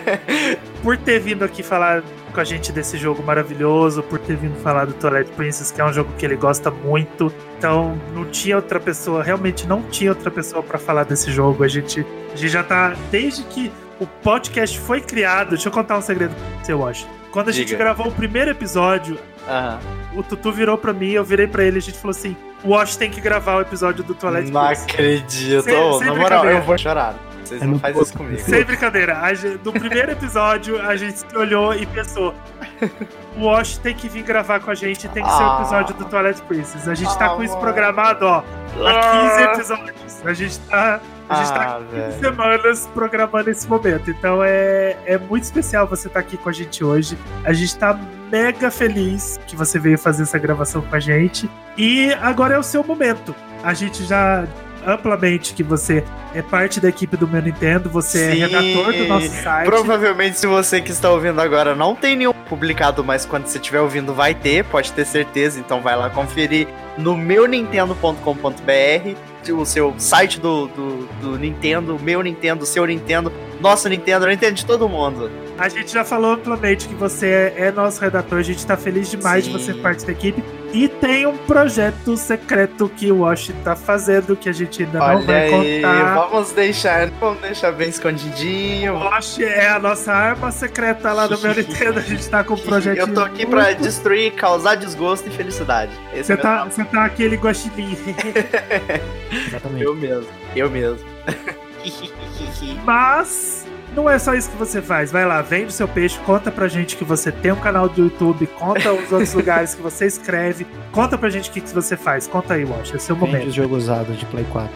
por ter vindo aqui falar com a gente desse jogo maravilhoso, por ter vindo falar do Twilight Princess, que é um jogo que ele gosta muito. Então, não tinha outra pessoa, realmente não tinha outra pessoa para falar desse jogo. A gente, a gente já tá, desde que o podcast foi criado, deixa eu contar um segredo pra você, Wash. Quando a gente Diga. gravou o primeiro episódio, Aham. o Tutu virou pra mim, eu virei pra ele, a gente falou assim: o Wash tem que gravar o episódio do Twilight Não acredito. Sem- sem na moral, eu vou chorar. Vocês É não fazem isso comigo. Sem brincadeira, a gente- no primeiro episódio a gente se olhou e pensou: o Wash tem que vir gravar com a gente, tem que ser o Ah. episódio do Twilight Princess. A gente tá Ah, com isso mano. programado, ó, há 15 episódios. A gente tá. A gente tá Ah, 15 velho. semanas programando esse momento. Então é, é muito especial você estar aqui com a gente hoje. A gente tá mega feliz que você veio fazer essa gravação com a gente. E agora é o seu momento. A gente já amplamente que você é parte da equipe do meu Nintendo, você Sim. é redator do nosso site. Provavelmente, se você que está ouvindo agora não tem nenhum publicado, mas quando você estiver ouvindo vai ter, pode ter certeza. Então vai lá conferir no meunintendo.com.br, o seu site do, do, do Nintendo, meu Nintendo, seu Nintendo, nosso Nintendo, Nintendo de todo mundo. A gente já falou amplamente que você é nosso redator, a gente tá feliz demais Sim. de você ser parte da equipe. E tem um projeto secreto que o Wash tá fazendo que a gente ainda não Olha vai aí, contar. vamos deixar, vamos deixar bem escondidinho. O Wash é a nossa arma secreta lá do meu Nintendo. A gente tá com um projeto. Eu tô aqui pra destruir, causar desgosto e felicidade. Você é tá, você tá aquele guaxinim. Exatamente. Eu mesmo, eu mesmo. Mas não é só isso que você faz. Vai lá, vende o seu peixe, conta pra gente que você tem um canal do YouTube, conta os outros lugares que você escreve, conta pra gente o que, que você faz. Conta aí, Wash, é seu Vende momento. os jogos usados de Play 4.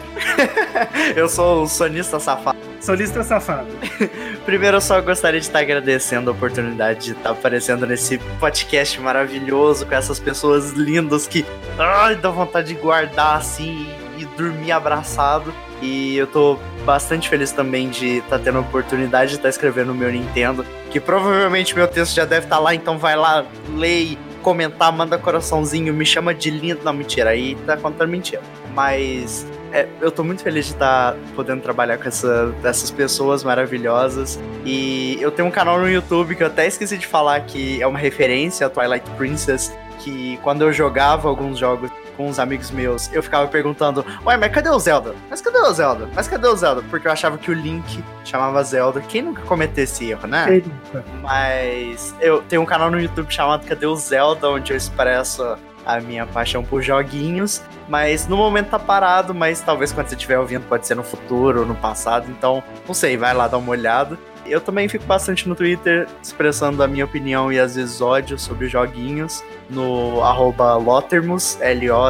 eu sou o sonista safado. Solista safado. Primeiro, eu só gostaria de estar agradecendo a oportunidade de estar aparecendo nesse podcast maravilhoso com essas pessoas lindas que ai, dá vontade de guardar assim e dormir abraçado. E eu tô bastante feliz também de estar tendo a oportunidade de estar escrevendo no meu Nintendo, que provavelmente meu texto já deve estar lá, então vai lá, lê, comentar, manda coraçãozinho, me chama de lindo. Não, mentira, aí tá contando mentira. Mas é, eu tô muito feliz de estar podendo trabalhar com essa, essas pessoas maravilhosas. E eu tenho um canal no YouTube que eu até esqueci de falar que é uma referência a Twilight Princess. Que quando eu jogava alguns jogos com uns amigos meus, eu ficava perguntando: Ué, mas cadê o Zelda? Mas cadê o Zelda? Mas cadê o Zelda? Porque eu achava que o Link chamava Zelda. Quem nunca cometeu esse erro, né? Quem nunca? Mas eu tenho um canal no YouTube chamado Cadê o Zelda, onde eu expresso a minha paixão por joguinhos. Mas no momento tá parado, mas talvez quando você estiver ouvindo pode ser no futuro ou no passado. Então, não sei, vai lá dar uma olhada. Eu também fico bastante no Twitter expressando a minha opinião e às vezes ódio sobre joguinhos no arroba Lotermus, L-O-T-H-E-R-M-U-S.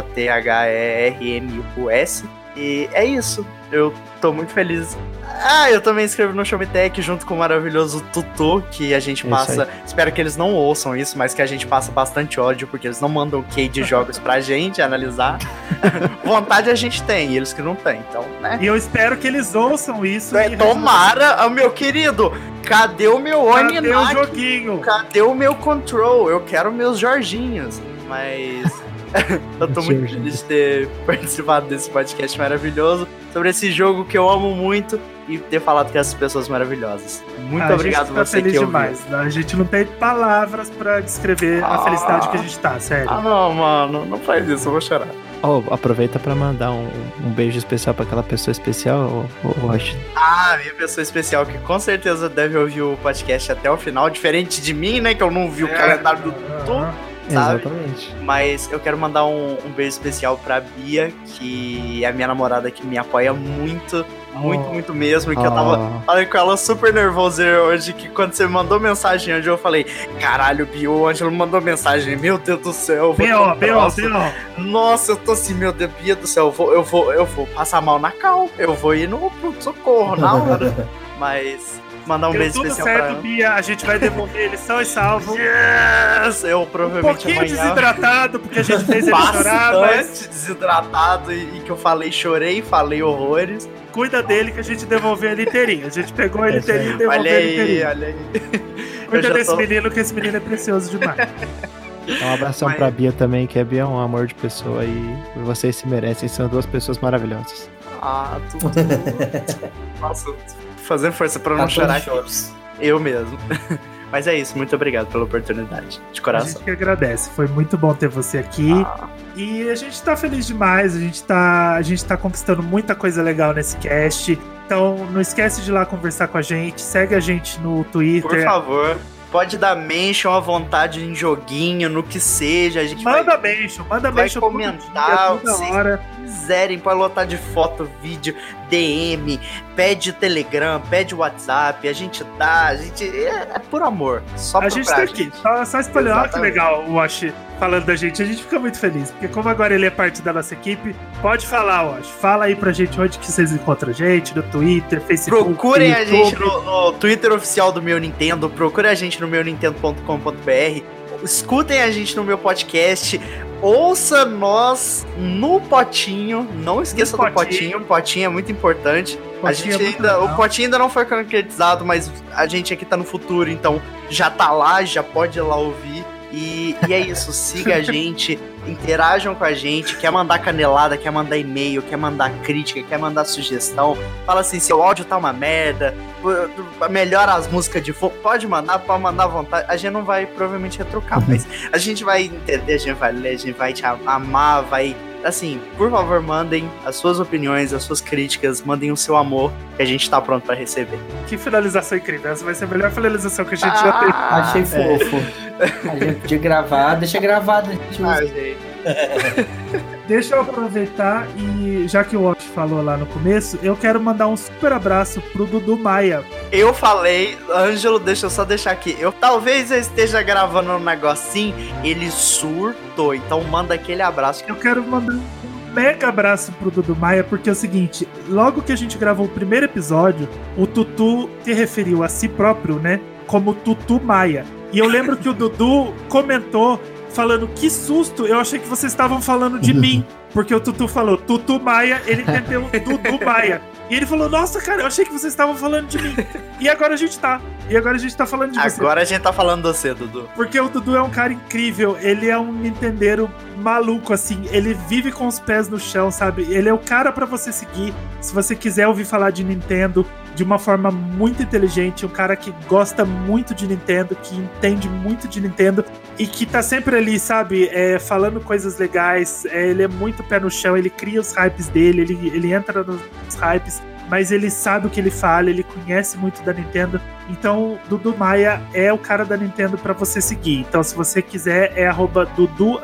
E é isso. Eu tô muito feliz. Ah, eu também escrevo no Showmetech junto com o maravilhoso Tutu, que a gente É passa. Espero que eles não ouçam isso, mas que a gente passa bastante ódio, porque eles não mandam key de jogos pra gente analisar. Vontade a gente tem, e eles que não têm, então, né? E eu espero que eles ouçam isso. É, e tomara, ah, meu querido, cadê o meu Cadê o joguinho? Cadê o meu control? Eu quero meus Jorginhos. Mas eu tô muito feliz de ter participado desse podcast maravilhoso sobre esse jogo que eu amo muito e ter falado com essas pessoas maravilhosas. Muito Ah, obrigado a gente tá você feliz que demais. né? A gente não tem palavras pra descrever a Ah. felicidade que a gente tá, sério. Ah, não, mano, não faz isso, eu vou chorar. Oh, aproveita pra mandar um, um beijo especial pra aquela pessoa especial, Rocha. Ah, minha pessoa especial que com certeza deve ouvir o podcast até o final, diferente de mim, né, que eu não vi o calendário do Tutu. Sabe? Exatamente. Mas eu quero mandar um, um beijo especial pra Bia, que é a minha namorada que me apoia muito, muito, Oh. muito mesmo. Que eu tava Ah, falei com ela super nervoso hoje, que quando você mandou mensagem hoje, eu falei, caralho, Bia, o Ângelo mandou mensagem, meu Deus do céu. eu vou ter B.O., B.O., troço." B.O. Nossa, eu tô assim, meu Deus, Bia do céu, eu vou, eu vou, eu vou passar mal na cal, eu vou ir no pronto-socorro na hora. Mas mandar um Deu beijo tudo especial certo, pra. Bia. A gente vai devolver ele são e salvo. Yes! Eu Um provavelmente pouquinho amanhã... desidratado, porque a gente fez ele chorar, mas desidratado e, e que eu falei, chorei, falei horrores. cuida dele que a gente devolveu ele inteirinho. A gente pegou ele É aí. inteirinho e devolveu Olha ele aí, inteirinho. olha aí. Eu Cuida já desse tô- menino, que esse menino é precioso demais. Um abração Mas- pra Bia também, que a Bia é um amor de pessoa e vocês se merecem, são duas pessoas maravilhosas. Ah, tudo. Nossa, fazendo força pra não Tá chorar aqui. choros. Eu mesmo. Mas é isso, muito obrigado pela oportunidade. De A coração. gente que agradece. Foi muito bom ter você aqui. Ah, E a gente tá feliz demais, a gente tá, a gente tá conquistando muita coisa legal nesse cast. Então não esquece de ir lá conversar com a gente, segue a gente no por Twitter. favor, pode dar mention à vontade em joguinho, no que seja. A gente vai Manda mention, manda vai mention comentar, toda vocês- hora. Quiserem, pode lotar de foto, vídeo, DM, pede Telegram, pede WhatsApp, a gente dá, a gente. É, é por amor. Só A gente tá aqui, só, só espalhando. Que legal o Wash falando da gente. A gente fica muito feliz, porque como agora ele é parte da nossa equipe, pode falar, Wash. Fala aí pra gente onde que vocês encontram a gente, no Twitter, Facebook. Procurem a YouTube. gente no, no Twitter oficial do meu Nintendo, procurem a gente no meu nintendo.com.br, escutem a gente no meu podcast, ouça nós no potinho, não esqueça No do potinho, o potinho é muito importante. a Potinho gente é ainda, o potinho ainda não foi concretizado, mas a gente aqui tá no futuro, então já tá lá, já pode ir lá ouvir. E, e é isso, siga a gente, interajam com a gente, quer mandar canelada, quer mandar e-mail, quer mandar crítica, quer mandar sugestão, fala assim, seu áudio tá uma merda, melhora as músicas de fogo, pode mandar, pode mandar à vontade, a gente não vai provavelmente retrucar, mas a gente vai entender, a gente vai ler, a gente vai te amar, vai... Assim, por favor, mandem as suas opiniões, as suas críticas, mandem o seu amor, que a gente tá pronto pra receber. Que finalização incrível. Essa vai ser a melhor finalização que a gente já teve. Ah, Achei é. fofo. A gente podia gravar, deixa gravado. A gente Ah, gente. Deixa eu aproveitar e, já que o Watch falou lá no começo, eu quero mandar um super abraço pro Dudu Maia. Eu falei, Ângelo, deixa eu só deixar aqui. Eu talvez eu esteja gravando um negocinho, ele surtou. Então manda aquele abraço. Eu quero mandar um mega abraço pro Dudu Maia, porque é o seguinte: logo que a gente gravou o primeiro episódio, o Tutu se referiu a si próprio, né? Como Tutu Maia. E eu lembro que o Dudu comentou falando que susto, eu achei que vocês estavam falando de mim. Porque o Tutu falou Tutu Maia, ele entendeu Dudu Maia. E ele falou, nossa, cara, eu achei que vocês estavam falando de mim. E agora a gente tá. E agora a gente tá falando de você. Agora a gente tá falando de você, Dudu. Porque o Dudu é um cara incrível, ele é um Nintendeiro maluco, assim, ele vive com os pés no chão, sabe? Ele é o cara pra você seguir. Se você quiser ouvir falar de Nintendo de uma forma muito inteligente, um cara que gosta muito de Nintendo, que entende muito de Nintendo e que tá sempre ali, sabe? É, falando coisas legais, é, ele é muito pé no chão, ele cria os hypes dele, ele, ele entra nos hypes. Mas ele sabe o que ele fala, ele conhece muito da Nintendo. Então, Dudu Maia é o cara da Nintendo pra você seguir. Então, se você quiser, é arroba Dudu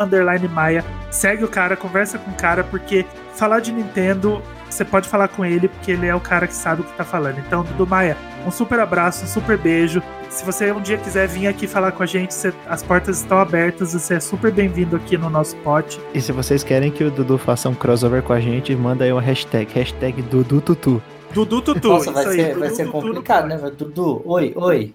Maia. Segue o cara, conversa com o cara, porque falar de Nintendo, você pode falar com ele, porque ele é o cara que sabe o que tá falando. Então, Dudu Maia, um super abraço, um super beijo. Se você um dia quiser vir aqui falar com a gente, você- as portas estão abertas, você é super bem-vindo aqui no nosso pote. E se vocês querem que o Dudu faça um crossover com a gente, manda aí uma hashtag, hashtag DuduTutu. Dudu Tutu, Nossa, isso vai aí. ser, vai Dudu ser complicado, né? Vai- Dudu, oi, oi.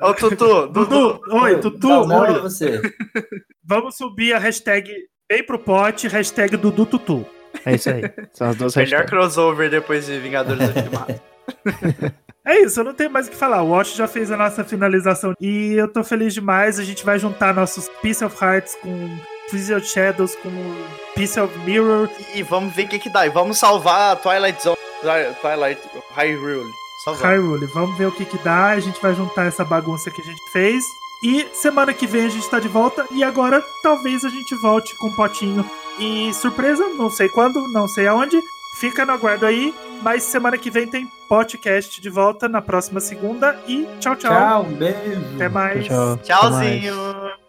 Ô, Tutu, Dudu. Dudu, oi, Tutu, Não, não, oi. é você. Vamos subir a hashtag bem pro pote, hashtag Dudu Tutu. É isso aí. São as duas Melhor hashtags. crossover depois de Vingadores Ultimato. É isso, eu não tenho mais o que falar. O Wash já fez a nossa finalização e eu tô feliz demais. A gente vai juntar nossos Piece of Hearts com Piece of Shadows, com Piece of Mirror. E vamos ver o que que dá. E vamos salvar a Twilight Zone. Twilight Hyrule. Vamos. Hyrule. Vamos ver o que que dá. A gente vai juntar essa bagunça que a gente fez. E semana que vem a gente tá de volta. E agora talvez a gente volte com um potinho. E surpresa, não sei quando, não sei aonde. Fica no aguardo aí. Mas semana que vem tem podcast de volta na próxima segunda. E tchau, tchau. Tchau, um beijo. Até mais. Tchau, tchau. Até mais. Tchauzinho.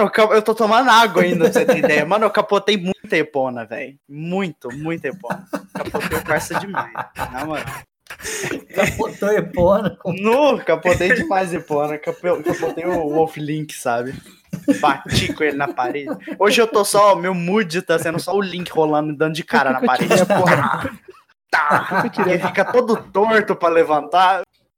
Mano, eu tô tomando água ainda, pra você ter ideia. Mano, eu capotei muita epona, velho. Muito, muita epona. Capotei o parça demais. Na moral. Capotou Epona. No, capotei demais Epona. Capotei o Wolf Link, sabe? Bati com ele na parede. Hoje eu tô só, meu mood tá sendo só o Link rolando, dando de cara na parede. Porra. Tá. Ele fica todo torto pra levantar.